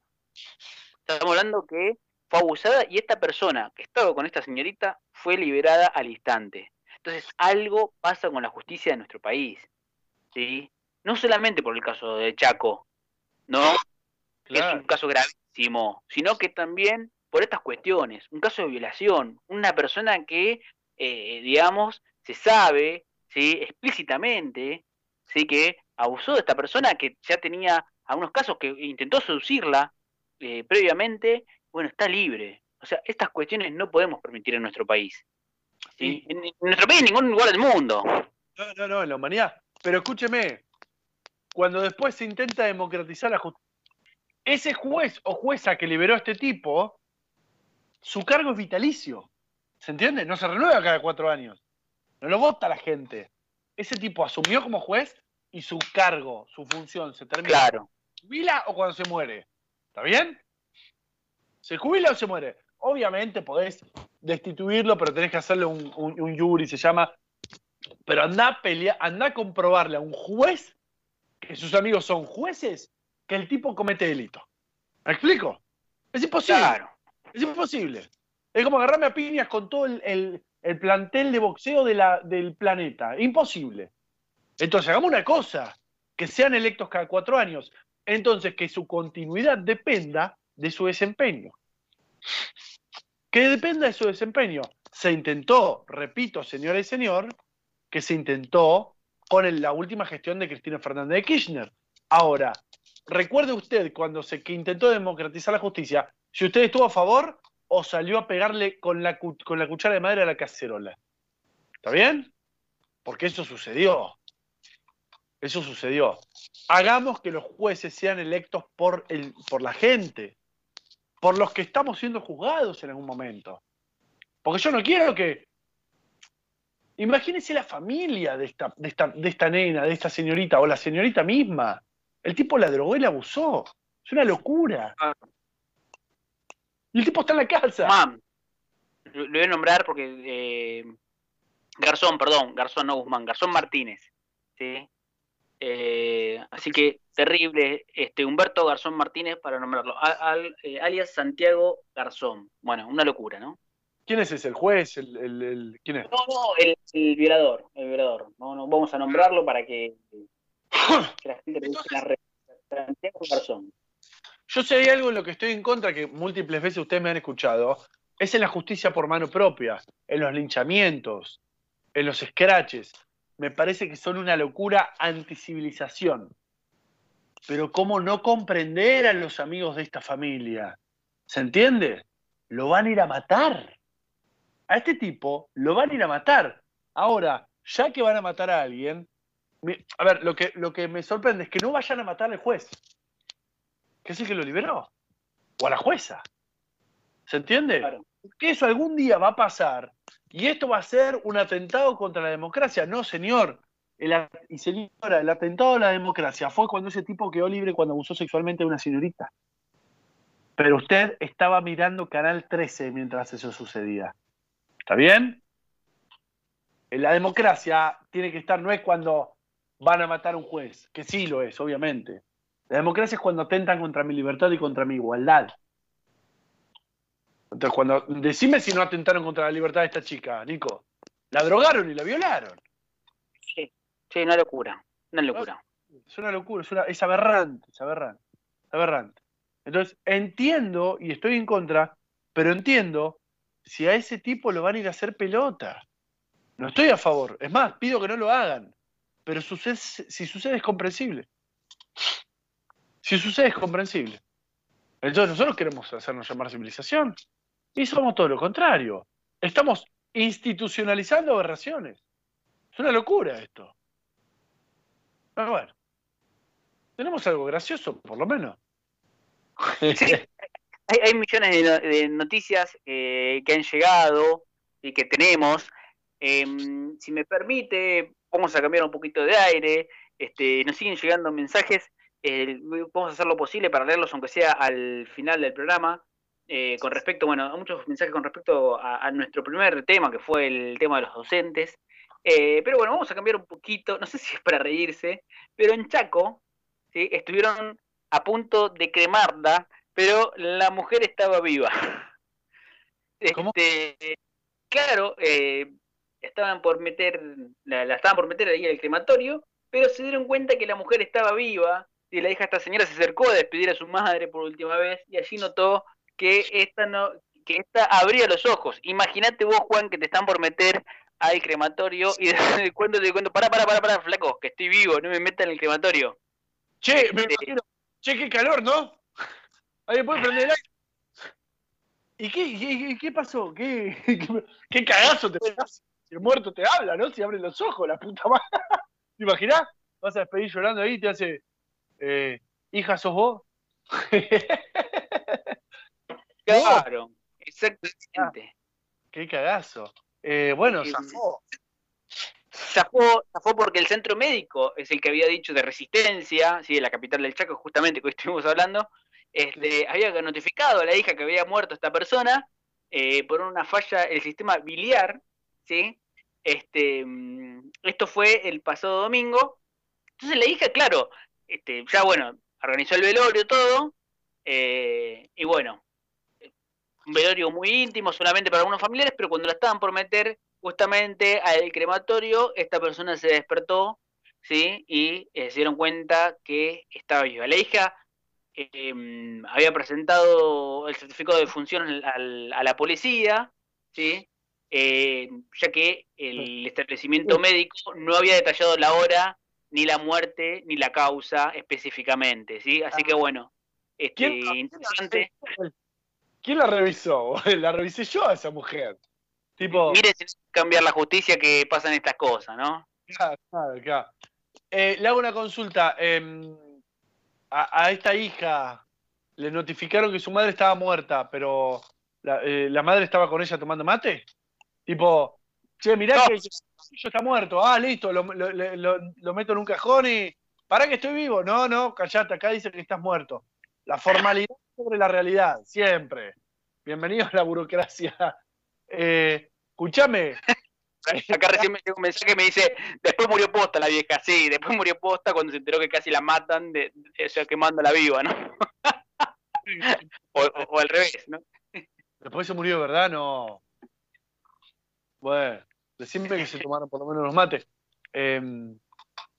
Estamos hablando que fue abusada y esta persona que estaba con esta señorita fue liberada al instante. Entonces, algo pasa con la justicia de nuestro país. ¿sí? No solamente por el caso de Chaco, ¿no? Que es un caso gravísimo, sino que también por estas cuestiones, un caso de violación, una persona que, eh, digamos, se sabe, ¿sí? explícitamente, ¿sí? que abusó de esta persona que ya tenía algunos casos que intentó seducirla eh, previamente bueno, está libre. O sea, estas cuestiones no podemos permitir en nuestro país. ¿sí? En, nuestro país, en ningún lugar del mundo. No, no, no, en la humanidad. Pero escúcheme, cuando después se intenta democratizar la justicia, ese juez o jueza que liberó a este tipo, su cargo es vitalicio. ¿Se entiende? No se renueva cada cuatro años. No lo vota la gente. Ese tipo asumió como juez y su cargo, su función se termina. Claro. ¿Jubila o cuando se muere? ¿Está bien? ¿Se jubila o se muere? Obviamente podés destituirlo, pero tenés que hacerle un, un, jury, se llama. Pero anda a pelear, anda a comprobarle a un juez que sus amigos son jueces que el tipo comete delito. ¿Me explico? Es imposible. Claro. Es imposible. Es como agarrarme a piñas con todo el, plantel de boxeo del planeta. Imposible. Entonces, hagamos una cosa, que sean electos cada cuatro años. Entonces, que su continuidad dependa de su desempeño. Que dependa de su desempeño. Se intentó, repito, señora y señor, que se intentó con la última gestión de Cristina Fernández de Kirchner. Ahora, recuerde usted cuando se que intentó democratizar la justicia, si usted estuvo a favor o salió a pegarle con la, cuchara de madera a la cacerola. ¿Está bien? Porque eso sucedió. Eso sucedió. Hagamos que los jueces sean electos por, la gente, por los que estamos siendo juzgados en algún momento. Porque yo no quiero que... Imagínense la familia de esta, de esta, de esta nena, de esta señorita, o la señorita misma. El tipo la drogó y la abusó. Es una locura. Y el tipo está en la casa. Mam, lo lo voy a nombrar porque eh, Garzón, perdón, Garzón no Guzmán, Garzón Martínez, ¿sí? Eh, así que terrible, este Humberto Garzón Martínez para nombrarlo, al- eh, alias Santiago Garzón. Bueno, una locura, ¿no? ¿Quién es ese? ¿El juez? ¿El, el- el- quién es? No, no, el, el violador, el violador. No, no, vamos a nombrarlo para que, que la gente le la. Santiago Garzón. Yo sé hay algo en lo que estoy en contra, que múltiples veces ustedes me han escuchado, es en la justicia por mano propia, en los linchamientos, en los scratches. Me parece que son una locura anticivilización. Pero ¿cómo no comprender a los amigos de esta familia? ¿Se entiende? Lo van a ir a matar. A este tipo lo van a ir a matar. Ahora, ya que van a matar a alguien, a ver, lo que, lo que me sorprende es que no vayan a matar al juez que es el que lo liberó, o a la jueza. ¿Se entiende? Claro. Que eso algún día va a pasar y esto va a ser un atentado contra la democracia. No, señor. El y señora, el atentado a la democracia fue cuando ese tipo quedó libre cuando abusó sexualmente de una señorita. Pero usted estaba mirando Canal 13 mientras eso sucedía. ¿Está bien? En la democracia tiene que estar, no es cuando van a matar a un juez, que sí lo es, obviamente. La democracia es cuando atentan contra mi libertad y contra mi igualdad. Entonces, cuando. Decime si no atentaron contra la libertad de esta chica, Nico. La drogaron y la violaron. Sí, sí, una locura, una locura. Es una locura, es, una- es aberrante, es aberrante, es aberrante. Entonces, entiendo, y estoy en contra, pero entiendo si a ese tipo lo van a ir a hacer pelota. No estoy a favor. Es más, pido que no lo hagan. Pero sucede, si sucede es comprensible. Si sucede es comprensible. Entonces nosotros queremos hacernos llamar civilización. Y somos todo lo contrario. Estamos institucionalizando aberraciones. Es una locura esto. Pero bueno. Tenemos algo gracioso, por lo menos. Sí, hay, millones de noticias eh, que han llegado y que tenemos. Em, si me permite, vamos a cambiar un poquito de aire. Este, nos siguen llegando mensajes. Eh, vamos a hacer lo posible para leerlos, aunque sea al final del programa. eh, con respecto, bueno, a muchos mensajes con respecto a, a nuestro primer tema, que fue el tema de los docentes. Eh, pero bueno, vamos a cambiar un poquito. No sé si es para reírse, pero en Chaco ¿sí? estuvieron a punto de cremarla, pero la mujer estaba viva. ¿Cómo? Este, claro, eh, estaban por meter, la, la estaban por meter ahí al crematorio, pero se dieron cuenta que la mujer estaba viva y la hija de esta señora se acercó a despedir a su madre por última vez y allí notó que esta no, que esta abría los ojos. Imagínate vos, Juan, que te están por meter al crematorio y de cuento te cuento, para, para, para, para, flaco, que estoy vivo, no me metan en el crematorio. Che, me Este, imagino. Che, qué calor, ¿no? ¿Alguien puede prender el aire? ¿Y qué, qué, qué pasó? ¿Qué, qué, qué cagazo te pegas? Si el muerto te habla, ¿no? Si abre los ojos, la puta madre. ¿Te imaginás? Vas a despedir llorando ahí y te hace. Eh, hija, ¿sos vos? Claro, exactamente. qué cagazo. Eh, bueno, zafó. Zafó, zafó porque el centro médico es el que había dicho de resistencia, sí, de la capital del Chaco, justamente que hoy estuvimos hablando, este, había notificado a la hija que había muerto esta persona eh, por una falla del sistema biliar, ¿sí? Este, mm, esto fue el pasado domingo. Entonces la hija, claro, este, ya bueno, organizó el velorio, todo, eh, y bueno, un velorio muy íntimo, solamente para algunos familiares, pero cuando la estaban por meter justamente al crematorio, esta persona se despertó, ¿sí? Y eh, se dieron cuenta que estaba viva. La hija eh, mm, había presentado el certificado de función al- a la policía, ¿sí? Eh, ya que el establecimiento médico no había detallado la hora, ni la muerte, ni la causa específicamente, ¿sí? Así que bueno, este, ¿Quién, interesante. ¿Quién la revisó? La revisé yo a esa mujer. Tipo, Mire si no cambiar la justicia que pasan estas cosas, ¿no? Claro, claro, claro. Eh, le hago una consulta. em, a, a esta hija le notificaron que su madre estaba muerta, pero la, eh, la madre estaba con ella tomando mate. Tipo, che, mirá No. que yo está muerto. Ah, listo, lo, lo- lo- lo- lo meto en un cajón y. ¿Para que estoy vivo? No, no, callate, acá dice que estás muerto. La formalidad sobre la realidad, siempre. Bienvenido a la burocracia. Eh, escúchame, Acá recién me llegó un mensaje que me dice, después murió posta la vieja, sí, después murió posta cuando se enteró que casi la matan, de, de- o sea, quemándola viva, ¿no? o, o- o al revés, ¿no? después se murió, ¿verdad? No. Bueno, decime que se tomaron por lo menos los mates. Em,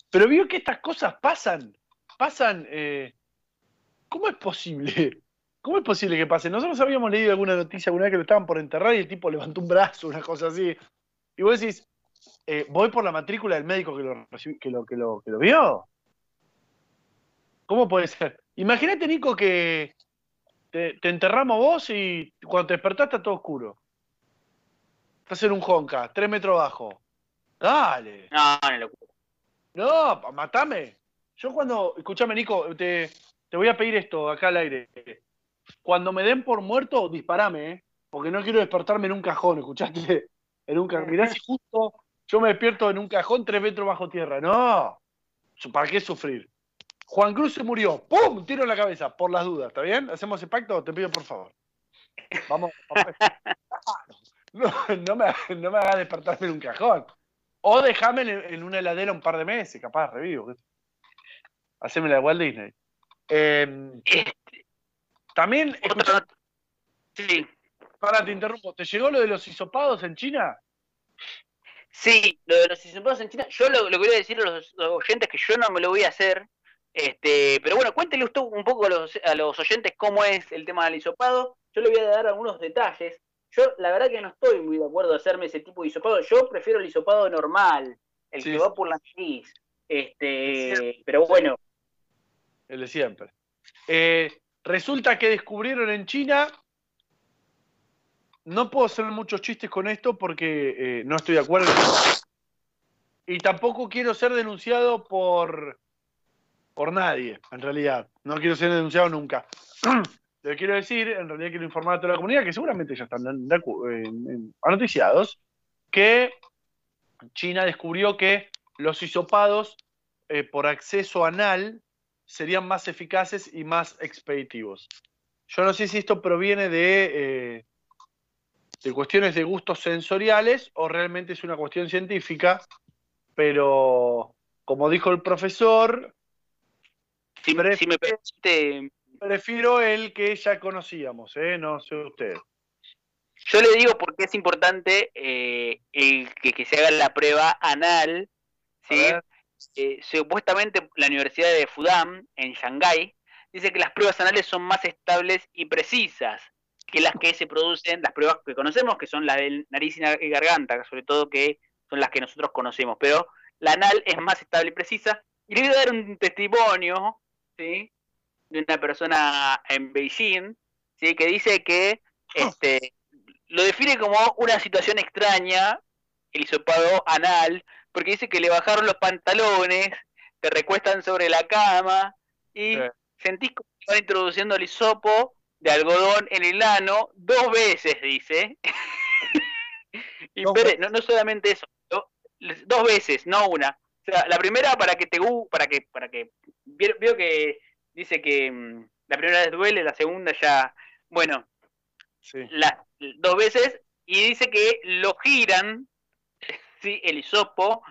pero vio que estas cosas pasan. Pasan. eh, ¿Cómo es posible? ¿Cómo es posible que pase? Nosotros habíamos leído alguna noticia alguna vez que lo estaban por enterrar y el tipo levantó un brazo, una cosa así. Y vos decís, eh, voy por la matrícula del médico que lo, que lo, que lo, que lo vio. ¿Cómo puede ser? Imagínate, Nico, que te, te enterramos vos y cuando te despertás está todo oscuro. Estás en un jonca, tres metros abajo. Dale. No, no, locura. No, matame. Yo cuando, escúchame Nico, te, te voy a pedir esto acá al aire. Cuando me den por muerto, disparame, ¿eh? porque no quiero despertarme en un cajón, ¿escuchaste? En un cajón. Mirá si justo yo me despierto en un cajón tres metros bajo tierra. No, ¿para qué sufrir? Juan Cruz se murió, ¡pum! Tiro en la cabeza, por las dudas, ¿está bien? ¿Hacemos ese pacto? Te pido por favor. Vamos. vamos. No, no me, no me hagas despertarme en un cajón. O déjame en, en una heladera un par de meses, capaz, revivo. Haceme la de Walt Disney. Eh, Este, también, Sí, para, te interrumpo, ¿te llegó lo de los hisopados en China? sí, lo de los hisopados en China, yo lo, lo quiero decir a los, los oyentes que yo no me lo voy a hacer, este, pero bueno, cuéntele usted un poco a los, a los oyentes cómo es el tema del hisopado, yo le voy a dar algunos detalles, yo la verdad que no estoy muy de acuerdo a hacerme ese tipo de hisopado, yo prefiero el hisopado normal, el Sí, que va por la nariz, este, pero bueno, El de siempre. Eh, resulta que descubrieron en China. No puedo hacer muchos chistes con esto porque eh, no estoy de acuerdo. Y tampoco quiero ser denunciado por, por nadie, en realidad. No quiero ser denunciado nunca. Lo quiero decir, en realidad quiero informar a toda la comunidad, que seguramente ya están anoticiados, que China descubrió que los hisopados eh, por acceso anal serían más eficaces y más expeditivos. Yo no sé si esto proviene de, eh, de cuestiones de gustos sensoriales o realmente es una cuestión científica, pero como dijo el profesor, si me permite, prefiero el que ya conocíamos, ¿eh? no sé usted. Yo le digo porque es importante eh, el que, que se haga la prueba anal, ¿sí? Eh, supuestamente la Universidad de Fudan, en Shanghái, dice que las pruebas anales son más estables y precisas que las que se producen, las pruebas que conocemos, que son las de nariz y na- y garganta, sobre todo que son las que nosotros conocemos, pero la anal es más estable y precisa. Y le voy a dar un testimonio, ¿sí? De una persona en Beijing, ¿sí? Que dice que este, lo define como una situación extraña, el hisopado anal, porque dice que le bajaron los pantalones, te recuestan sobre la cama y Sí. sentís como que van introduciendo el hisopo de algodón en el ano dos veces, dice. y espere, no, no solamente eso, do- dos veces, no una. O sea, la primera para que te para que, para que, vio que dice que mm, la primera vez duele, la segunda ya, bueno, Sí. las dos veces y dice que lo giran sí el hisopo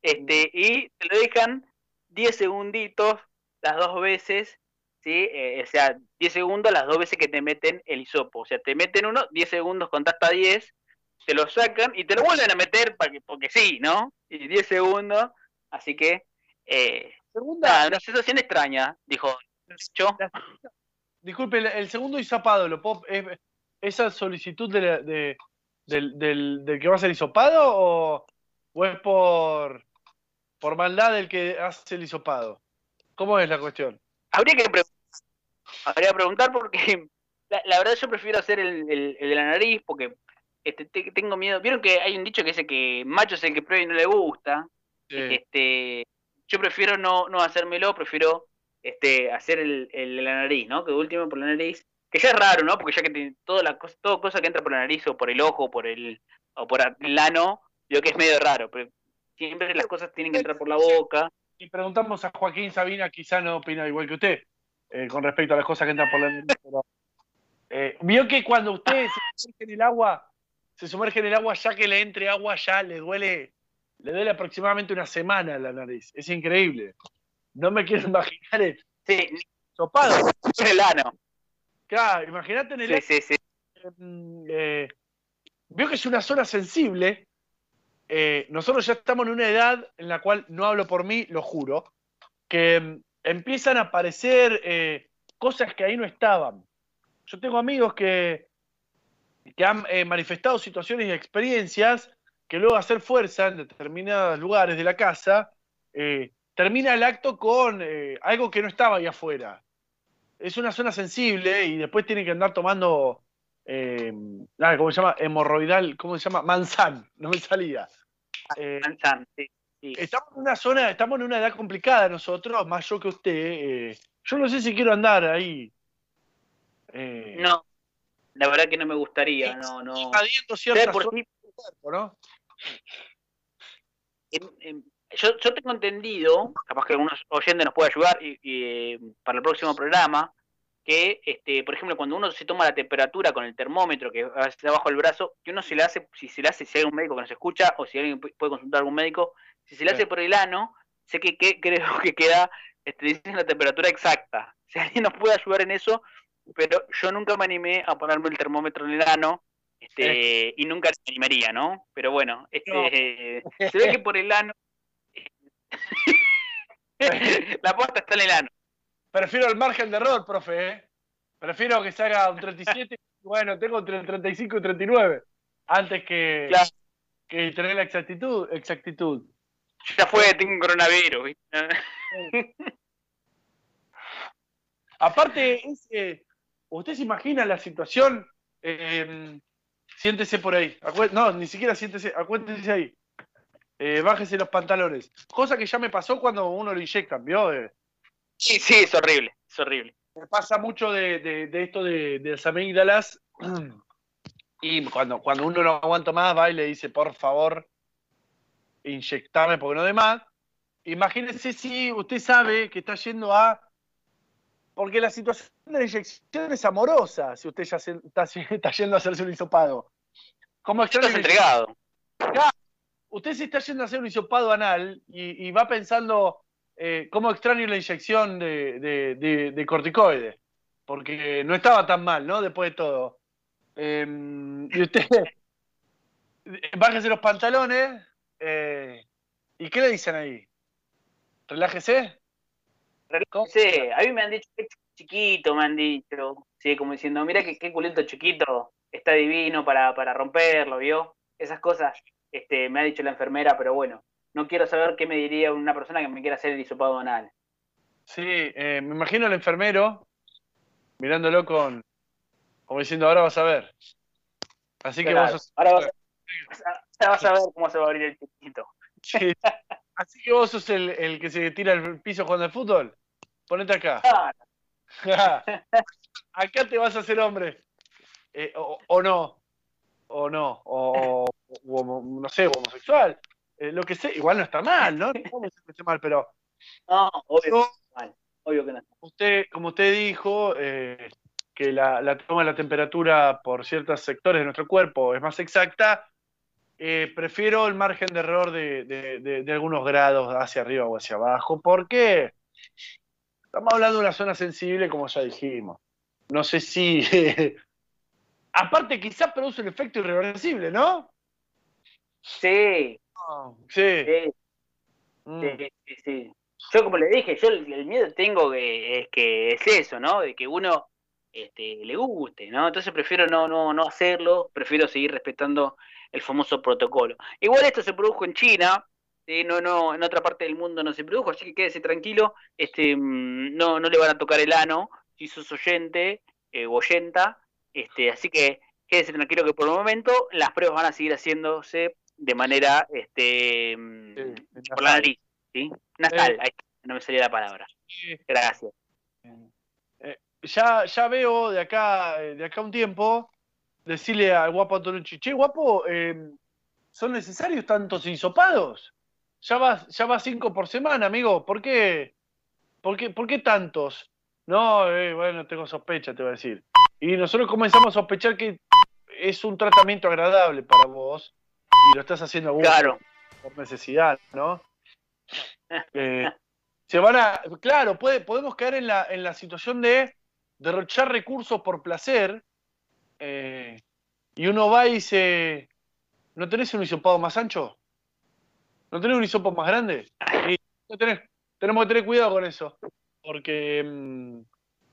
este y te lo dejan 10 segunditos las dos veces sí Eh, o sea 10 segundos las dos veces que te meten el hisopo. O sea te meten uno 10 segundos contás hasta 10 te lo sacan y te lo vuelven a meter para que, porque sí no y 10 segundos así que eh, Segunda, nada, una sensación extraña dijo yo disculpe, el, el segundo hisopado, ¿lo puedo- es- ¿esa solicitud de de- del, del- del que va a ser hisopado o, o es por, por maldad del que hace el hisopado? ¿Cómo es la cuestión? Habría que preguntar, habría que preguntar porque la, la verdad yo prefiero hacer el, el- el de la nariz porque este, te- tengo miedo. Vieron que hay un dicho que dice que macho es el que prueba y no le gusta. Este, yo prefiero no, no hacérmelo, prefiero este, hacer el, la nariz, ¿no? Que último por la nariz, que ya es raro, ¿no? Porque ya que tiene toda la cosa, que entra por la nariz o por el ojo o por el, o por el ano, yo que es medio raro, pero siempre las cosas tienen que entrar por la boca. Y preguntamos a Joaquín Sabina, quizá no opina igual que usted, eh, con respecto a las cosas que entran por la nariz, eh, vio que cuando usted se sumerge en el agua, se sumerge en el agua, ya que le entre agua, ya le duele, le duele aproximadamente una semana la nariz. Es increíble. No me quiero imaginar el Sí, sopado. el ano. Claro, imagínate en el Sí, sí, sí. mm, eh, veo que es una zona sensible. Eh, nosotros ya estamos en una edad en la cual, no hablo por mí, lo juro, que mm, empiezan a aparecer eh, cosas que ahí no estaban. Yo tengo amigos que, que han eh, manifestado situaciones y experiencias que luego hacer fuerza en determinados lugares de la casa, termina el acto con eh, algo que no estaba ahí afuera. Es una zona sensible y después tienen que andar tomando eh, ¿cómo se llama? Hemorroidal, ¿cómo se llama? Manzan, no me salía. Eh, Manzan, sí, sí. estamos en una zona, estamos en una edad complicada nosotros, más yo que usted. eh, yo no sé si quiero andar ahí. eh, No, la verdad que no me gustaría, no, no. invadiendo ¿Sabes ciertas por zonas qué? del cuerpo, ¿no? Em, em, yo, yo tengo entendido, capaz que algunos oyentes nos puede ayudar y, y, eh, para el próximo programa, que, este, por ejemplo, cuando uno se toma la temperatura con el termómetro que está abajo del brazo, que uno se le hace, si se le hace, si hay un médico que nos escucha o si alguien pu- puede consultar a algún médico, si se le Sí. hace por el ano, sé que, que creo que queda, este, dicen la temperatura exacta. Si alguien nos puede ayudar en eso, pero yo nunca me animé a ponerme el termómetro en el ano. Este, y nunca me animaría, ¿no? Pero bueno, este, se ve que por el ano la posta está en el ano. Prefiero el margen de error, profe, ¿eh? Prefiero que se haga un 37, bueno, tengo entre el 35 y 39, antes que, Claro. que tener la exactitud. exactitud. Ya fue, tengo un coronavirus. ¿viste? Aparte, eh, usted se imagina la situación, eh, siéntese por ahí. No, ni siquiera siéntese, acuéntese ahí. Eh, bájese los pantalones. Cosa que ya me pasó cuando uno lo inyectan, ¿vio? Eh, Sí, sí, es horrible, es horrible. me pasa mucho de, de- de esto de, de las amígdalas. Y cuando, cuando uno no aguanta más, va y le dice, por favor, inyectame porque no de más. Imagínese si usted sabe que está yendo a. Porque la situación de la inyección es amorosa, si usted ya se- está, está yendo a hacerse un hisopado. Como Estás entregado. Usted se está yendo a hacer un hisopado anal y, va pensando, eh, ¿cómo extraño la inyección de, de, de- de corticoides? Porque no estaba tan mal, ¿no? Después de todo. Eh, y usted, bájese los pantalones, eh, ¿y qué le dicen ahí? Relájese. Sí, a mí me han dicho que chiquito, me han dicho. Sí, como diciendo, mira qué, qué culito chiquito, está divino para, para romperlo, ¿vio? Esas cosas este, me ha dicho la enfermera, pero bueno, no quiero saber qué me diría una persona que me quiera hacer el hisopado anal. Sí, eh, me imagino al enfermero mirándolo con, como diciendo, ahora vas a ver. Así que vos sos- ahora, vas a, ahora vas a ver cómo se va a abrir el chiquito. Sí. Así que vos sos el, el que se tira al piso jugando al fútbol. Ponete acá. Acá te vas a hacer hombre. Eh, o, o no. O no. O, no sé, homosexual. Eh, lo que sé, igual no está mal, ¿no? No que esté mal, pero no, obvio, obvio que no. usted, como usted dijo, eh, que la, la toma de la temperatura por ciertos sectores de nuestro cuerpo es más exacta, eh, prefiero el margen de error de, de- de- de algunos grados hacia arriba o hacia abajo, porque estamos hablando de una zona sensible, como ya dijimos. No sé si... aparte, quizás produce un efecto irreversible, ¿no? Sí, Sí. sí, Mm. sí, sí, sí. Yo como le dije, yo el, el miedo tengo que es que es eso, ¿no? De que uno este, le guste, ¿no? Entonces prefiero no, no, no hacerlo, prefiero seguir respetando el famoso protocolo. Igual esto se produjo en China, ¿sí? no, no, en otra parte del mundo no se produjo, así que quédese tranquilo, este, mm, no, no le van a tocar el ano si sos oyente eh, o oyenta, este, así que quédese tranquilo que por el momento las pruebas van a seguir haciéndose de manera este, mm, Sí, por la nariz. ¿sí? Nasal, Eh. ahí no me salía la palabra. Gracias. Ya, ya veo de acá, eh, de acá un tiempo decirle al guapo Antonucci, che, guapo, eh, ¿son necesarios tantos hisopados? Ya va, ya va cinco por semana, amigo. ¿Por qué? ¿Por qué, por qué tantos? No, eh, bueno, tengo sospecha, te voy a decir. Y nosotros comenzamos a sospechar que es un tratamiento agradable para vos y lo estás haciendo a gusto Claro. por necesidad, ¿no? Eh, se van a, claro, puede, podemos caer en la, en la situación de derrochar recursos por placer eh, y uno va y dice, ¿no tenés un hisopado más ancho? ¿No tenés un hisopo más grande? Y no tenés- tenemos que tener cuidado con eso, porque mm,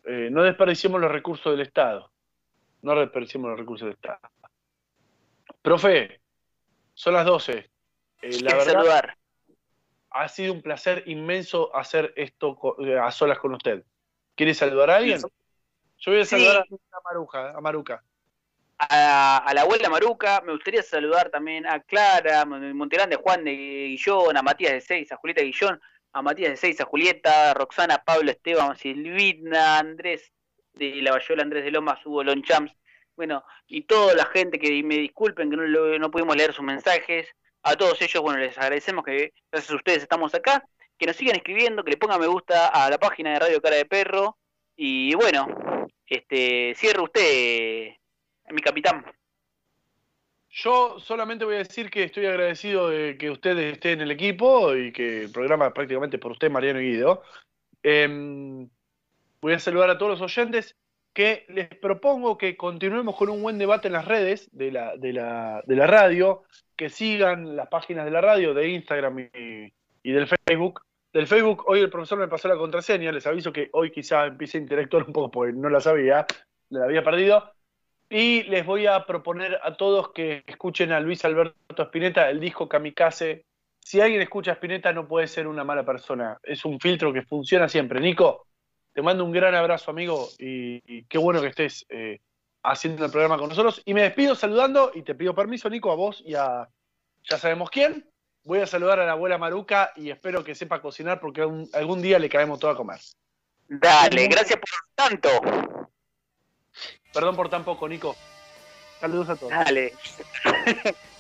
eh, no desperdiciemos los recursos del Estado. No desperdiciemos los recursos del Estado. Profe, son las 12. Eh, la verdad, saludar. ha sido un placer inmenso hacer esto eh, a solas con usted. ¿Quiere saludar a alguien? Yo voy a Sí. saludar a Maruja, a Maruca. a, a la abuela Maruca, me gustaría saludar también a Clara, Mon- Monterán de Juan de Guillón, a Matías de Seis, a Julieta Guillón, a Matías de Seis, a Julieta, a Roxana, Pablo, Esteban, Silvina, Andrés de La Bayola, Andrés de Lomas, Hugo Lonchams, bueno, y toda la gente que me disculpen que no, lo- no pudimos leer sus mensajes, a todos ellos, bueno, les agradecemos que gracias a ustedes estamos acá, que nos sigan escribiendo, que le pongan me gusta a la página de Radio Cara de Perro, y bueno, este, cierre usted, mi capitán. Yo solamente voy a decir que estoy agradecido de que usted esté en el equipo y que el programa prácticamente por usted, Mariano y Guido. Em, voy a saludar a todos los oyentes que les propongo que continuemos con un buen debate en las redes de la, de la, de la radio, que sigan las páginas de la radio, de Instagram y, y del Facebook. Del Facebook, hoy el profesor me pasó la contraseña, les aviso que hoy quizá empiece a interactuar un poco porque no la sabía, la había perdido. Y les voy a proponer a todos que escuchen a Luis Alberto Spinetta, el disco Kamikaze. Si alguien escucha a Spinetta no puede ser una mala persona, es un filtro que funciona siempre. Nico, te mando un gran abrazo, amigo, y, qué bueno que estés eh, haciendo el programa con nosotros. Y me despido saludando, y te pido permiso, Nico, a vos y a ya sabemos quién. Voy a saludar a la abuela Maruca y espero que sepa cocinar porque algún día le caemos todo a comer. Dale, gracias por tanto. Perdón por tan poco, Nico. Saludos a todos. Dale.